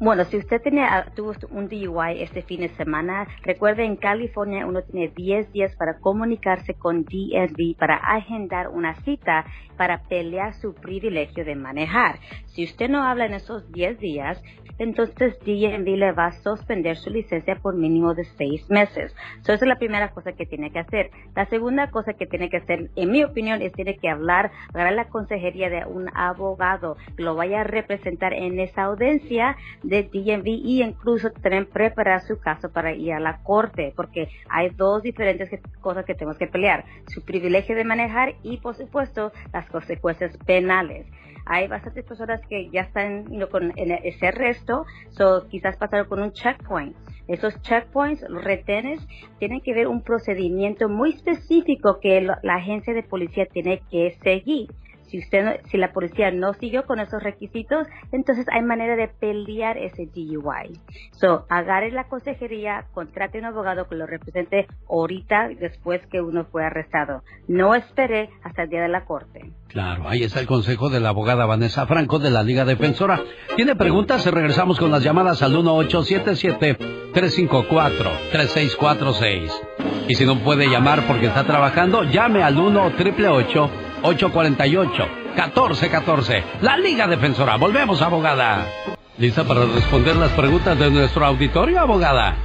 Bueno, si usted tiene, ah, tuvo un DUI este fin de semana, recuerde en California uno tiene 10 días para comunicarse con DMV para agendar una cita para pelear su privilegio de manejar. Si usted no habla en esos 10 días, entonces DMV le va a suspender su licencia por mínimo de 6 meses. So, esa es la primera cosa que tiene que hacer. La segunda cosa que tiene que hacer, en mi opinión, es tiene que hablar, agarrar la consejería de un abogado que lo vaya a representar en esa audiencia de DMV y incluso también preparar su caso para ir a la corte, porque hay dos diferentes cosas que tenemos que pelear, su privilegio de manejar y por supuesto las consecuencias penales. Hay bastantes personas que ya están con ese arresto, so quizás pasaron con un checkpoint. Esos checkpoints, los retenes, tienen que ver un procedimiento muy específico que la agencia de policía tiene que seguir. Si usted, si la policía no siguió con esos requisitos, entonces hay manera de pelear ese DUI. So, agarre la consejería, contrate un abogado que lo represente ahorita después que uno fue arrestado. No espere hasta el día de la corte. Claro, ahí está el consejo de la abogada Vanessa Franco de la Liga Defensora. ¿Tiene preguntas? Regresamos con las llamadas al 1877-354-3646. Y si no puede llamar porque está trabajando, llame al 1 888 848 1414 La Liga Defensora. Volvemos, abogada. ¿Lista para responder las preguntas de nuestro auditorio, abogada?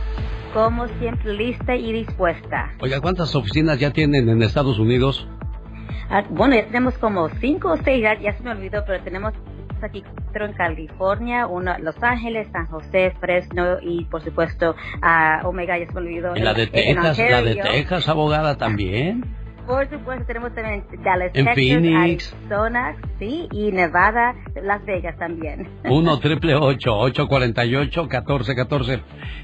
Como siempre, lista y dispuesta. Oiga, ¿cuántas oficinas ya tienen en Estados Unidos? Ah, bueno, ya tenemos como cinco o seis, ya, ya se me olvidó, pero tenemos aquí cuatro en California, uno en Los Ángeles, San José, Fresno y por supuesto a Omega, ya se me olvidó. En la de Texas, la de. Texas, abogada, también. Por supuesto, tenemos también Dallas, En Texas, Phoenix. Arizona, sí, y Nevada, Las Vegas también. 1 triple 848 1414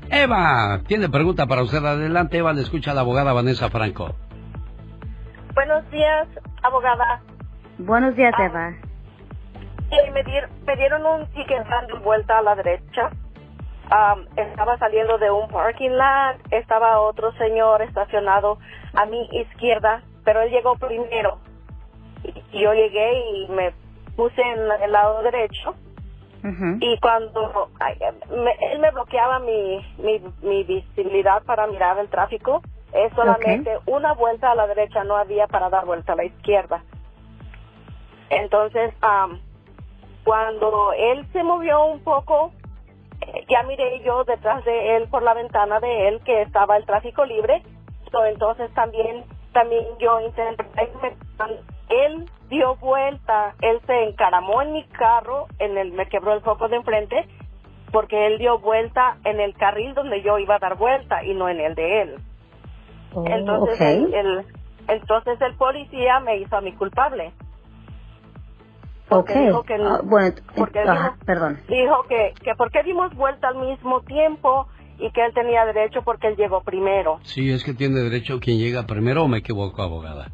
Eva, tiene pregunta para usted. Adelante, Eva, le escucha a la abogada Vanessa Franco. Buenos días, abogada. Buenos días, Eva. Eh, me, dir- me dieron un ticket dando vuelta a la derecha. Am, estaba saliendo de un parking lot, estaba otro señor estacionado a mi izquierda, pero él llegó primero. Y yo llegué y me puse en el lado derecho. Y cuando ay, me- él me bloqueaba mi, mi, mi visibilidad para mirar el tráfico, es solamente una vuelta a la derecha, no había para dar vuelta a la izquierda. Entonces, am, cuando él se movió un poco, eh, ya miré yo detrás de él por la ventana de él que estaba el tráfico libre. So, entonces también también yo intenté él dio vuelta, él se encaramó en mi carro, en el me quebró el foco de enfrente porque él dio vuelta en el carril donde yo iba a dar vuelta y no en el de él. entonces ok. el, el- entonces el policía me hizo a mí culpable. Ok. dijo que Ah, bueno, porque dijo- perdón. Dijo que, que por qué dimos vuelta al mismo tiempo y que él tenía derecho porque él llegó primero. Sí, es que tiene derecho quien llega primero o me equivoco, abogada.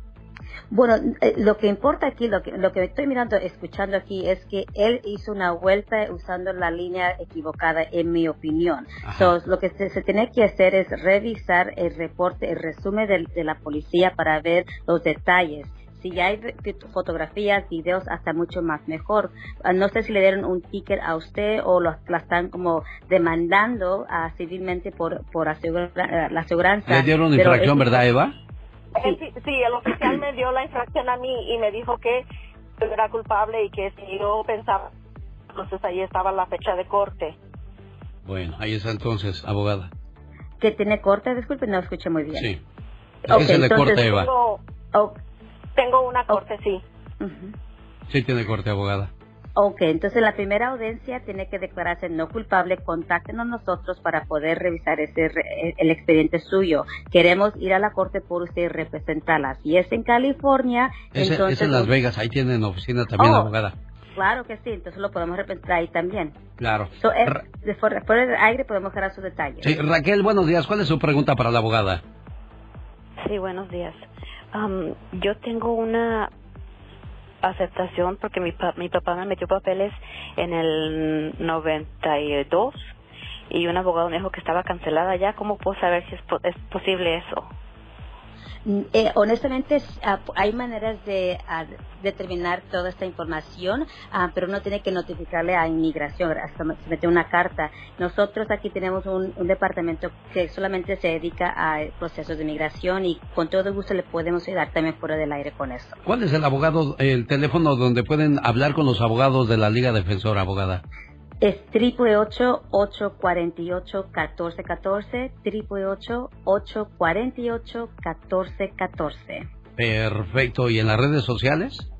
Bueno, eh, lo que importa aquí, lo que, lo que estoy mirando, escuchando aquí, es que él hizo una vuelta usando la línea equivocada, en mi opinión. So, lo que se, se tiene que hacer es revisar el reporte, el resumen del- de, la policía para ver los detalles. Si ya hay fotografías, videos, hasta mucho más mejor. Ah, No sé si le dieron un ticket a usted o lo, la están como demandando ah, civilmente por, por asegura- ah, la aseguranza. Le dieron Pero infracción, es- ¿verdad, Eva? Sí, sí, el oficial me dio la infracción a mí y me dijo que era culpable y que si yo pensaba, entonces ahí estaba la fecha de corte. Bueno, ahí está entonces, abogada. que tiene corte, disculpe, no escuché muy bien. Sí. Ok, ¿Qué se le entonces corta, Eva? Tengo, oh, tengo una corte, sí. Sí tiene corte, abogada. Ok, entonces la primera audiencia tiene que declararse no culpable. Contáctenos nosotros para poder revisar ese re- el expediente suyo. Queremos ir a la corte por usted y representarla. Si es en California, Ese, entonces... es en Las Vegas, ahí tienen oficina también, Oh. abogada. Claro que sí, entonces lo podemos representar ahí también. Claro. So, es- de fuera, fuera del aire podemos dar sus detalles. Sí, Raquel, buenos días. ¿Cuál es su pregunta para la abogada? Sí, buenos días. Am, yo tengo una aceptación porque mi, pa- mi papá me metió papeles en el 92 y un abogado me dijo que estaba cancelada ya. ¿Cómo puedo saber si es, po- es posible eso? Eh, honestamente, ah, hay maneras de ah, determinar toda esta información, ah, pero uno tiene que notificarle a inmigración, hasta se mete una carta. Nosotros aquí tenemos un, un departamento que solamente se dedica a procesos de inmigración y con todo gusto le podemos ayudar también fuera del aire con eso. ¿Cuál es el abogado, el teléfono donde pueden hablar con los abogados de la Liga Defensora, abogada? Es 888-848-1414, 888-848-1414. Perfecto. ¿Y en las redes sociales?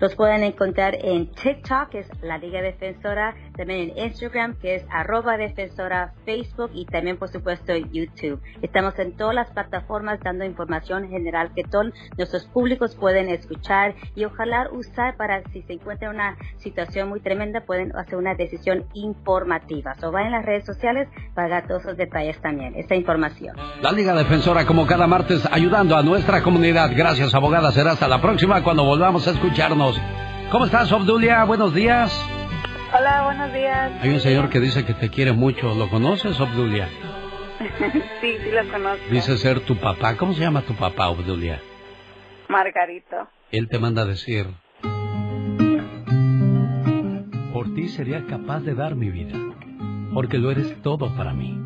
Los pueden encontrar en TikTok, que es la Liga Defensora, también en Instagram, que es arroba defensora, Facebook y también, por supuesto, YouTube. Estamos en todas las plataformas dando información general que todos nuestros públicos pueden escuchar y ojalá usar para, si se encuentra una situación muy tremenda, pueden hacer una decisión informativa. So, vayan a las redes sociales para todos esos detalles también, esta información. La Liga Defensora, como cada martes, ayudando a nuestra comunidad. Gracias, abogada. Será hasta la próxima cuando volvamos a escucharnos. ¿Cómo estás, Obdulia? Buenos días. Hola, buenos días. Hay un señor que dice que te quiere mucho. ¿Lo conoces, Obdulia? sí, sí lo conozco. Dice ser tu papá. ¿Cómo se llama tu papá, Obdulia? Margarito. Él te manda a decir... Por ti sería capaz de dar mi vida, porque lo eres todo para mí.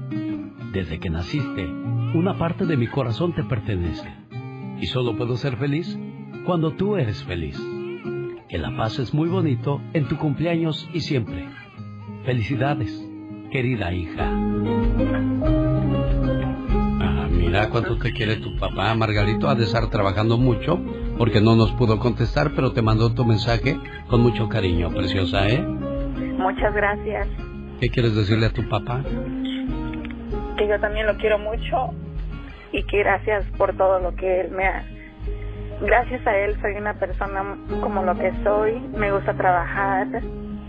Desde que naciste, una parte de mi corazón te pertenece. Y solo puedo ser feliz cuando tú eres feliz. Que la paz es muy bonito en tu cumpleaños y siempre. Felicidades, querida hija. Ah, mira cuánto te quiere tu papá, Margarito. Ha de estar trabajando mucho porque no nos pudo contestar, pero te mandó tu mensaje con mucho cariño, preciosa, ¿eh? Muchas gracias. ¿Qué quieres decirle a tu papá? Que yo también lo quiero mucho y que gracias por todo lo que él me ha... Gracias a él soy una persona como lo que soy. Me gusta trabajar,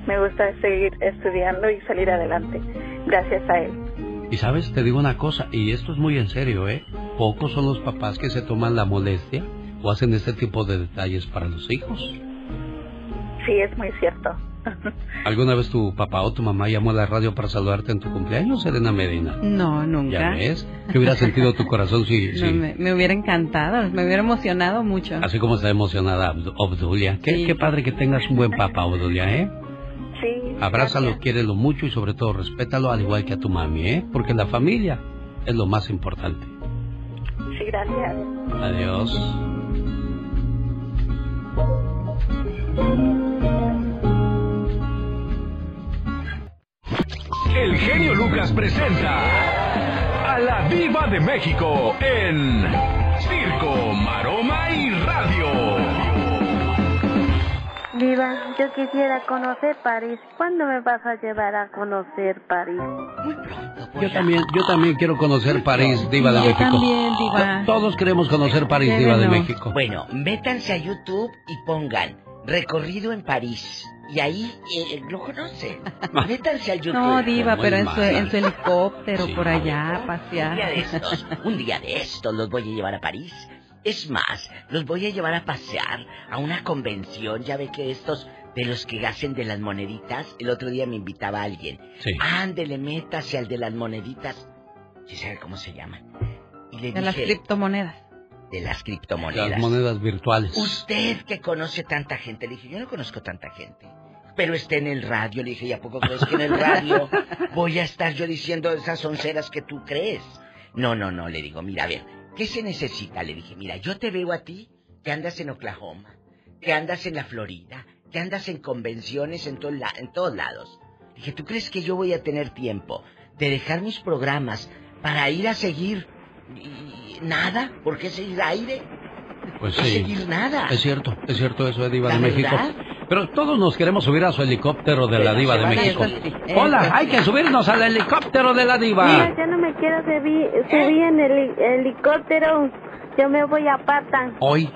me gusta seguir estudiando y salir adelante. Gracias a él. Y sabes, te digo una cosa, y esto es muy en serio, ¿eh? Pocos son los papás que se toman la molestia o hacen este tipo de detalles para los hijos. Sí, es muy cierto. ¿Alguna vez tu papá o tu mamá llamó a la radio para saludarte en tu cumpleaños, Elena Medina? No, nunca. ¿Ya ves? ¿Qué hubiera sentido tu corazón si, No, si me, me hubiera encantado, me hubiera emocionado mucho. así como está emocionada Obd- Obdulia? Qué, Sí. qué padre que tengas un buen papá, Obdulia, ¿eh? Sí. Abrázalo, quiérelo mucho y sobre todo respétalo al igual que a tu mami, ¿eh? Porque la familia es lo más importante. Sí, gracias. Adiós. El genio Lucas presenta a la Viva de México en Circo, Maroma y Radio. Viva, yo quisiera conocer París. ¿Cuándo me vas a llevar a conocer París? Yo también, yo también quiero conocer París, Diva de Yo México. también, Diva. To- Todos queremos conocer París, Diva de México. Bueno, métanse a YouTube y pongan recorrido en París. Y ahí eh, lo conocen. Métanse al YouTube. No, Diva, pero en su, en su helicóptero por allá, a Un pasear. día de estos, un día de estos los voy a llevar a París Es más, los voy a llevar a pasear a una convención. Ya ve que estos de los que hacen de las moneditas, el otro día me invitaba a alguien. Sí. Ándele, métase al de las moneditas. ¿Sí sabe cómo se llaman? Y le De las criptomonedas. de las criptomonedas. Las monedas virtuales. Usted que conoce tanta gente, le dije, yo no conozco tanta gente. Pero está en el radio, le dije, ¿y a poco crees que en el radio voy a estar yo diciendo esas onceras que tú crees? No, no, no, le digo, mira, a ver, ¿qué se necesita? Le dije, mira, yo te veo a ti que andas en Oklahoma, que andas en la Florida, que andas en convenciones en, la- en todos lados. Dije, ¿tú crees que yo voy a tener tiempo de dejar mis programas para ir a seguir y- nada? ¿Por qué seguir aire? Pues No sí. seguir nada. Es cierto, es cierto eso de Diva ¿La de México. Pero todos nos queremos subir a su helicóptero de la Diva de México. Hola, hay que subirnos al helicóptero de la Diva. Mira, yo no me quiero subir, subir en el heli- helicóptero. Yo me voy a pata. Hoy.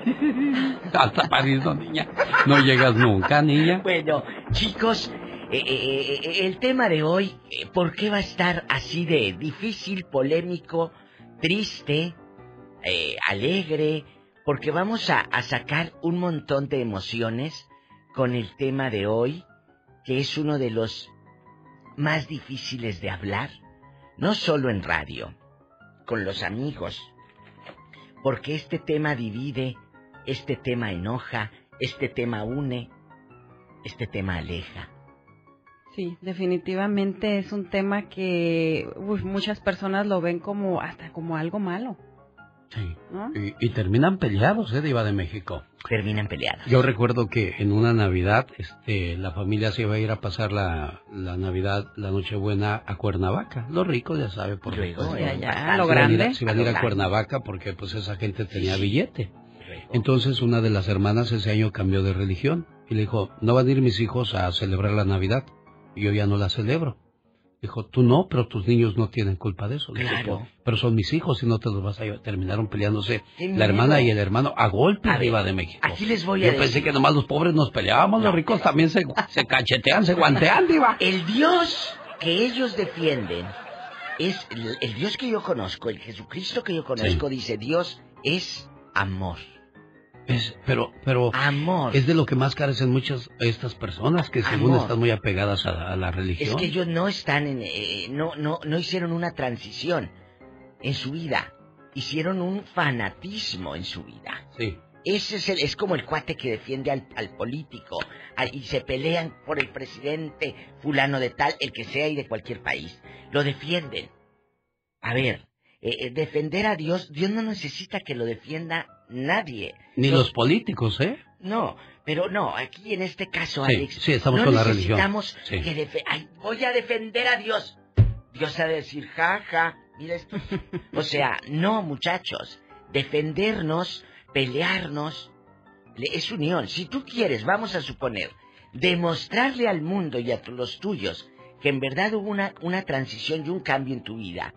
Hasta París, no, niña. No llegas nunca, niña. Bueno, chicos, eh, eh, eh, el tema de hoy, eh, ¿por qué va a estar así de difícil, polémico, triste, eh, alegre? Porque vamos a, a sacar un montón de emociones con el tema de hoy, que es uno de los más difíciles de hablar, no solo en radio, con los amigos, porque este tema divide, este tema enoja, este tema une, este tema aleja. Sí, definitivamente es un tema que uy, muchas personas lo ven como hasta como algo malo. Sí. ¿no? Y, y terminan peleados, ¿eh, Diva de México? Terminan peleados. Yo recuerdo que en una Navidad, este, la familia se iba a ir a pasar la, la Navidad, la Nochebuena a Cuernavaca. Lo rico, ya sabe, por Luego, supuesto. ya, ya, lo Se iban a a- grande. Se iban a ir a Cuernavaca porque pues esa gente tenía billete. Entonces una de las hermanas ese año cambió de religión y le dijo, no van a ir mis hijos a celebrar la Navidad. Yo ya no la celebro. Dijo, tú no, pero tus niños no tienen culpa de eso. Claro. "Pues, pero son mis hijos y no te los vas a llevar. Terminaron peleándose la hermana y el hermano a golpe A arriba de México. aquí les voy a Yo decir. pensé que nomás los pobres nos peleábamos, los ricos también se, se cachetean, se guantean, diva. El Dios que ellos defienden es el, el Dios que yo conozco, el Jesucristo que yo conozco, dice Dios es amor. Es, pero, pero Amor. es de lo que más carecen muchas estas personas que según Amor. están muy apegadas a, la- a la religión. Es que ellos no están en, eh, no, no, no hicieron una transición en su vida, hicieron un fanatismo en su vida. Sí. Ese es, el, es como el cuate que defiende al, al político al- y se pelean por el presidente fulano de tal, el que sea y de cualquier país. Lo defienden. A ver, eh, eh, defender a Dios, Dios no necesita que lo defienda nadie. Ni Los- los políticos, ¿eh? No, pero no, aquí en este caso, Sí, Alex, sí, estamos no con la religión. necesitamos Sí. que ay, voy a defender a Dios. Dios ha de decir, ja, ja, mira esto. o sea, no, muchachos, defendernos, pelearnos, le- es unión. Si tú quieres, vamos a suponer, demostrarle al mundo y a los tuyos que en verdad hubo una, una transición y un cambio en tu vida,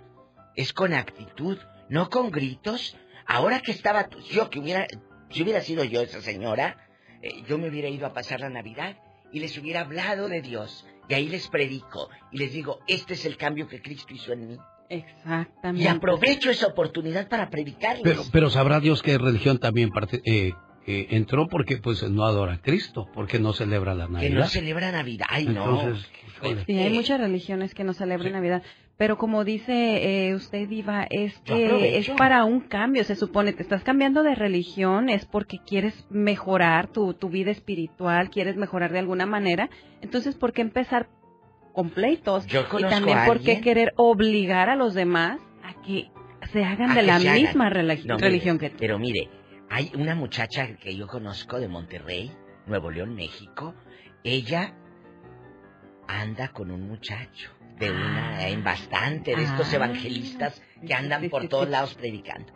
es con actitud, no con gritos. Ahora que estaba, tú- yo que hubiera, si hubiera sido yo esa señora, eh, yo me hubiera ido a pasar la Navidad y les hubiera hablado de Dios. Y ahí les predico y les digo, este es el cambio que Cristo hizo en mí. Exactamente. Y aprovecho esa oportunidad para predicarles. Pero, pero sabrá Dios que religión también parte, eh, eh, entró porque pues no adora a Cristo, porque no celebra la que Navidad. no celebra Navidad. Ay, no. Entonces, híjole. Sí, hay muchas religiones que no celebran Navidad, pero como dice eh, usted, Diva, es que es para un cambio, se supone, te estás cambiando de religión, es porque quieres mejorar tu, tu vida espiritual, quieres mejorar de alguna manera, entonces, ¿por qué empezar con pleitos? Yo y también, ¿por qué querer obligar a los demás a que se hagan de la hagan. misma mire, religión que tú? Pero mire, hay una muchacha que yo conozco de Monterrey, Nuevo León, México. Ella anda con un muchacho de una, en bastante de estos Ah. evangelistas que andan por todos lados predicando.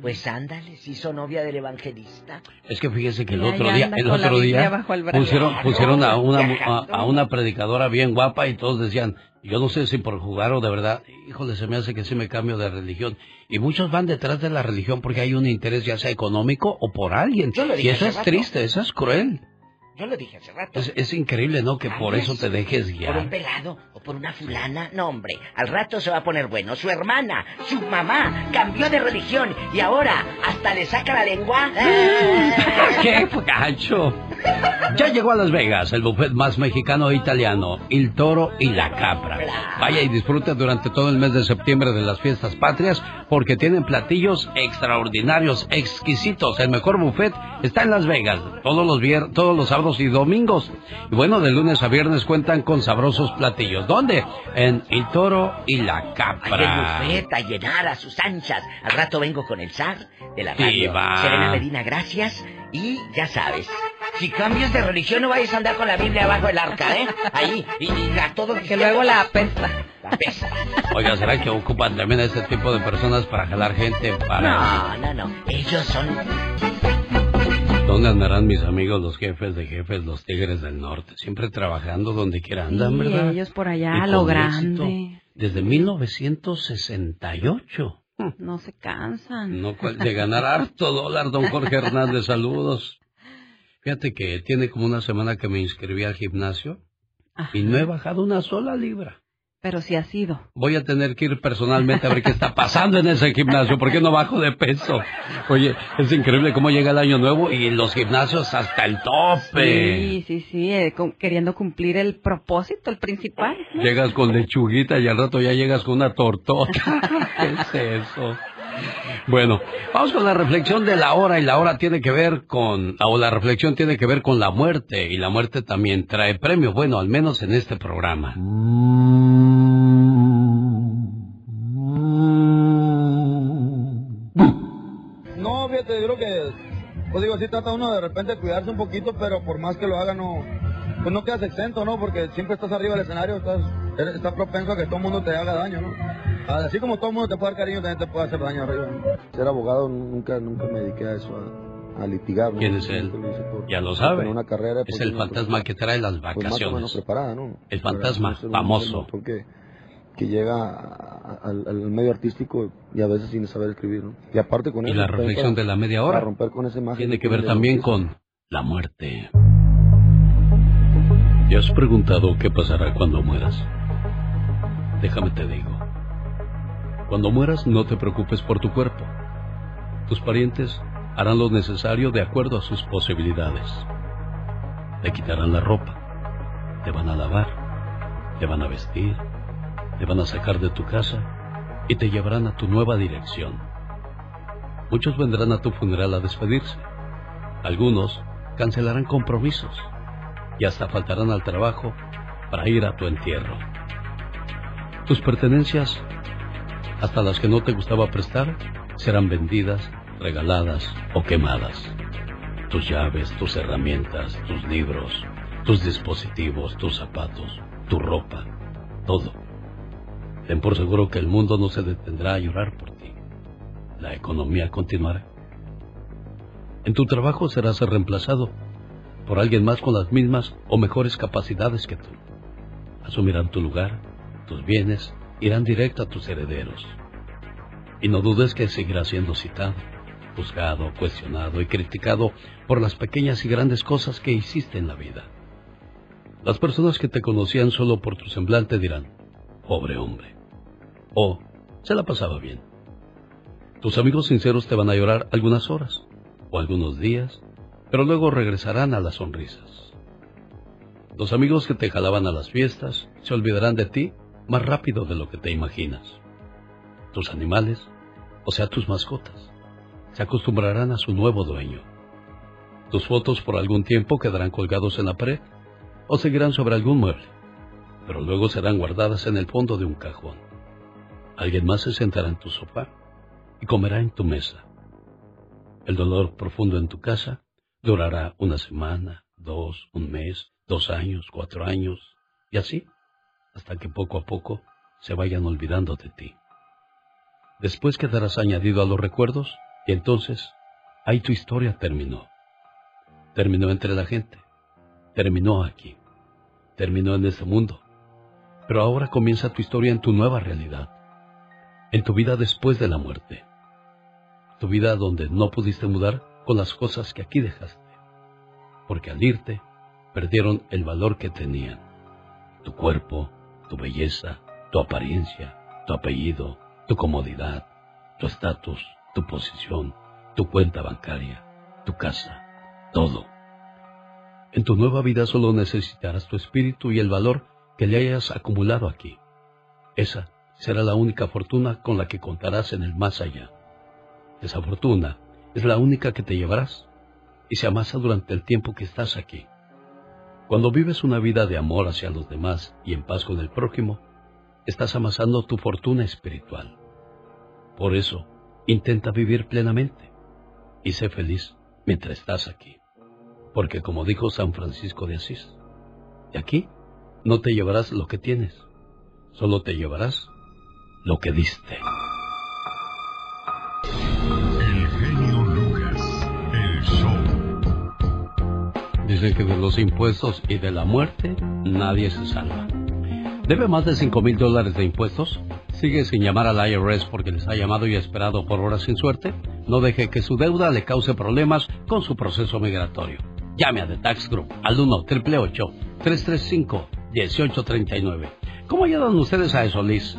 Pues ándale, se hizo novia del evangelista. Es que fíjese que el otro día, el otro día pusieron, pusieron a una, mu- a, a una predicadora bien guapa y todos decían, yo no sé si por jugar o de verdad, híjole, se me hace que sí me cambio de religión. Y muchos van detrás de la religión porque hay un interés ya sea económico o por alguien. Y eso es rato. triste, eso es cruel. Yo lo dije hace rato. Es, es increíble, ¿no? Que por eso te dejes Por un guiar. pelado o por una fulana. No, hombre. Al rato se va a poner bueno. Su hermana, su mamá, cambió de religión y ahora hasta hasta le saca la lengua. ¡Qué gacho! Ya llegó a Las Vegas el buffet más mexicano e italiano, El Toro y la Capra. Vaya y disfrute durante todo el mes de septiembre de las fiestas patrias porque tienen platillos extraordinarios, exquisitos. El mejor buffet está en Las Vegas, todos los, vier todos los sábados y domingos. Y bueno, de lunes a viernes cuentan con sabrosos platillos. ¿Dónde? En El Toro y la Capra. El buffet a llenar a sus anchas. Al rato vengo con el zar de la radio. Serena Medina, gracias. Y ya sabes, si cambias de religión no vayas a andar con la Biblia abajo del arca, ¿eh? Ahí, y, y a todo Que luego la apesta. La. Oiga, ¿será que ocupan también a ese tipo de personas para jalar gente? Para... No, no, no. Ellos son... ¿Dónde andarán mis amigos, los jefes de jefes, los tigres del norte? Siempre trabajando donde quiera andan, Sí, ¿verdad? ellos por Y allá, con lo éxito. grande. Desde 1968. No se cansan. No de ganar harto dólar, don Jorge Hernández, saludos. Fíjate que tiene como una semana que me inscribí al gimnasio y no he bajado una sola libra. Pero sí ha sido. Voy a tener que ir personalmente a ver qué está pasando en ese gimnasio, porque no bajo de peso. Oye, es increíble cómo llega el año nuevo y los gimnasios hasta el tope. Sí, sí, sí, eh, con- queriendo cumplir el propósito, el principal. Llegas con lechuguita y al rato ya llegas con una tortota. ¿Qué es eso? Bueno, vamos con la reflexión de la hora y la hora tiene que ver con, o la reflexión tiene que ver con la muerte y la muerte también trae premio, bueno, al menos en este programa. No, fíjate, yo creo que, pues digo, sí trata uno de repente cuidarse un poquito, pero por más que lo haga, no, pues no quedas exento, ¿no? Porque siempre estás arriba del escenario, estás, estás propenso a que todo el mundo te haga daño, ¿no? Así como todo el mundo te puede dar cariño, también te puede hacer daño arriba, ¿no? Ser abogado nunca, nunca me dediqué a eso, a, a litigar, ¿no? ¿Quién es él? Por- Ya lo sabe. tener una carrera, Es el fantasma que trae las pues más o vacaciones. preparada, ¿no? El fantasma famoso. montón Que, llega a- a- al, al medio artístico y a veces sin saber escribir, ¿no? Y aparte con Y eso. la reflexión para- de la media hora para romper con esa imagen tiene que ver también con la muerte. ¿Te has preguntado qué pasará cuando mueras? Déjame te digo. Cuando mueras no te preocupes por tu cuerpo. Tus parientes harán lo necesario de acuerdo a sus posibilidades. Te quitarán la ropa, te van a lavar, te van a vestir, te van a sacar de tu casa y te llevarán a tu nueva dirección. Muchos vendrán a tu funeral a despedirse. Algunos cancelarán compromisos y hasta faltarán al trabajo para ir a tu entierro. Tus pertenencias, hasta las que no te gustaba prestar, serán vendidas, regaladas o quemadas. Tus llaves, tus herramientas, tus libros, tus dispositivos, tus zapatos, tu ropa, todo. Ten por seguro que el mundo no se detendrá a llorar por ti. La economía continuará. En tu trabajo serás reemplazado por alguien más con las mismas o mejores capacidades que tú. Asumirán tu lugar, tus bienes irán directo a tus herederos. Y no dudes que seguirás siendo citado, juzgado, cuestionado y criticado por las pequeñas y grandes cosas que hiciste en la vida. Las personas que te conocían solo por tu semblante dirán, pobre hombre. O, se la pasaba bien. Tus amigos sinceros te van a llorar algunas horas o algunos días, pero luego regresarán a las sonrisas. Los amigos que te jalaban a las fiestas se olvidarán de ti más rápido de lo que te imaginas. Tus animales, o sea, tus mascotas, se acostumbrarán a su nuevo dueño. Tus fotos por algún tiempo quedarán colgados en la pared o seguirán sobre algún mueble, pero luego serán guardadas en el fondo de un cajón. Alguien más se sentará en tu sofá y comerá en tu mesa. El dolor profundo en tu casa durará una semana, dos, un mes, dos años, cuatro años, y así, hasta que poco a poco se vayan olvidando de ti. Después quedarás añadido a los recuerdos y entonces ahí tu historia terminó. Terminó entre la gente, terminó aquí, terminó en este mundo, pero ahora comienza tu historia en tu nueva realidad, en tu vida después de la muerte, tu vida donde no pudiste mudar con las cosas que aquí dejaste, porque al irte perdieron el valor que tenían, tu cuerpo, tu belleza, tu apariencia, tu apellido, tu comodidad, tu estatus, tu posición, tu cuenta bancaria, tu casa, todo. En tu nueva vida solo necesitarás tu espíritu y el valor que le hayas acumulado aquí. Esa será la única fortuna con la que contarás en el más allá. Esa fortuna es la única que te llevarás y se amasa durante el tiempo que estás aquí. Cuando vives una vida de amor hacia los demás y en paz con el prójimo, estás amasando tu fortuna espiritual. Por eso, intenta vivir plenamente y sé feliz mientras estás aquí. Porque como dijo San Francisco de Asís, de aquí no te llevarás lo que tienes, solo te llevarás lo que diste. Dicen que de los impuestos y de la muerte nadie se salva. ¿Debe más de 5 mil dólares de impuestos? ¿Sigue sin llamar al IRS porque les ha llamado y esperado por horas sin suerte? No deje que su deuda le cause problemas con su proceso migratorio. Llame a The Tax Group al 1 335 1839 ¿Cómo ayudan ustedes a eso, Liz?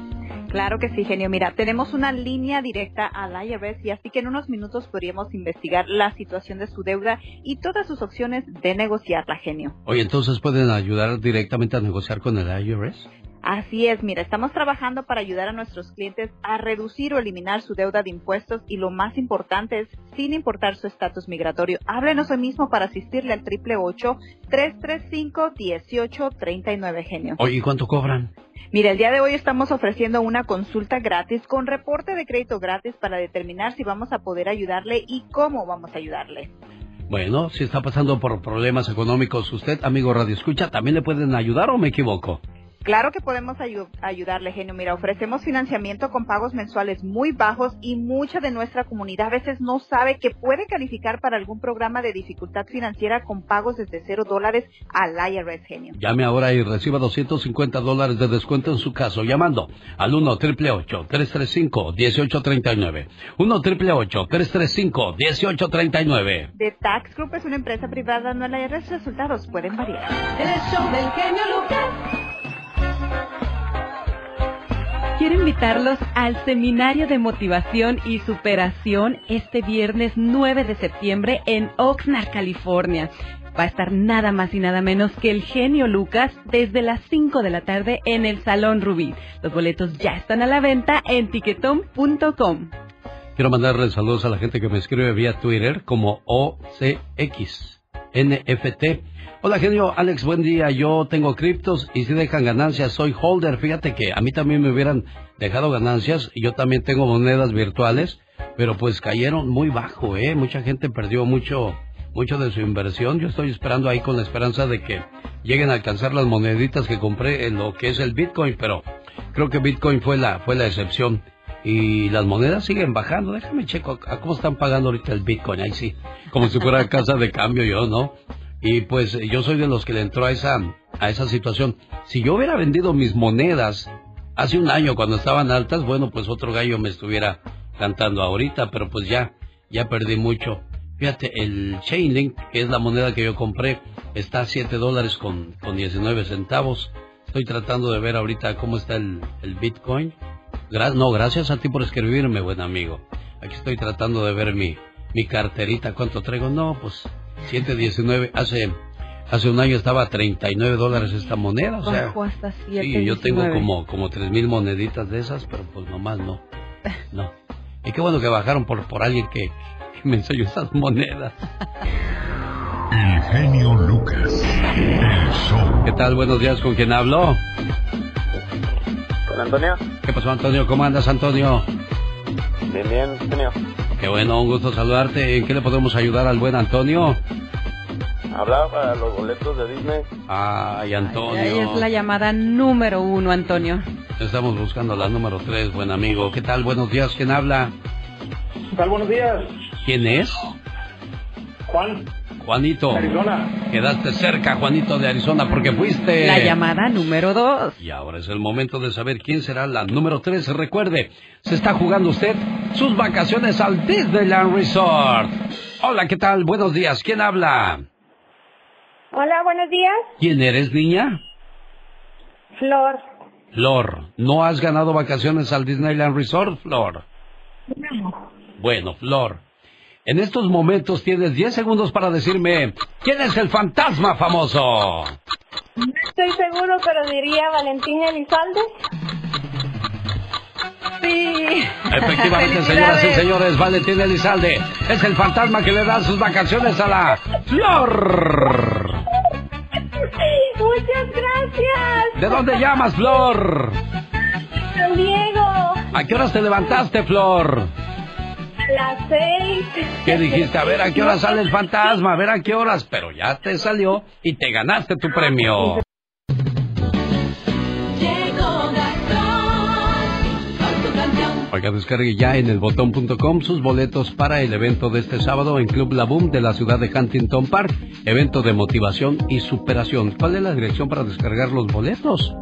Claro que sí, genio. Mira, tenemos una línea directa al IRS y así que en unos minutos podríamos investigar la situación de su deuda y todas sus opciones de negociarla, genio. Oye, entonces pueden ayudar directamente a negociar con el IRS. Así es, mira, estamos trabajando para ayudar a nuestros clientes a reducir o eliminar su deuda de impuestos y lo más importante es, sin importar su estatus migratorio, háblenos hoy mismo para asistirle al 888-335-1839, genio. Oye, ¿y cuánto cobran? Mira, el día de hoy estamos ofreciendo una consulta gratis con reporte de crédito gratis para determinar si vamos a poder ayudarle y cómo vamos a ayudarle. Bueno, si está pasando por problemas económicos usted, amigo Radio Escucha, ¿también le pueden ayudar o me equivoco? Claro que podemos ayu- ayudarle, genio. Mira, ofrecemos financiamiento con pagos mensuales muy bajos y mucha de nuestra comunidad a veces no sabe que puede calificar para algún programa de dificultad financiera con pagos desde cero dólares al IRS, genio. Llame ahora y reciba 250 dólares de descuento en su caso llamando al 1 888 335 1839 1 888 335 1839 The Tax Group es una empresa privada, no el IRS. Resultados pueden variar. El show del genio Lucas. Quiero invitarlos al seminario de motivación y superación este viernes 9 de septiembre en Oxnard, California. Va a estar nada más y nada menos que el genio Lucas desde las 5 de la tarde en el Salón Rubí. Los boletos ya están a la venta en tiquetón.com. Quiero mandarle saludos a la gente que me escribe vía Twitter como OCX NFT. Hola genio, Alex, buen día. Yo tengo criptos y si dejan ganancias, soy holder. Fíjate que a mí también me hubieran dejado ganancias yo también tengo monedas virtuales, pero pues cayeron muy bajo, ¿eh? Mucha gente perdió mucho, mucho de su inversión. Yo estoy esperando ahí con la esperanza de que lleguen a alcanzar las moneditas que compré en lo que es el Bitcoin, pero creo que Bitcoin fue la, fue la excepción. Y las monedas siguen bajando. Déjame checo a cómo están pagando ahorita el Bitcoin. Ahí sí, como si fuera casa de cambio yo, ¿no? Y pues yo soy de los que le entró a esa, a esa situación. Si yo hubiera vendido mis monedas hace un año cuando estaban altas, bueno, pues otro gallo me estuviera cantando ahorita, pero pues ya, ya perdí mucho. Fíjate, el Chainlink, que es la moneda que yo compré, está a 7 dólares con, con 19 centavos. Estoy tratando de ver ahorita cómo está el, el Bitcoin. Gra- no, gracias a ti por escribirme, buen amigo. Aquí estoy tratando de ver mi, mi carterita, cuánto traigo. No, pues 7.19. Hace, hace un año estaba a 39 dólares esta moneda, o sea. Bajó hasta Sí, yo tengo 7.19. como, como 3.000 moneditas de esas, pero pues nomás no. No. Y qué bueno que bajaron por, por alguien que, que me enseñó esas monedas. El genio Lucas, el show. ¿Qué tal? Buenos días, ¿con quién hablo? ¿Con Antonio? ¿Qué pasó, Antonio? ¿Cómo andas, Antonio? Bien, bien, Antonio. Qué bueno, un gusto saludarte. ¿En qué le podemos ayudar al buen Antonio? Hablaba para los boletos de Disney. Ay, Ahí Antonio. es la llamada número uno, Antonio. Estamos buscando la número 3, buen amigo. ¿Qué tal? Buenos días, ¿quién habla? ¿Qué tal? Buenos días. ¿Quién es? Juan. Juanito. Arizona. Quedaste cerca, Juanito de Arizona, porque fuiste. La llamada número dos. Y ahora es el momento de saber quién será la número 3. Recuerde, se está jugando usted sus vacaciones al Disneyland Resort. Hola, ¿qué tal? Buenos días. ¿Quién habla? Hola, buenos días. ¿Quién eres, niña? Flor. Flor. ¿No has ganado vacaciones al Disneyland Resort, Flor? Bueno, Flor. En estos momentos tienes 10 segundos para decirme quién es el fantasma famoso. No estoy seguro, pero diría Valentín Elizalde. Sí. Efectivamente, señoras y señores, Valentín Elizalde es el fantasma que le da sus vacaciones a la Flor. Muchas gracias. ¿De dónde llamas, Flor? San Diego. ¿A qué horas te levantaste, Flor? A las seis. ¿Qué dijiste? A ver a qué hora sale el fantasma, a ver a qué horas, pero ya te salió y te ganaste tu premio. Oiga, descargue ya en elbotón.com sus boletos para el evento de este sábado en Club La Boom de la ciudad de Huntington Park. Evento de motivación y superación. ¿Cuál es la dirección para descargar los boletos?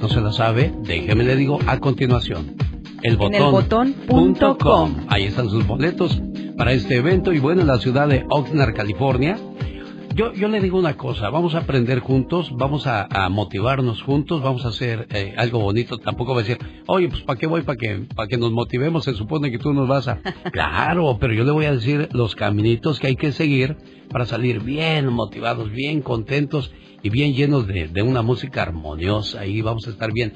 ¿No se la sabe? Déjeme le digo a continuación. Elbotón.com. Ahí están sus boletos para este evento y bueno, en la ciudad de Oxnard, California. Yo, yo le digo una cosa, vamos a aprender juntos, vamos a, a motivarnos juntos, vamos a hacer eh, algo bonito. Tampoco va a decir, oye, pues ¿para qué voy? ¿Para que, para que nos motivemos? Se supone que tú nos vas a... Claro, pero yo le voy a decir los caminitos que hay que seguir para salir bien motivados, bien contentos y bien llenos de, de una música armoniosa. Y vamos a estar bien,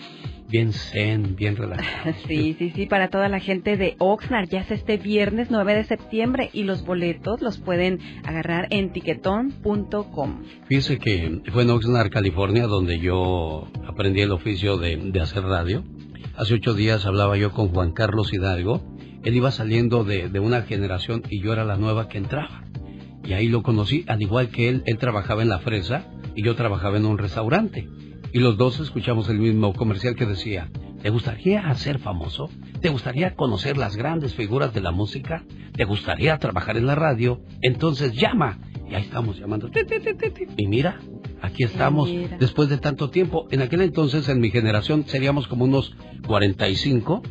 bien zen, bien relajados. Sí, sí, sí, para toda la gente de Oxnard. Ya es este viernes 9 de septiembre y los boletos los pueden agarrar en tiquetón.com. Fíjese que fue en Oxnard, California, donde yo aprendí el oficio de, de hacer radio. Hace ocho días hablaba yo con Juan Carlos Hidalgo. Él iba saliendo de, de una generación y yo era la nueva que entraba. Y ahí lo conocí, al igual que él, él trabajaba en la fresa y yo trabajaba en un restaurante. Y los dos escuchamos el mismo comercial que decía, ¿te gustaría ser famoso? ¿Te gustaría conocer las grandes figuras de la música? ¿Te gustaría trabajar en la radio? Entonces llama. Y ahí estamos llamando. Y mira, aquí estamos Mira. después de tanto tiempo. En aquel entonces, en mi generación, seríamos como unos 45.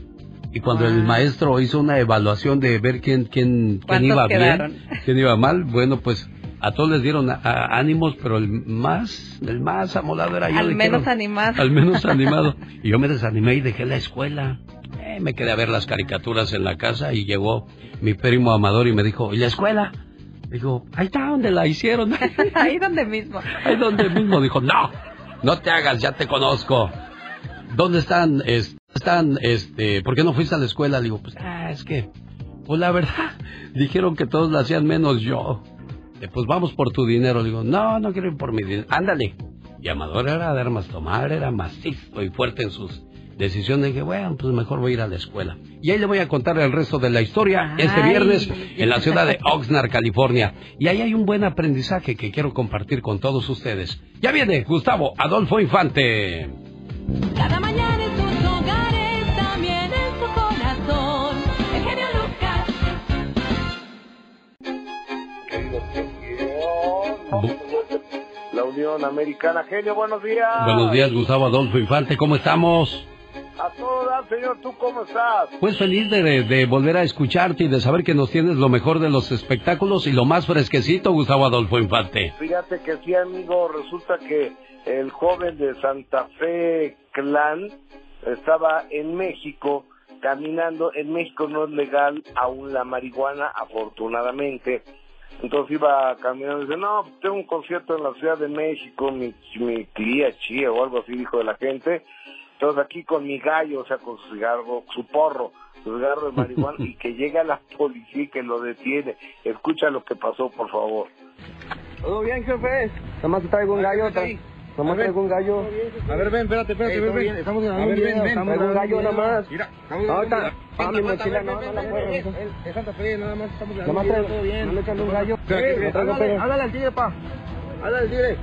Y cuando el maestro hizo una evaluación de ver quién, quién, quién ¿Cuántos iba quedaron? bien, quién iba mal, bueno, pues a todos les dieron a- a- ánimos, pero el más, el más amolado era yo. Al menos animado. Al menos animado. Y yo me desanimé y dejé la escuela. Eh, me quedé a ver las caricaturas en la casa y llegó mi primo Amador y me dijo, ¿y la escuela? Dijo, ahí está donde la hicieron. Ahí donde mismo. ahí donde mismo. Dijo, no, no te hagas, ya te conozco. ¿Dónde están, es- están, este, por qué no fuiste a la escuela? Le digo, pues, ah, es que, pues la verdad, dijeron que todos la hacían menos yo. Eh, Pues vamos por tu dinero. Le digo, no, no quiero ir por mi dinero. Ándale. Y Amador era de armas tomar, era macizo y fuerte en sus decisiones. Dije, bueno, pues mejor voy a ir a la escuela. Y ahí le voy a contar el resto de la historia este viernes en la ciudad de Oxnard, California. Y ahí hay un buen aprendizaje que quiero compartir con todos ustedes. Ya viene Gustavo Adolfo Infante. Cada mañana La Unión Americana. Genio, buenos días. Buenos días, Gustavo Adolfo Infante. ¿Cómo estamos? A todo dar, señor. ¿Tú cómo estás? Pues feliz de, de volver a escucharte y de saber que nos tienes lo mejor de los espectáculos y lo más fresquecito, Gustavo Adolfo Infante. Fíjate que sí, amigo. Resulta que el joven de Santa Fe Clan estaba en México caminando. En México no es legal aún la marihuana, afortunadamente. Entonces iba caminando y dice, no, tengo un concierto en la Ciudad de México, mi, mi tía chía o algo así dijo de la gente. Entonces aquí con mi gallo, o sea, con su cigarro, su porro, su cigarro de marihuana, y que llega la policía y que lo detiene. Escucha lo que pasó, por favor. ¿Todo bien, jefe? Nada más te traigo un gallo. Tra- Nada más traigo un gallo. A ver, ven, espérate, espérate, Ey, ven, ven. bien, estamos grabando A ver, un ven, video, ven. Traigo un gallo nada más. Mira, estamos Ahorita. grabando un Ah, mi mochila no, no la puedo. Es Santa Fe, nada más estamos grabando más un video, traigo, todo bien. no le echan un gallo. Háblale, al tigre, pa. Háblale al tigre.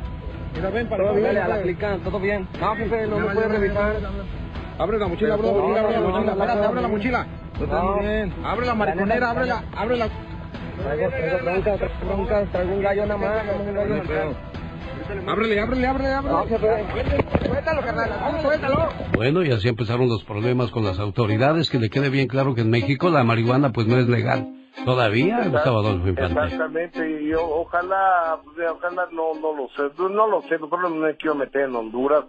Mira, ven para acá, ven, a la clica, todo bien. No, jefe, no me puede revisar. Abre la mochila, abre la mochila, abre la mochila. Espérate, abre la mochila. Bien. Abre la mariconera, abre la, abre la. Traigo, traigo broncas, traigo broncas, traigo un gallo nada más. nada más un gallo. Ábrele, ábrele, ábrele, ábrele. Bueno, y así empezaron los problemas con las autoridades, que le quede bien claro que en México la marihuana pues no es legal. ¿Todavía, Gustavo Adolfo Infante? Exactamente, y yo, ojalá, ojalá no, no lo sé, no lo sé, pero no me quiero meter en Honduras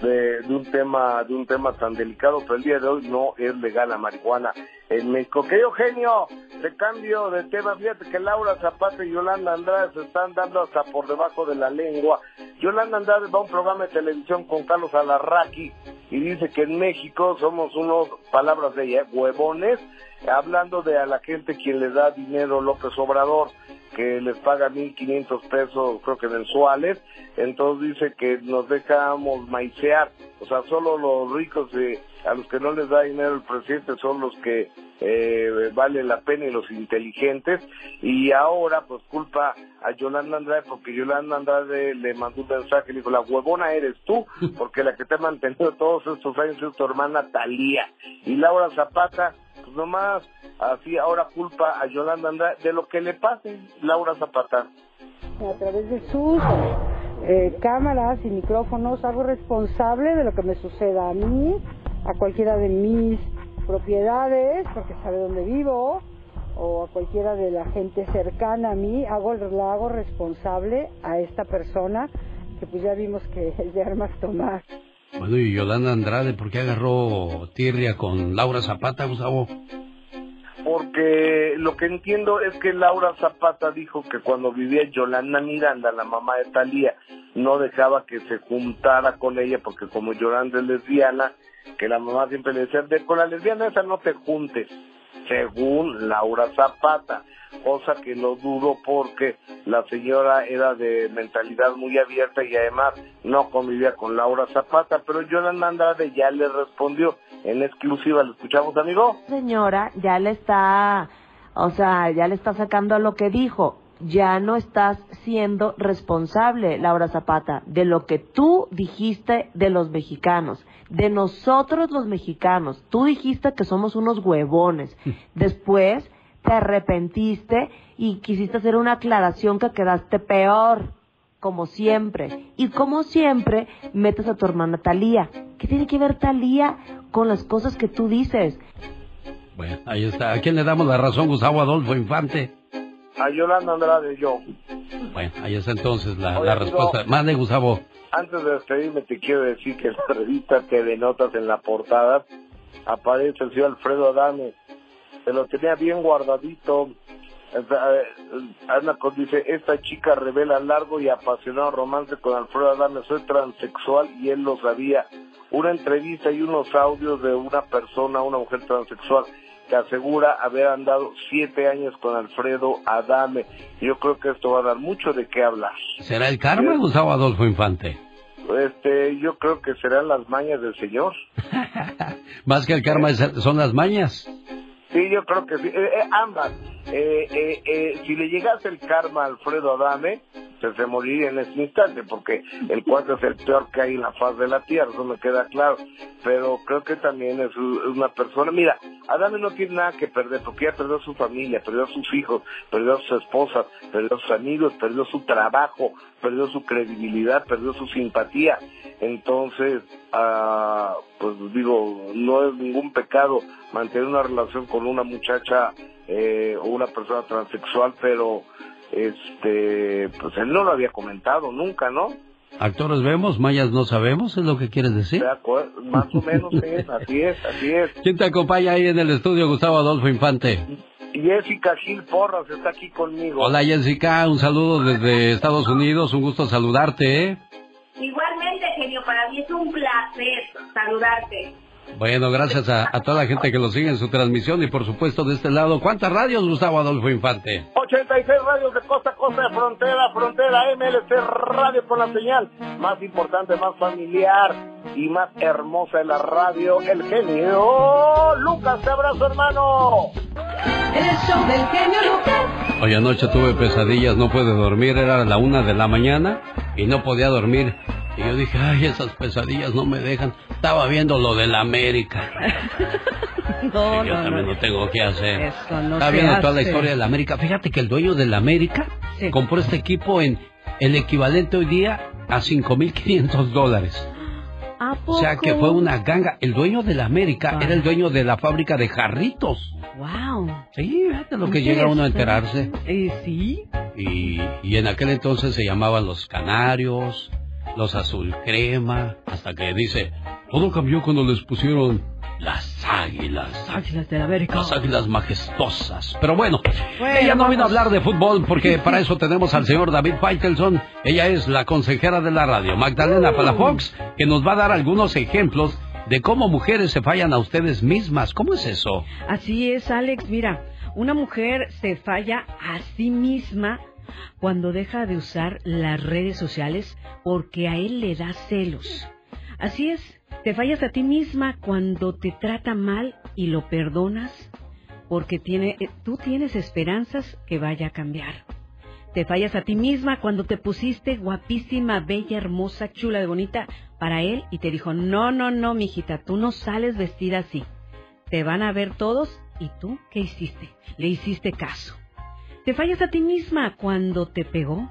de, de un tema, de un tema tan delicado, pero el día de hoy no es legal la marihuana en México. Que Eugenio, de cambio de tema, fíjate que Laura Zapata y Yolanda Andrade se están dando hasta por debajo de la lengua. Yolanda Andrade va a un programa de televisión con Carlos Alarraqui y dice que en México somos unos, palabras de ella, huevones, hablando de a la gente quien le da dinero López Obrador, que les paga 1.500 pesos, creo que mensuales, entonces dice que nos dejamos maicear, o sea, solo los ricos eh, a los que no les da dinero el presidente son los que eh, vale la pena y los inteligentes, y ahora pues culpa a Yolanda Andrade porque Yolanda Andrade le mandó un mensaje y le dijo, la huevona eres tú, porque la que te ha mantenido todos estos años es tu hermana Talía, y Laura Zapata pues nomás así ahora culpa a Yolanda Andrade de lo que le pase Laura Zapata. a través de sus eh, cámaras y micrófonos hago responsable de lo que me suceda a mí, a cualquiera de mis propiedades, porque sabe dónde vivo, o a cualquiera de la gente cercana a mí, hago, la hago responsable a esta persona que pues ya vimos que es de armas tomar. Bueno, y Yolanda Andrade, ¿por qué agarró tirria con Laura Zapata, Gustavo? Porque lo que entiendo es que Laura Zapata dijo que cuando vivía Yolanda Miranda, la mamá de Talía, no dejaba que se juntara con ella porque como Yolanda es lesbiana, que la mamá siempre le decía, de con la lesbiana esa no te juntes, según Laura Zapata, cosa que no dudo porque la señora era de mentalidad muy abierta y además no convivía con Laura Zapata, pero Yolanda Andrade ya le respondió en exclusiva, ¿lo escuchamos amigo? señora ya le está, o sea, ya le está sacando a lo que dijo. Ya no estás siendo responsable, Laura Zapata, de lo que tú dijiste de los mexicanos, de nosotros los mexicanos. Tú dijiste que somos unos huevones. Después te arrepentiste y quisiste hacer una aclaración que quedaste peor, como siempre. Y como siempre, metes a tu hermana Talía. ¿Qué tiene que ver Talía con las cosas que tú dices? Bueno, ahí está. ¿A quién le damos la razón, Gustavo Adolfo Infante? A Yolanda Andrade yo. Bueno, ahí está entonces la, Oye, la respuesta. Mande, Gustavo. Antes de despedirme te quiero decir que en la revista que denotas en la portada aparece el señor Alfredo Adame. Se lo tenía bien guardadito. Eh, Ana dice, esta chica revela largo y apasionado romance con Alfredo Adame. Soy transexual y él lo sabía. Una entrevista y unos audios de una persona, una mujer transexual, que asegura haber andado siete años con Alfredo Adame. Yo creo que esto va a dar mucho de qué hablar. ¿Será el karma, Gustavo Adolfo Infante? Este, yo creo que serán las mañas del señor. Más que el karma es- son las mañas. Sí, yo creo que sí. Eh, eh, ambas. Eh, eh, eh, si le llegase el karma a Alfredo Adame, se, se moriría en ese instante, porque el cuarto es el peor que hay en la faz de la tierra, eso me queda claro. Pero creo que también es una persona. Mira, Adame no tiene nada que perder, porque ya perdió su familia, perdió a sus hijos, perdió a sus esposas, perdió a sus amigos, perdió su trabajo, perdió su credibilidad, perdió su simpatía. Entonces, ah, pues digo, no es ningún pecado mantener una relación con una muchacha eh, o una persona transexual, pero este, pues él no lo había comentado nunca, ¿no? Actores vemos, mayas no sabemos, es lo que quieres decir. De acuerdo, más o menos es, así es, así es. ¿Quién te acompaña ahí en el estudio, Gustavo Adolfo Infante? Jessica Gil Porras está aquí conmigo. Hola Jessica, un saludo desde Estados Unidos, un gusto saludarte, ¿eh? Igualmente, genio, para mí es un placer saludarte. Bueno, gracias a, a toda la gente que lo sigue en su transmisión y por supuesto de este lado, ¿cuántas radios, Gustavo Adolfo Infante? 86 radios de costa a costa, de frontera a frontera, MLC Radio con la señal más importante, más familiar y más hermosa de la radio, el genio Lucas, te abrazo hermano. El show del genio Lucas. Hoy anoche tuve pesadillas, no pude dormir, era la una de la mañana y no podía dormir. Y yo dije, ay, esas pesadillas no me dejan. Estaba viendo lo de la América. No, yo no, también no. tengo que hacer. Eso no Estaba viendo toda la historia de la América. Fíjate que el dueño de la América compró este equipo en el equivalente hoy día a 5.500 dólares. ¿A O sea que poco? fue una ganga. El dueño de la América era el dueño de la fábrica de jarritos. Wow. Sí, fíjate lo que llega uno a enterarse. Eh, sí. Y, y en aquel entonces se llamaban los canarios, los azul crema, hasta que dice, todo cambió cuando les pusieron las águilas. Águilas de la América. Las águilas majestuosas. Pero bueno, Bueno, ella no vino a vamos. hablar de fútbol porque para eso tenemos al señor David Faitelson. Ella es la consejera de la radio, Magdalena Uh. Palafox, que nos va a dar algunos ejemplos de cómo mujeres se fallan a ustedes mismas. ¿Cómo es eso? Así es, Alex. Mira, una mujer se falla a sí misma cuando deja de usar las redes sociales porque a él le da celos. Así es, te fallas a ti misma cuando te trata mal y lo perdonas porque tiene, eh, tú tienes esperanzas que vaya a cambiar. Te fallas a ti misma cuando te pusiste guapísima, bella, hermosa, chula, de bonita para él y te dijo, no, no, no, mijita, tú no sales vestida así. Te van a ver todos y tú, ¿qué hiciste? Le hiciste caso. Te fallas a ti misma cuando te pegó,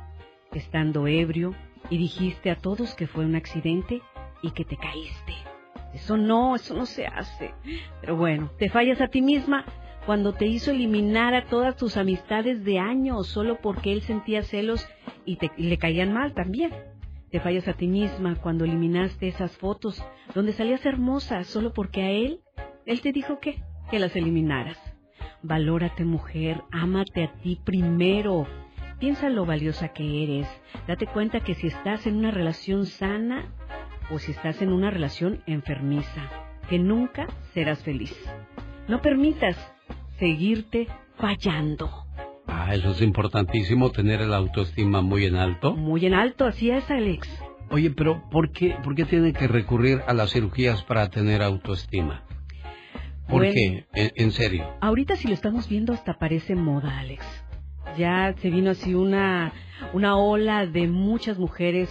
estando ebrio, y dijiste a todos que fue un accidente y que te caíste. Eso no, eso no se hace. Pero bueno, te fallas a ti misma cuando te hizo eliminar a todas tus amistades de años solo porque él sentía celos y, te, le caían mal también. Te fallas a ti misma cuando eliminaste esas fotos donde salías hermosa solo porque a él, él te dijo que, que las eliminaras. Valórate mujer, ámate a ti primero. Piensa lo valiosa que eres. Date cuenta que si estás en una relación sana o si estás en una relación enfermiza, que nunca serás feliz. No permitas seguirte fallando. Ah, eso es importantísimo, tener el autoestima muy en alto. Muy en alto, así es, Alex. Oye, pero ¿por qué, por qué tienen que recurrir a las cirugías para tener autoestima? ¿Por Bueno. qué? En, en serio. Ahorita si lo estamos viendo hasta parece moda, Alex. Ya se vino así una, una ola de muchas mujeres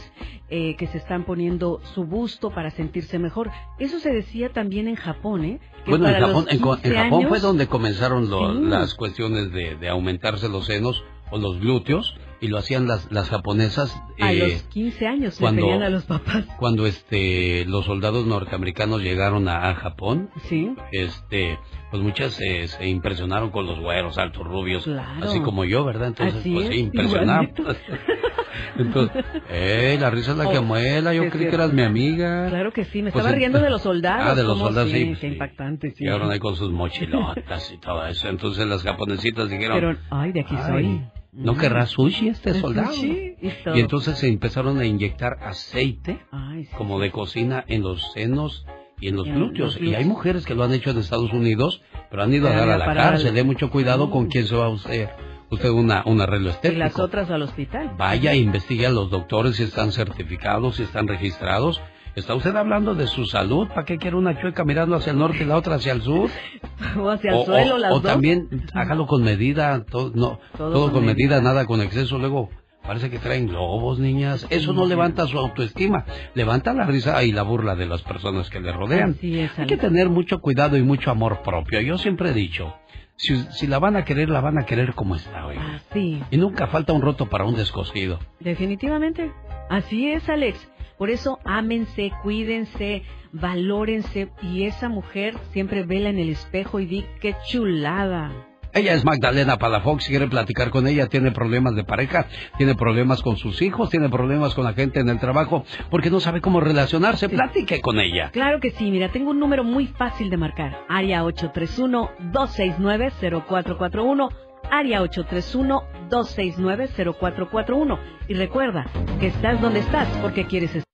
eh, que se están poniendo su busto para sentirse mejor. Eso se decía también en Japón, ¿eh? Que Bueno, en Japón, en, co- en 15 Japón fue donde comenzaron lo- Sí. las cuestiones de, de aumentarse los senos o los glúteos y lo hacían las, las japonesas A eh, los 15 años cuando- a los papás. cuando este los soldados norteamericanos llegaron a, a Japón. Sí. Este, pues muchas eh, se impresionaron con los güeros, altos, rubios, Claro. así como yo, ¿verdad? Entonces, Así pues es, sí, impresionados. Entonces, eh, la risa es la que Oh, muela, yo creí que cierto. eras mi amiga. Claro que sí, me Pues, estaba en- riendo de los soldados. Ah, de los ¿cómo soldados, sí, sí, pues, qué sí. impactante, sí. Llegaron ahí con sus mochilotas y todo eso. Entonces las japonesitas dijeron... Pero, ay, de aquí "Ay, soy. ¿No Mm. querrá sushi este soldado? sushi y. Y entonces se empezaron a inyectar aceite Ay, sí, como de cocina en los senos y en los Y glúteos. Y hay mujeres que lo han hecho en Estados Unidos, pero han ido a dar a la cárcel. al- De mucho cuidado con quién se va a usted, usted una, un arreglo Y estético. las otras al hospital. Vaya investigue a los doctores si están certificados, si están registrados. ¿Está usted hablando de su salud? ¿Para qué quiere una chueca mirando hacia el norte y la otra hacia el sur? O hacia el o, suelo, o- las o dos. también hágalo con medida, todo, no, Todo todo, con medida, medida. nada con exceso. Luego parece que traen globos, niñas. Eso no levanta su autoestima, levanta la risa y la burla de las personas que le rodean. Así es, Hay que tener mucho cuidado y mucho amor propio. Yo siempre he dicho, si, si la van a querer, la van a querer como está hoy. Sí, Y nunca falta un roto para un descosido. definitivamente. Así es, Alex. Por eso ámense, cuídense, valórense y esa mujer siempre vela en el espejo y di qué chulada. Ella es Magdalena Palafox, quiere platicar con ella, tiene problemas de pareja, tiene problemas con sus hijos, tiene problemas con la gente en el trabajo, porque no sabe cómo relacionarse, platique con ella. Claro que sí, mira, tengo un número muy fácil de marcar. Área 831-269-0441. Área 831-269-0441. Y recuerda que estás donde estás porque quieres estar.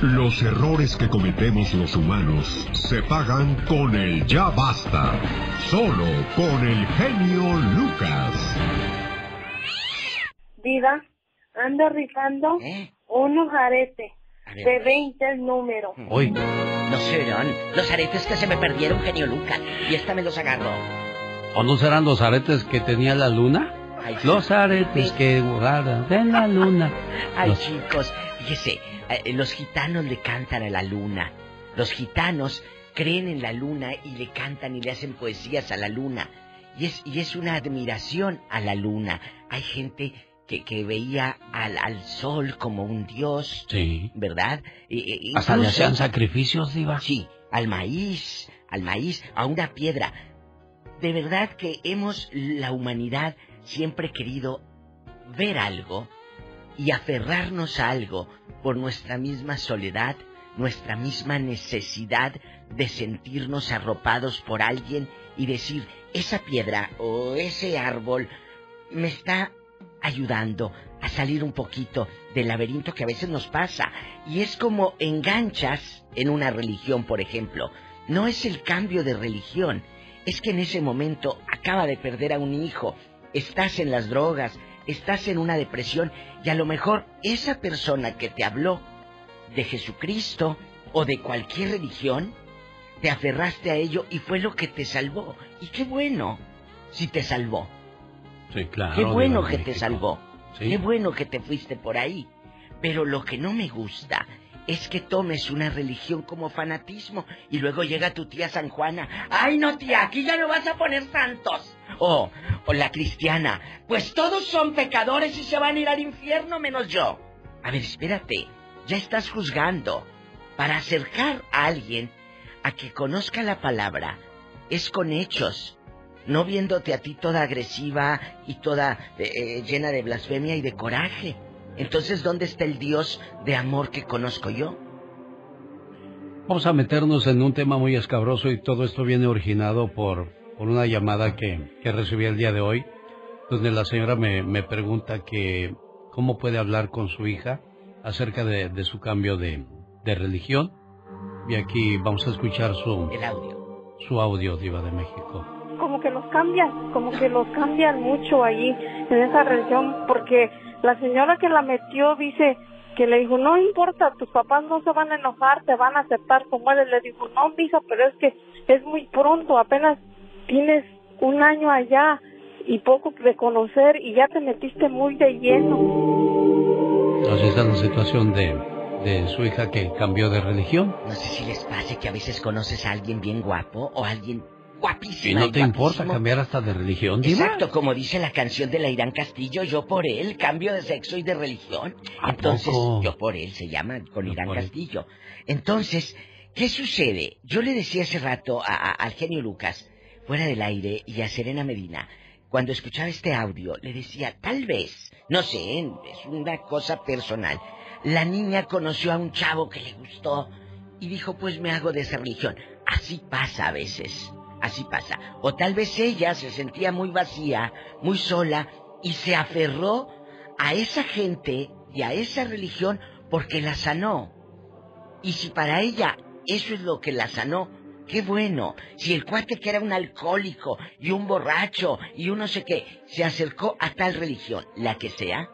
Los errores que cometemos los humanos se pagan con el ya basta. Solo con el genio Lucas. Diva, ando rifando unos aretes de 20 el número. Hoy. No serán los aretes que se me perdieron, genio Lucas. Y esta me los agarro. ¿O no serán los aretes que tenía la luna? Ay. Los aretes que guardan en la luna. Ay, Los- chicos, fíjese, eh, los gitanos le cantan a la luna. Los gitanos creen en la luna y le cantan y le hacen poesías a la luna. Y es, y es una admiración a la luna. Hay gente que, que veía al, al sol como un dios, Sí. ¿verdad? E- Hasta le hacían sacrificios, Diva. Sí, al maíz, al maíz, a una piedra. De verdad que hemos, la humanidad, siempre querido ver algo y aferrarnos a algo por nuestra misma soledad, nuestra misma necesidad de sentirnos arropados por alguien y decir, esa piedra o ese árbol me está ayudando a salir un poquito del laberinto que a veces nos pasa. Y es como enganchas en una religión, por ejemplo. No es el cambio de religión, es que en ese momento acaba de perder a un hijo, estás en las drogas, estás en una depresión y a lo mejor esa persona que te habló de Jesucristo o de cualquier religión, te aferraste a ello y fue lo que te salvó. Y qué bueno si te salvó. Sí, claro. Qué bueno que te salvó. Sí. Qué bueno que te fuiste por ahí. Pero lo que no me gusta es que tomes una religión como fanatismo y luego llega tu tía San Juana. Ay, no, tía, aquí ya no vas a poner santos. O, o la cristiana. Pues todos son pecadores y se van a ir al infierno menos yo. A ver, espérate. Ya estás juzgando. Para acercar a alguien a que conozca la palabra es con hechos, no viéndote a ti toda agresiva y toda eh, eh, llena de blasfemia y de coraje. Entonces, ¿dónde está el Dios de amor que conozco yo? Vamos a meternos en un tema muy escabroso y todo esto viene originado por, por una llamada que, que recibí el día de hoy, donde la señora me, me pregunta que cómo puede hablar con su hija acerca de, de su cambio de, de religión. Y aquí vamos a escuchar su, El audio. su audio, Diva de México. Como que los cambian, como que los cambian mucho allí en esa religión, porque la señora que la metió dice que le dijo, no importa, tus papás no se van a enojar, te van a aceptar como eres. Le dijo, no, mija, pero es que es muy pronto, apenas tienes un año allá y poco de conocer y ya te metiste muy de lleno. Así está la situación de, de su hija que cambió de religión. No sé si les pase que a veces conoces a alguien bien guapo o alguien guapísimo. ¿Y no te importa cambiar hasta de religión, Diva? Exacto, como dice la canción de la Irán Castillo, yo por él cambio de sexo y de religión. ¿A Entonces, poco? yo por él se llama con Yo Irán. Castillo. Entonces, ¿qué sucede? Yo le decía hace rato a- a- al genio Lucas, fuera del aire, y a Serena Medina, cuando escuchaba este audio, le decía, tal vez, no sé, es una cosa personal, la niña conoció a un chavo que le gustó y dijo, pues me hago de esa religión. Así pasa a veces, así pasa. O tal vez ella se sentía muy vacía, muy sola, y se aferró a esa gente y a esa religión porque la sanó. Y si para ella eso es lo que la sanó, qué bueno. Si el cuate que era un alcohólico y un borracho y un no sé qué, se acercó a tal religión, la que sea,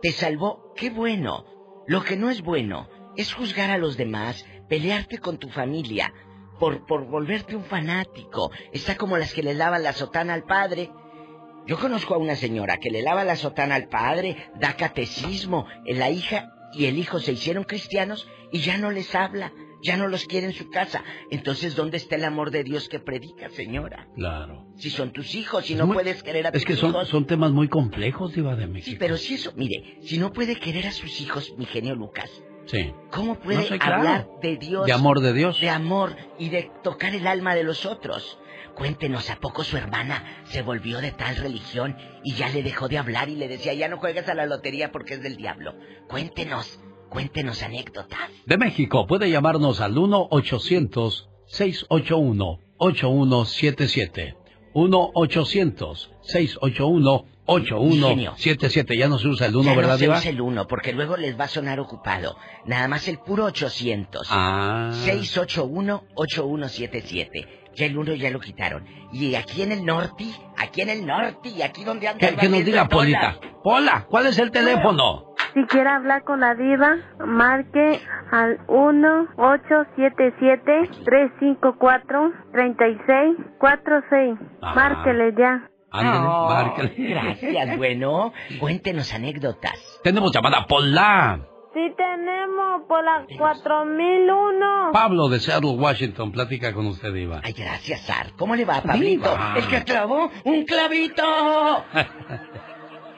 te salvó, qué bueno. Lo que no es bueno es juzgar a los demás, pelearte con tu familia, por, por volverte un fanático. Está como las que le lavan la sotana al padre. Yo conozco a una señora que le lava la sotana al padre, da catecismo, la hija y el hijo se hicieron cristianos y ya no les habla, ya no los quiere en su casa. Entonces, ¿dónde está el amor de Dios que predica, señora? Claro. Si son tus hijos, si Es no muy- puedes querer a tus Es que son, hijos. son temas muy complejos, Diva de México. Sí, pero si eso, mire, si no puede querer a sus hijos, mi genio Lucas, Sí. ¿cómo puede No sé, claro. hablar de Dios? De amor de Dios. De amor y de tocar el alma de los otros. Cuéntenos, ¿a poco su hermana se volvió de tal religión y ya le dejó de hablar y le decía, ya no juegues a la lotería porque es del diablo? Cuéntenos, cuéntenos anécdotas. De México puede llamarnos al 1-800-681-8177. 1-800-681-8177. Ya no se usa el 1, ya ¿verdad, no se Diva? usa el uno, porque luego les va a sonar ocupado. Nada más el puro 800. Ah. 681-8177. Ya el uno ya lo quitaron. Y aquí en el norte, aquí en el norte, y aquí donde anda Que, que nos diga Polita. Pola, ¿cuál es el teléfono? Si quiere hablar con la diva, marque al 1-877-354-3646. Ah. Márquele ya. Oh. Gracias, bueno. Cuéntenos anécdotas. Tenemos llamada Pola. Sí tenemos por la 4001. Pablo de Seattle, Washington. Platica con usted, Diva. Ay, gracias, Sar. ¿Cómo le va, Pablito? Diva. El que clavó un clavito.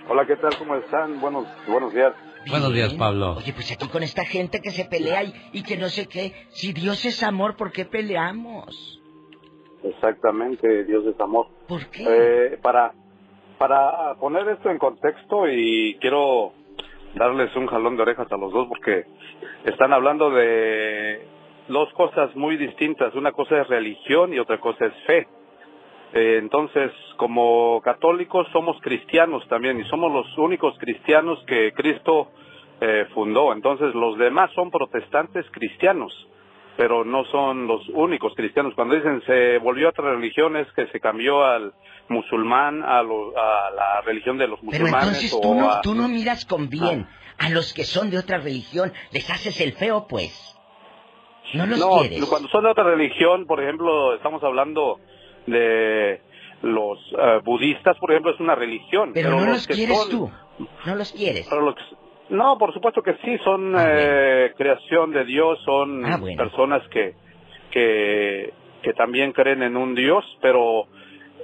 Hola, ¿qué tal? ¿Cómo están? Buenos, buenos días. Buenos días, Pablo. Oye, pues aquí con esta gente que se pelea y, y que no sé qué. Si Dios es amor, ¿por qué peleamos? Exactamente, Dios es amor. ¿Por qué? Eh, para, para poner esto en contexto y quiero darles un jalón de orejas a los dos porque están hablando de dos cosas muy distintas. Una cosa es religión y otra cosa es fe. Eh, entonces, como católicos somos cristianos también y somos los únicos cristianos que Cristo eh, fundó. Entonces, los demás son protestantes cristianos, pero no son los únicos cristianos. Cuando dicen se volvió a otra religión es que se cambió al musulmán, a, lo- a la religión de los Pero musulmanes entonces o tú no, a- tú no miras con bien a los que son de otra religión. Les haces el feo, pues. No los no, quieres. cuando son de otra religión, por ejemplo, estamos hablando de los eh, budistas, por ejemplo, es una religión. Pero no los los que quieres son- tú. No los quieres. pero los que- no, por supuesto que sí, son eh, creación de Dios, son Ah, bueno. personas que, que, que también creen en un Dios, pero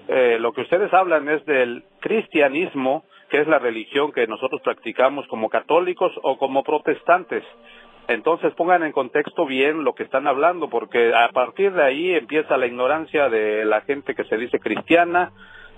eh, lo que ustedes hablan es del cristianismo, que es la religión que nosotros practicamos como católicos o como protestantes. Entonces pongan en contexto bien lo que están hablando, porque a partir de ahí empieza la ignorancia de la gente que se dice cristiana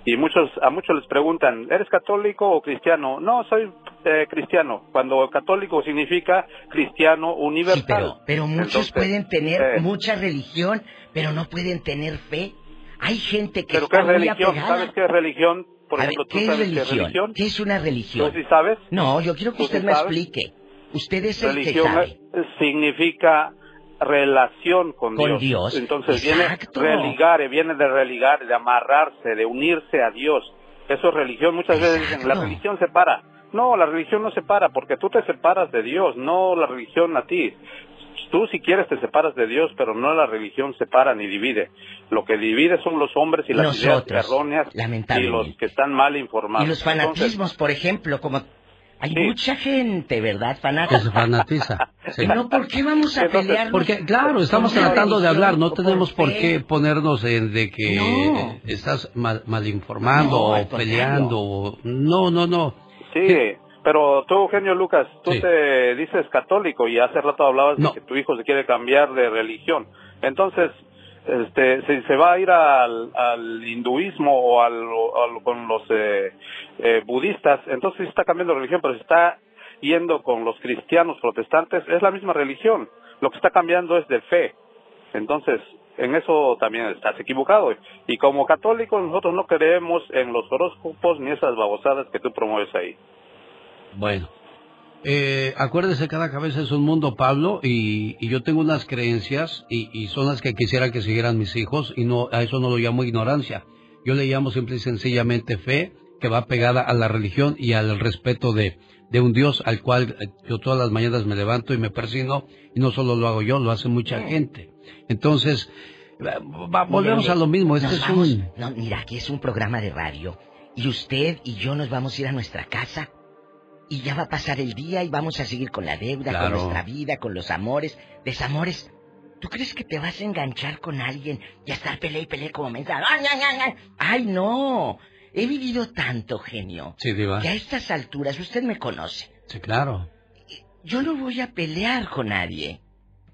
y muchos a muchos les preguntan, ¿eres católico o cristiano? No, soy eh, cristiano. Cuando católico significa cristiano universal. Pero muchos Entonces, pueden tener eh, mucha religión, pero no pueden tener fe. Hay gente que ¿Pero qué está es muy religión? apegada. ¿Sabes qué es religión? Por A ejemplo, ver, ¿tú ¿qué es sabes religión? qué es religión? ¿Qué es una religión? ¿Tú sí sabes? No, yo quiero que ¿Tú usted sí me explique. Usted es el que religión sabe. eh, significa relación con, Con Dios. Entonces Exacto. viene religare, viene de religar, de amarrarse, de unirse a Dios. Eso es religión. Muchas veces dicen, la religión separa. No, la religión no separa porque tú te separas de Dios, no la religión a ti. Tú si quieres te separas de Dios, pero no la religión separa ni divide. Lo que divide son los hombres y las Nosotros, ideas erróneas y los que están mal informados. Y los Entonces, fanatismos, por ejemplo, como hay mucha gente, ¿verdad? Que Fanática. se fanatiza. Sí. No, ¿por qué vamos a pelear? Porque, claro, estamos tratando de hablar, no tenemos por qué ponernos en de que No. estás mal, malinformando No, al o peleando. o- No, no, no. Sí, pero tú, Eugenio Lucas, tú Sí. te dices católico y hace rato hablabas No. de que tu hijo se quiere cambiar de religión. Entonces, este, si se va a ir al, al hinduismo o al, al- con los eh, eh, budistas, entonces está cambiando religión, pero si está yendo con los cristianos protestantes, es la misma religión. Lo que está cambiando es de fe. Entonces, en eso también estás equivocado. Y como católicos nosotros no creemos en los horóscopos ni esas babosadas que tú promueves ahí. Bueno. Eh, acuérdese, cada cabeza es un mundo, Pablo, y, y yo tengo unas creencias y, y son las que quisiera que siguieran mis hijos y no a eso no lo llamo ignorancia. Yo le llamo simple y sencillamente fe que va pegada a la religión y al respeto de, de un Dios al cual eh, yo todas las mañanas me levanto y me persino y no solo lo hago yo, lo hace mucha gente. Entonces, va- va- volvemos a lo mismo. Este es un... No, mira, aquí es un programa de radio. Y usted y yo nos vamos a ir a nuestra casa. Y ya va a pasar el día y vamos a seguir con la deuda, Claro. con nuestra vida, con los amores, desamores. ¿Tú crees que te vas a enganchar con alguien y a estar pelea y pelea como mensa? ¡Ay, ay, ay, ay! ¡Ay, no! He vivido tanto, genio, Sí, Diva. que a estas alturas usted me conoce. Sí, claro. Yo no voy a pelear con nadie.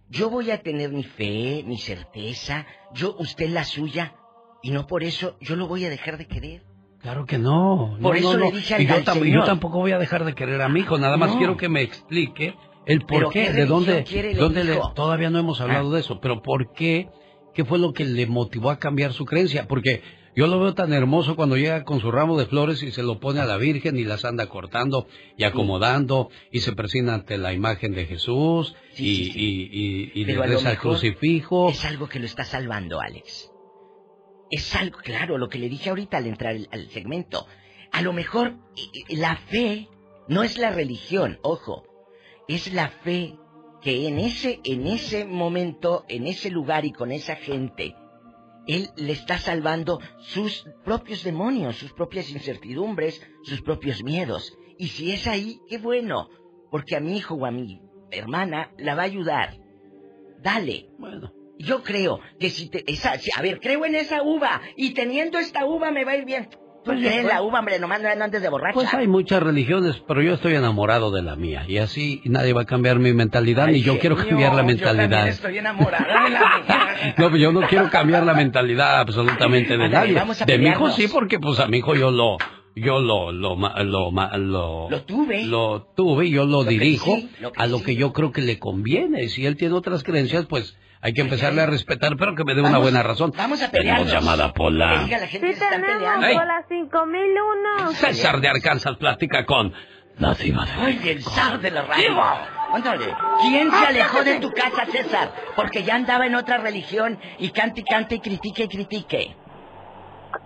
Yo voy a tener mi fe, mi certeza, yo, usted la suya, y no por eso yo lo voy a dejar de querer. Claro que no. Por no, eso no, le dije al- y yo, al tam- señor. yo tampoco voy a dejar de querer a mi hijo, nada más quiero que me explique el por ¿Pero qué, qué de dónde, dónde le? Ah. todavía no hemos hablado de eso, pero por qué, qué fue lo que le motivó a cambiar su creencia, porque yo lo veo tan hermoso cuando llega con su ramo de flores y se lo pone a la Virgen y las anda cortando y acomodando y se presina ante la imagen de Jesús y, y, y, y le reza el crucifijo. Es algo que lo está salvando, Alex. Es algo, claro, lo que le dije ahorita al entrar al, segmento. A lo mejor i- i- la fe no es la religión, ojo. Es la fe que en ese, en ese momento, en ese lugar y con esa gente, él le está salvando sus propios demonios, sus propias incertidumbres, sus propios miedos. Y si es ahí, qué bueno, porque a mi hijo o a mi hermana la va a ayudar. Dale. Bueno. Yo creo que si te... Esa, si- a ver, creo en esa uva y teniendo esta uva me va a ir bien. Tú eres la uva, hombre, nomás no andes de borracha. Pues hay muchas religiones, pero yo estoy enamorado de la mía. Y así nadie va a cambiar mi mentalidad, Ay, ni yo quiero cambiar la Yo mentalidad. también estoy enamorada de la mía. No, pues yo no quiero cambiar la mentalidad absolutamente de nadie. De mi hijo sí, porque pues a mi hijo yo lo, yo lo, lo, lo, lo, Lo tuve. lo tuve y yo lo, Lo dirijo crecí, lo a lo que yo creo que le conviene. Si él tiene otras creencias, pues hay que empezarle a respetar, pero que me dé una Vamos- buena razón. Vamos a Tenemos pelearnos. llamada Pola. Que diga la gente Sí que se están tenemos peleando. Las 5001. César de Arkansas platica con la diva de Ay, el zar de la radio. Ándale. ¿Quién se alejó de tu casa, César? Porque ya andaba en otra religión y cante y cante y critique y critique.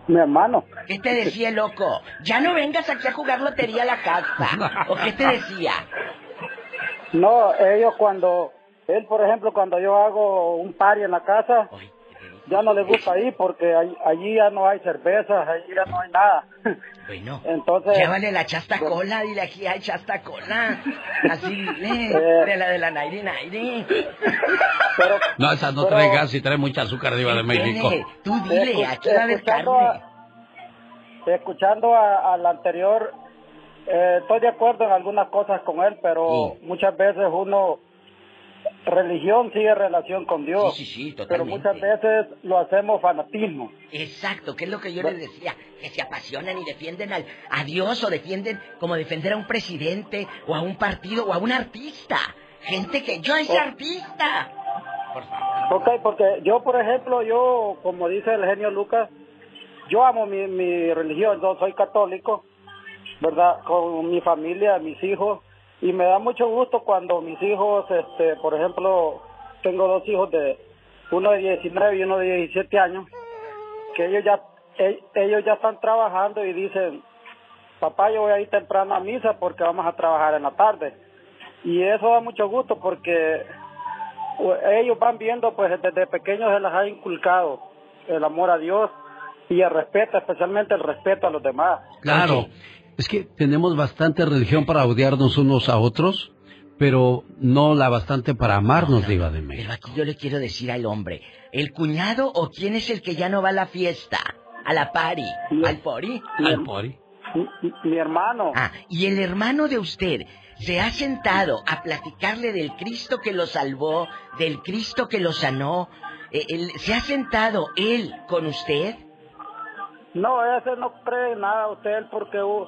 Mi hermano. ¿Qué te decía el loco? Ya no vengas aquí a jugar lotería a la casa. ¿O qué te decía? No, ellos cuando, él por ejemplo, cuando yo hago un party en la casa, ya no les gusta ir porque ahí- allí ya no hay cervezas, allí ya no hay nada. Bueno, Entonces, llévale la chasta cola, dile aquí hay chasta cola. Así dile, Eh. de la de la Nairi Nairi. No, esa no Pero- trae gas y trae mucha azúcar diva de México. Tú dile, Escu- aquí va a haber escuchando carne. a- escuchando a- al anterior, eh, estoy de acuerdo en algunas cosas con él, pero muchas veces uno, religión sigue relación con Dios. Sí, sí, sí, Pero muchas veces lo hacemos fanatismo. Exacto, que es lo que yo les decía, que se apasionan y defienden al, a Dios o defienden como defender a un presidente o a un partido o a un artista. Gente que yo es Oh. artista. Ok, porque yo, por ejemplo, yo, como dice el genio Lucas, yo amo mi, mi religión, yo soy católico, ¿verdad? Con mi familia, mis hijos, y me da mucho gusto cuando mis hijos, este, por ejemplo, tengo dos hijos de, uno de 19 y uno de 17 años, que ellos ya, e- ellos ya están trabajando y dicen, papá, yo voy a ir temprano a misa porque vamos a trabajar en la tarde. Y eso da mucho gusto porque ellos van viendo, pues desde pequeños se les ha inculcado el amor a Dios y el respeto, especialmente el respeto a los demás. Claro, es que tenemos bastante religión para odiarnos unos a otros, pero no la bastante para amarnos, diva de México. Pero aquí yo le quiero decir al hombre, ¿el cuñado o quién es el que ya no va a la fiesta? ¿A la party? ¿Al pori? Al pori. Mi, mi hermano. Ah, y el hermano de usted se ha sentado a platicarle del Cristo que lo salvó, del Cristo que lo sanó. Eh, ¿Se ha sentado él con usted? No, ese no cree en nada usted porque, uh,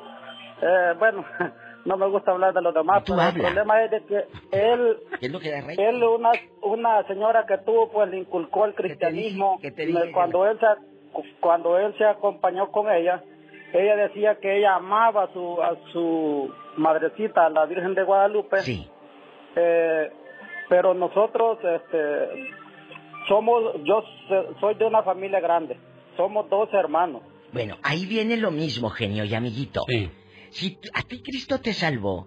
eh, bueno, no me gusta hablar de los demás, pero el problema es de que él, ¿Qué es lo que da rey? él una, una señora que tuvo, pues le inculcó el cristianismo. ¿Qué te dije? Cuando él se, cuando él se acompañó con ella, ella decía que ella amaba a su, a su madrecita, a la Virgen de Guadalupe. Sí. Eh, pero nosotros, este, somos, yo soy de una familia grande, somos dos hermanos. Bueno, ahí viene lo mismo, genio y amiguito. Si a ti Cristo te salvó,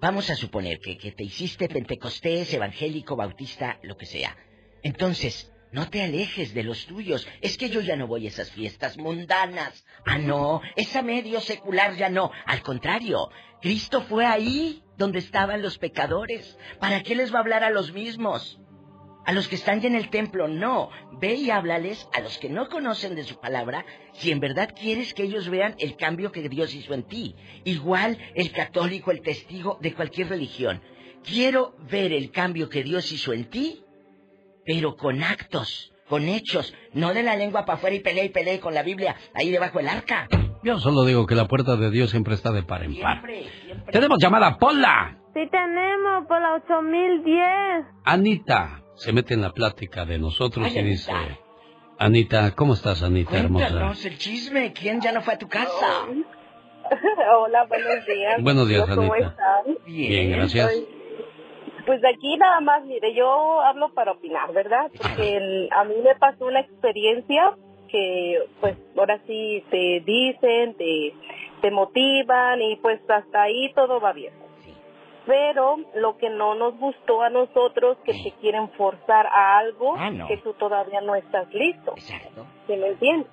vamos a suponer que, que te hiciste pentecostés, evangélico, bautista, lo que sea. Entonces, no te alejes de los tuyos. Es que yo ya no voy a esas fiestas mundanas. Ah, no, esa medio secular ya no. Al contrario, Cristo fue ahí donde estaban los pecadores. ¿Para qué les va a hablar a los mismos? A los que están ya en el templo, no. Ve y háblales a los que no conocen de su palabra si en verdad quieres que ellos vean el cambio que Dios hizo en ti. Igual el católico, el testigo de cualquier religión. Quiero ver el cambio que Dios hizo en ti, pero con actos, con hechos, no de la lengua para afuera y pelea y pelea con la Biblia ahí debajo del arca. Yo solo digo que la puerta de Dios siempre está de par en par. Tenemos llamada Pola. Sí tenemos por la 8010. Anita se mete en la plática de nosotros Ay, y dice, Anita, ¿cómo estás, Anita hermosa? Cuéntanos el chisme, ¿quién ya no fue a tu casa? Hola, buenos días. Buenos días, ¿Cómo Anita. están? Bien, gracias. Soy- Pues de aquí nada más, mire, yo hablo para opinar, ¿verdad? Porque a mí me pasó una experiencia que, pues, ahora sí te dicen, te, te motivan y pues hasta ahí todo va bien. Pero lo que no nos gustó a nosotros, que te quieren forzar a algo Ah, no. que tú todavía no estás listo. Exacto. ¿Sí me entiendes?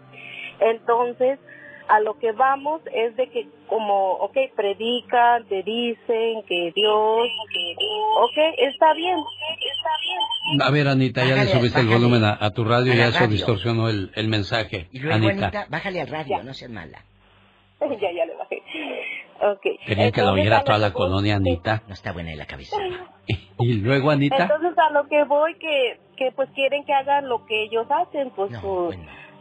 Entonces, a lo que vamos es de que como, ok, predican, te dicen que Dios, que ok, está bien, está bien. A ver, Anita, ya le Bájale, subiste el bájale. volumen a, a tu radio y ya radio. distorsionó el, el mensaje. Y luego, Anita. Anita, bájale al radio, no seas mala. ya, ya le bajé. Ok. Querían que oyera a toda la que colonia, Anita. No está buena en la cabeza. Y luego, Anita. Entonces a lo que voy que que pues quieren que hagan lo que ellos hacen, pues sus,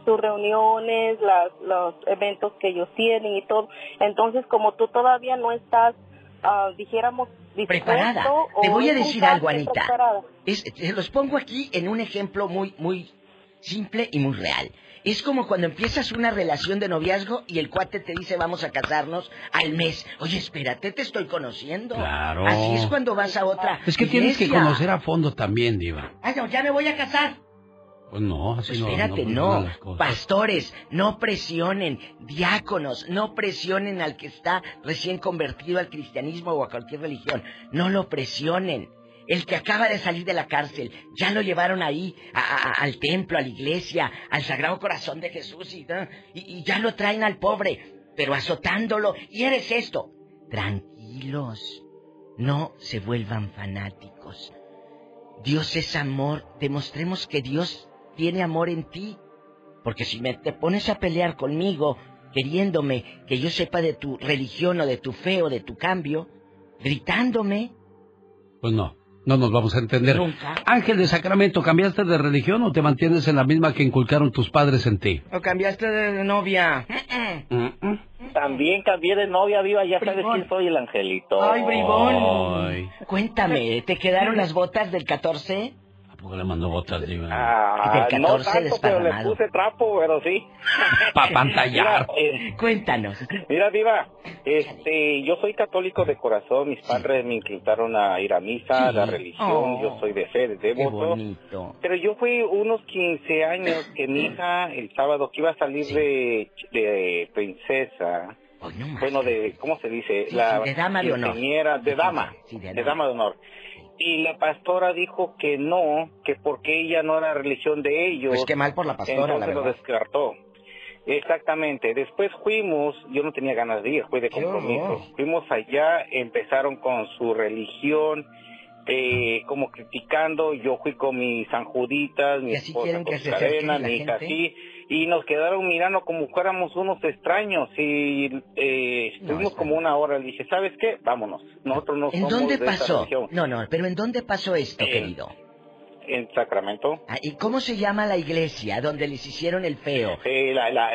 sus reuniones, las, los eventos que ellos tienen y todo. Entonces como tú todavía no estás, ah, dijéramos, Preparada. Te voy a decir algo, Anita. Es, te los pongo aquí en un ejemplo muy, muy simple y muy real. Es como cuando empiezas una relación de noviazgo y el cuate te dice vamos a casarnos al mes. Oye, espérate, te estoy conociendo. Claro. Así es cuando vas a otra. Es que tienes que conocer a fondo también, Diva. Ay, no, ya me voy a casar. Pues no, así no. Espérate, no. Pastores, no presionen. Diáconos, no presionen al que está recién convertido al cristianismo o a cualquier religión. No lo presionen. El que acaba de salir de la cárcel, ya lo llevaron ahí, al templo, a la iglesia, al Sagrado Corazón de Jesús, y ya lo traen al pobre, pero azotándolo. Y eres esto. Tranquilos, no se vuelvan fanáticos. Dios es amor, demostremos que Dios tiene amor en ti. Porque si me te pones a pelear conmigo, queriéndome que yo sepa de tu religión o de tu fe o de tu cambio, gritándome, Pues no, no nos vamos a entender. Nunca. Ángel de Sacramento, ¿cambiaste de religión o te mantienes en la misma que inculcaron tus padres en ti? o cambiaste de novia. También cambié de novia, viva, ya sabes quién soy el angelito. Ay, bribón. Cuéntame, ¿te quedaron las botas del 14? ¿A poco le mandó botas, Diva? Ah, Del no 14 tanto, pero le puse trapo, pero sí. Pa' pantallar. Mira, eh, Cuéntanos. Mira, Diva, este, yo soy católico de corazón, mis padres me incitaron a ir a misa, a la religión, Oh. yo soy de fe, de devoto. bonito. Pero yo fui unos 15 años que mi hija, el sábado que iba a salir de, de princesa, bueno, de, ¿cómo se dice? Sí, sí, de dama de honor. de dama, Sí, de de dama de honor. Y la pastora dijo que no, que porque ella no era religión de ellos. Pues qué mal por la pastora, la Entonces lo verdad. descartó. Exactamente. Después fuimos, yo no tenía ganas de ir, fue de compromiso. Fuimos allá, empezaron con su religión, eh, como criticando. Yo fui con mis sanjuditas, mi esposa con cadena, la mi hija así. Y nos quedaron mirando como fuéramos unos extraños. Y eh, estuvimos como una hora. Le dije, ¿sabes qué? Vámonos. Nosotros no ¿En somos dónde de esa pasó? religión. No, no, pero ¿en dónde pasó esto, querido? En Sacramento. Ah, ¿Y cómo se llama la iglesia donde les hicieron el feo? Eh, la, la,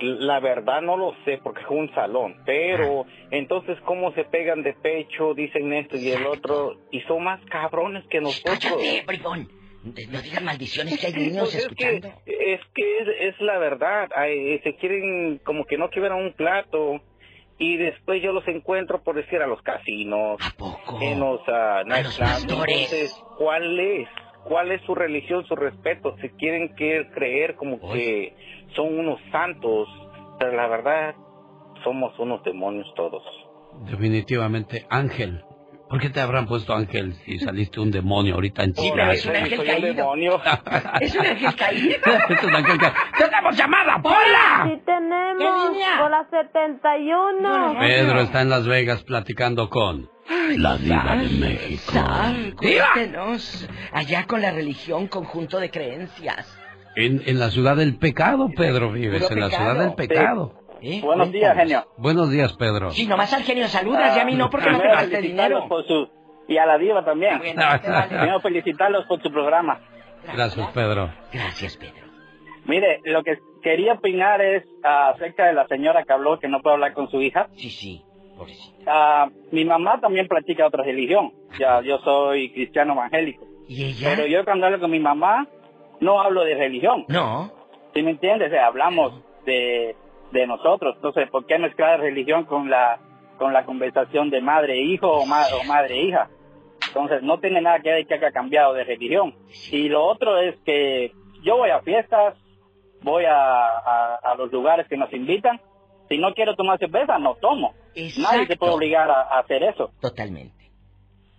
la verdad no lo sé porque es un salón, pero Ah. entonces cómo se pegan de pecho, dicen esto y el otro, y son más cabrones que nosotros. ¡Cállate, bribón! No digas maldiciones que hay niños Pues es escuchando. Que, es que es, es la verdad, Ay, se quieren como que no quieran un plato y después yo los encuentro por decir a los casinos, en los ah, nightclubs. pastores. Entonces, ¿cuál es? ¿Cuál es su religión, su respeto? Si quieren que creer como que son unos santos, pero la verdad somos unos demonios todos. Definitivamente, Ángel. ¿Por qué te habrán puesto Ángel si saliste un demonio ahorita en casa? es un ángel caído. demonio. Es un ángel caído. es un ángel caído. ¡Tenemos llamada, Pola! Sí tenemos, por la 71. Pedro está en Las Vegas platicando con la diva de México. Cuéntenos. Allá con la religión, conjunto de creencias. En, en la ciudad del pecado, Pedro, vives, en la ciudad del pecado. ¿Eh? Buenos días, genio. Buenos días, Pedro. Sí, nomás al genio saludas y a mí no porque no dinero. por su y a la diva también. bueno, te vale. Primero felicitarlos por su programa. Gracias, Pedro. Gracias, Pedro. Mire, lo que quería opinar es ah, acerca de la señora que habló que no puede hablar con su hija. Sí, sí. Ah, mi mamá también practica otra religión. Ya, yo soy cristiano evangélico. ¿Y ella? Pero yo cuando hablo con mi mamá no hablo de religión. No. ¿Sí me entiendes? O sea, hablamos de, de nosotros. Entonces, ¿por qué mezclar religión con la con la conversación de madre e hijo o, ma- o madre e hija? Entonces, no tiene nada que ver que haya cambiado de religión. Y lo otro es que yo voy a fiestas, voy a, a, a los lugares que nos invitan. Si no quiero tomar cerveza, no tomo. Nadie te puede obligar a, a hacer eso. Totalmente.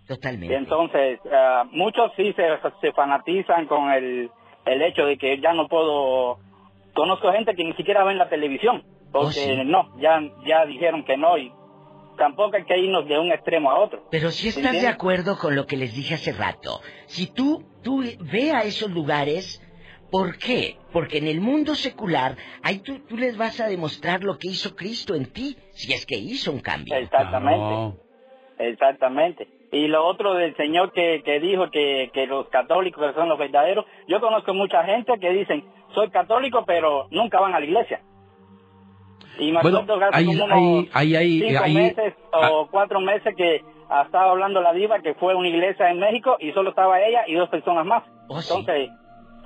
Totalmente. entonces, ah, muchos sí se, se fanatizan con el, el hecho de que ya no puedo... Conozco gente que ni siquiera ven la televisión, porque Oh, sí. no, ya, ya dijeron que no y tampoco hay que irnos de un extremo a otro. Pero si estás de acuerdo con lo que les dije hace rato, si tú, tú ve a esos lugares, ¿Por qué? Porque en el mundo secular, ahí tú, tú les vas a demostrar lo que hizo Cristo en ti, si es que hizo un cambio. Exactamente. Exactamente. Y lo otro del señor que, que dijo que, que los católicos son los verdaderos, yo conozco mucha gente que dicen, soy católico, pero nunca van a la iglesia. Y me Bueno, acuerdo ahí- como unos ahí- ahí- cinco meses o cuatro meses que estaba hablando la diva que fue a una iglesia en México y solo estaba ella y dos personas más. Entonces,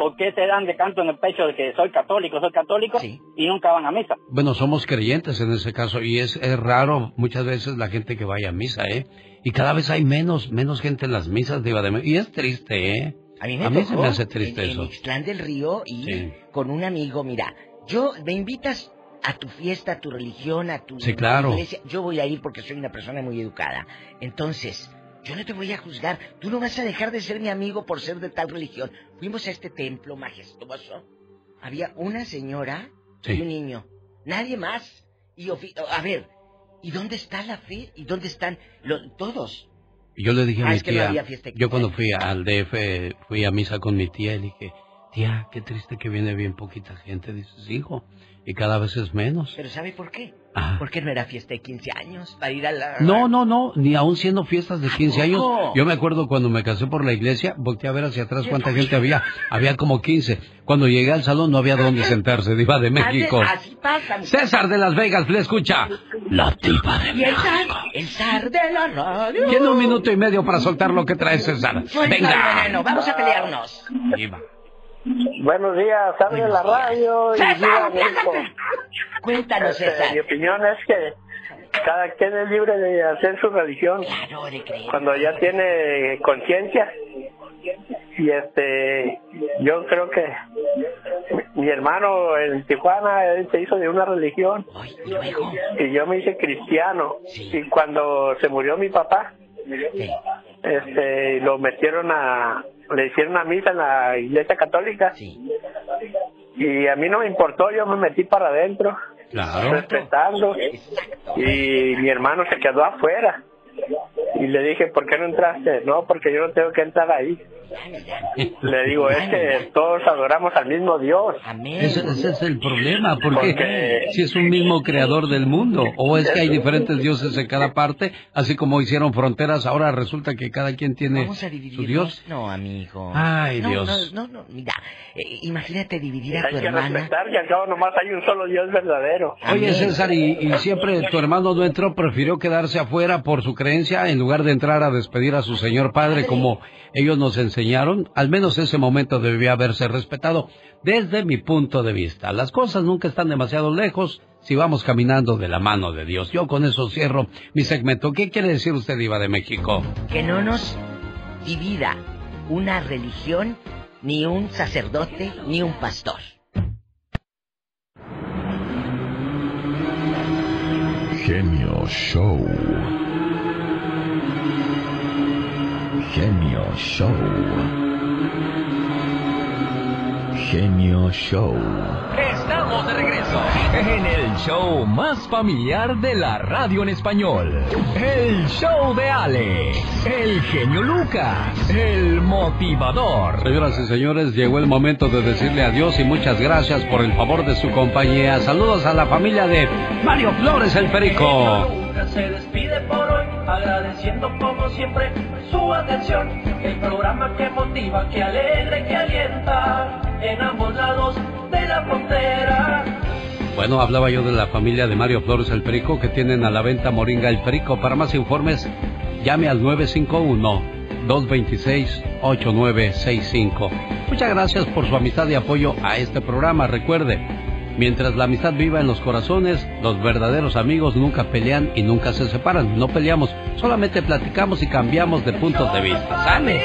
¿por qué se dan de canto en el pecho de que soy católico, soy católico y nunca van a misa? Bueno, somos creyentes en ese caso y es, es raro muchas veces la gente que vaya a misa, ¿eh? Y cada vez hay menos, menos gente en las misas, de. Y es triste, ¿eh? A mí me, se tocó me hace triste en, eso. En Ixtlán del Río y Sí. con un amigo, mira, yo me invitas a tu fiesta, a tu religión, a tu Sí, claro. iglesia, yo voy a ir porque soy una persona muy educada. Entonces, yo no te voy a juzgar, tú no vas a dejar de ser mi amigo por ser de tal religión. Fuimos a este templo majestuoso. Había una señora y un niño, nadie más. Y a ver, ¿y dónde está la fe? ¿Y dónde están los, todos? Yo le dije a Ah, mi es que no tía, fiesta yo cuando fui al DF, fui a misa con mi tía y le dije, tía, qué triste que viene bien poquita gente. Dices, hijo, y cada vez es menos. Pero ¿sabe por qué? Ajá. Porque no era fiesta de 15 años para ir a la... No, no, no, ni aún siendo fiestas de 15 años. Yo me acuerdo cuando me casé por la iglesia, volteé a ver hacia atrás cuánta gente había. Había como 15. Cuando llegué al salón no había dónde sentarse, diva de México. Así, pasa. César de Las Vegas, le escucha. La diva de Y el zar, de la radio. Tiene un minuto y medio para soltar lo que trae César. El Venga. vamos a pelearnos. Diva. Buenos días, de la radio y. Viva México. Cuéntanos, Este, César. Mi opinión es que cada quien es libre de hacer su religión cuando ya tiene conciencia. Y este, yo creo que mi hermano en Tijuana él se hizo de una religión y yo me hice cristiano. Y cuando se murió mi papá, este, lo metieron a, le hicieron una misa en la iglesia católica. Y a mí no me importó, yo me metí para adentro, Claro. respetando. Y mi hermano se quedó afuera. Y le dije, ¿por qué no entraste? No, porque yo no tengo que entrar ahí. Le digo, es que todos adoramos al mismo Dios. Ese, ese es el problema, porque Porque- si es un mismo creador del mundo, o es que hay diferentes dioses en cada parte, así como hicieron fronteras, ahora resulta que cada quien tiene su dios. No, amigo. Ay, No, Dios. No, no, no, mira, eh, imagínate dividir a Hay tu que hermana. respetar y al cabo nomás hay un solo Dios verdadero. Oye, César, y, y siempre tu hermano no entró, prefirió quedarse afuera por su creencia en lugar de entrar a despedir a su señor padre como ellos nos enseñaron. Al menos ese momento debía haberse respetado desde mi punto de vista. Las cosas nunca están demasiado lejos si vamos caminando de la mano de Dios. Yo con eso cierro mi segmento. ¿Qué quiere decir usted, Iba de México? Que no nos divida una religión, ni un sacerdote, ni un pastor. Genio Show. Genio Show. Genio Show. Estamos de regreso en el show más familiar de la radio en español. El show de Alex, el genio Lucas, el motivador. Señoras y señores, llegó el momento de decirle adiós y muchas gracias por el favor de su compañía. Saludos a la familia de Mario Flores el Perico. Se despide por hoy, agradeciendo como siempre su atención. El programa que motiva, que alegra y que alienta en ambos lados de la frontera. Bueno, hablaba yo de la familia de Mario Flores el Perico que tienen a la venta Moringa el Perico. Para más informes, llame al 951-226-8965. Muchas gracias por su amistad y apoyo a este programa. Recuerde, mientras la amistad viva en los corazones, los verdaderos amigos nunca pelean y nunca se separan. No peleamos, solamente platicamos y cambiamos de puntos de vista. ¿Sale?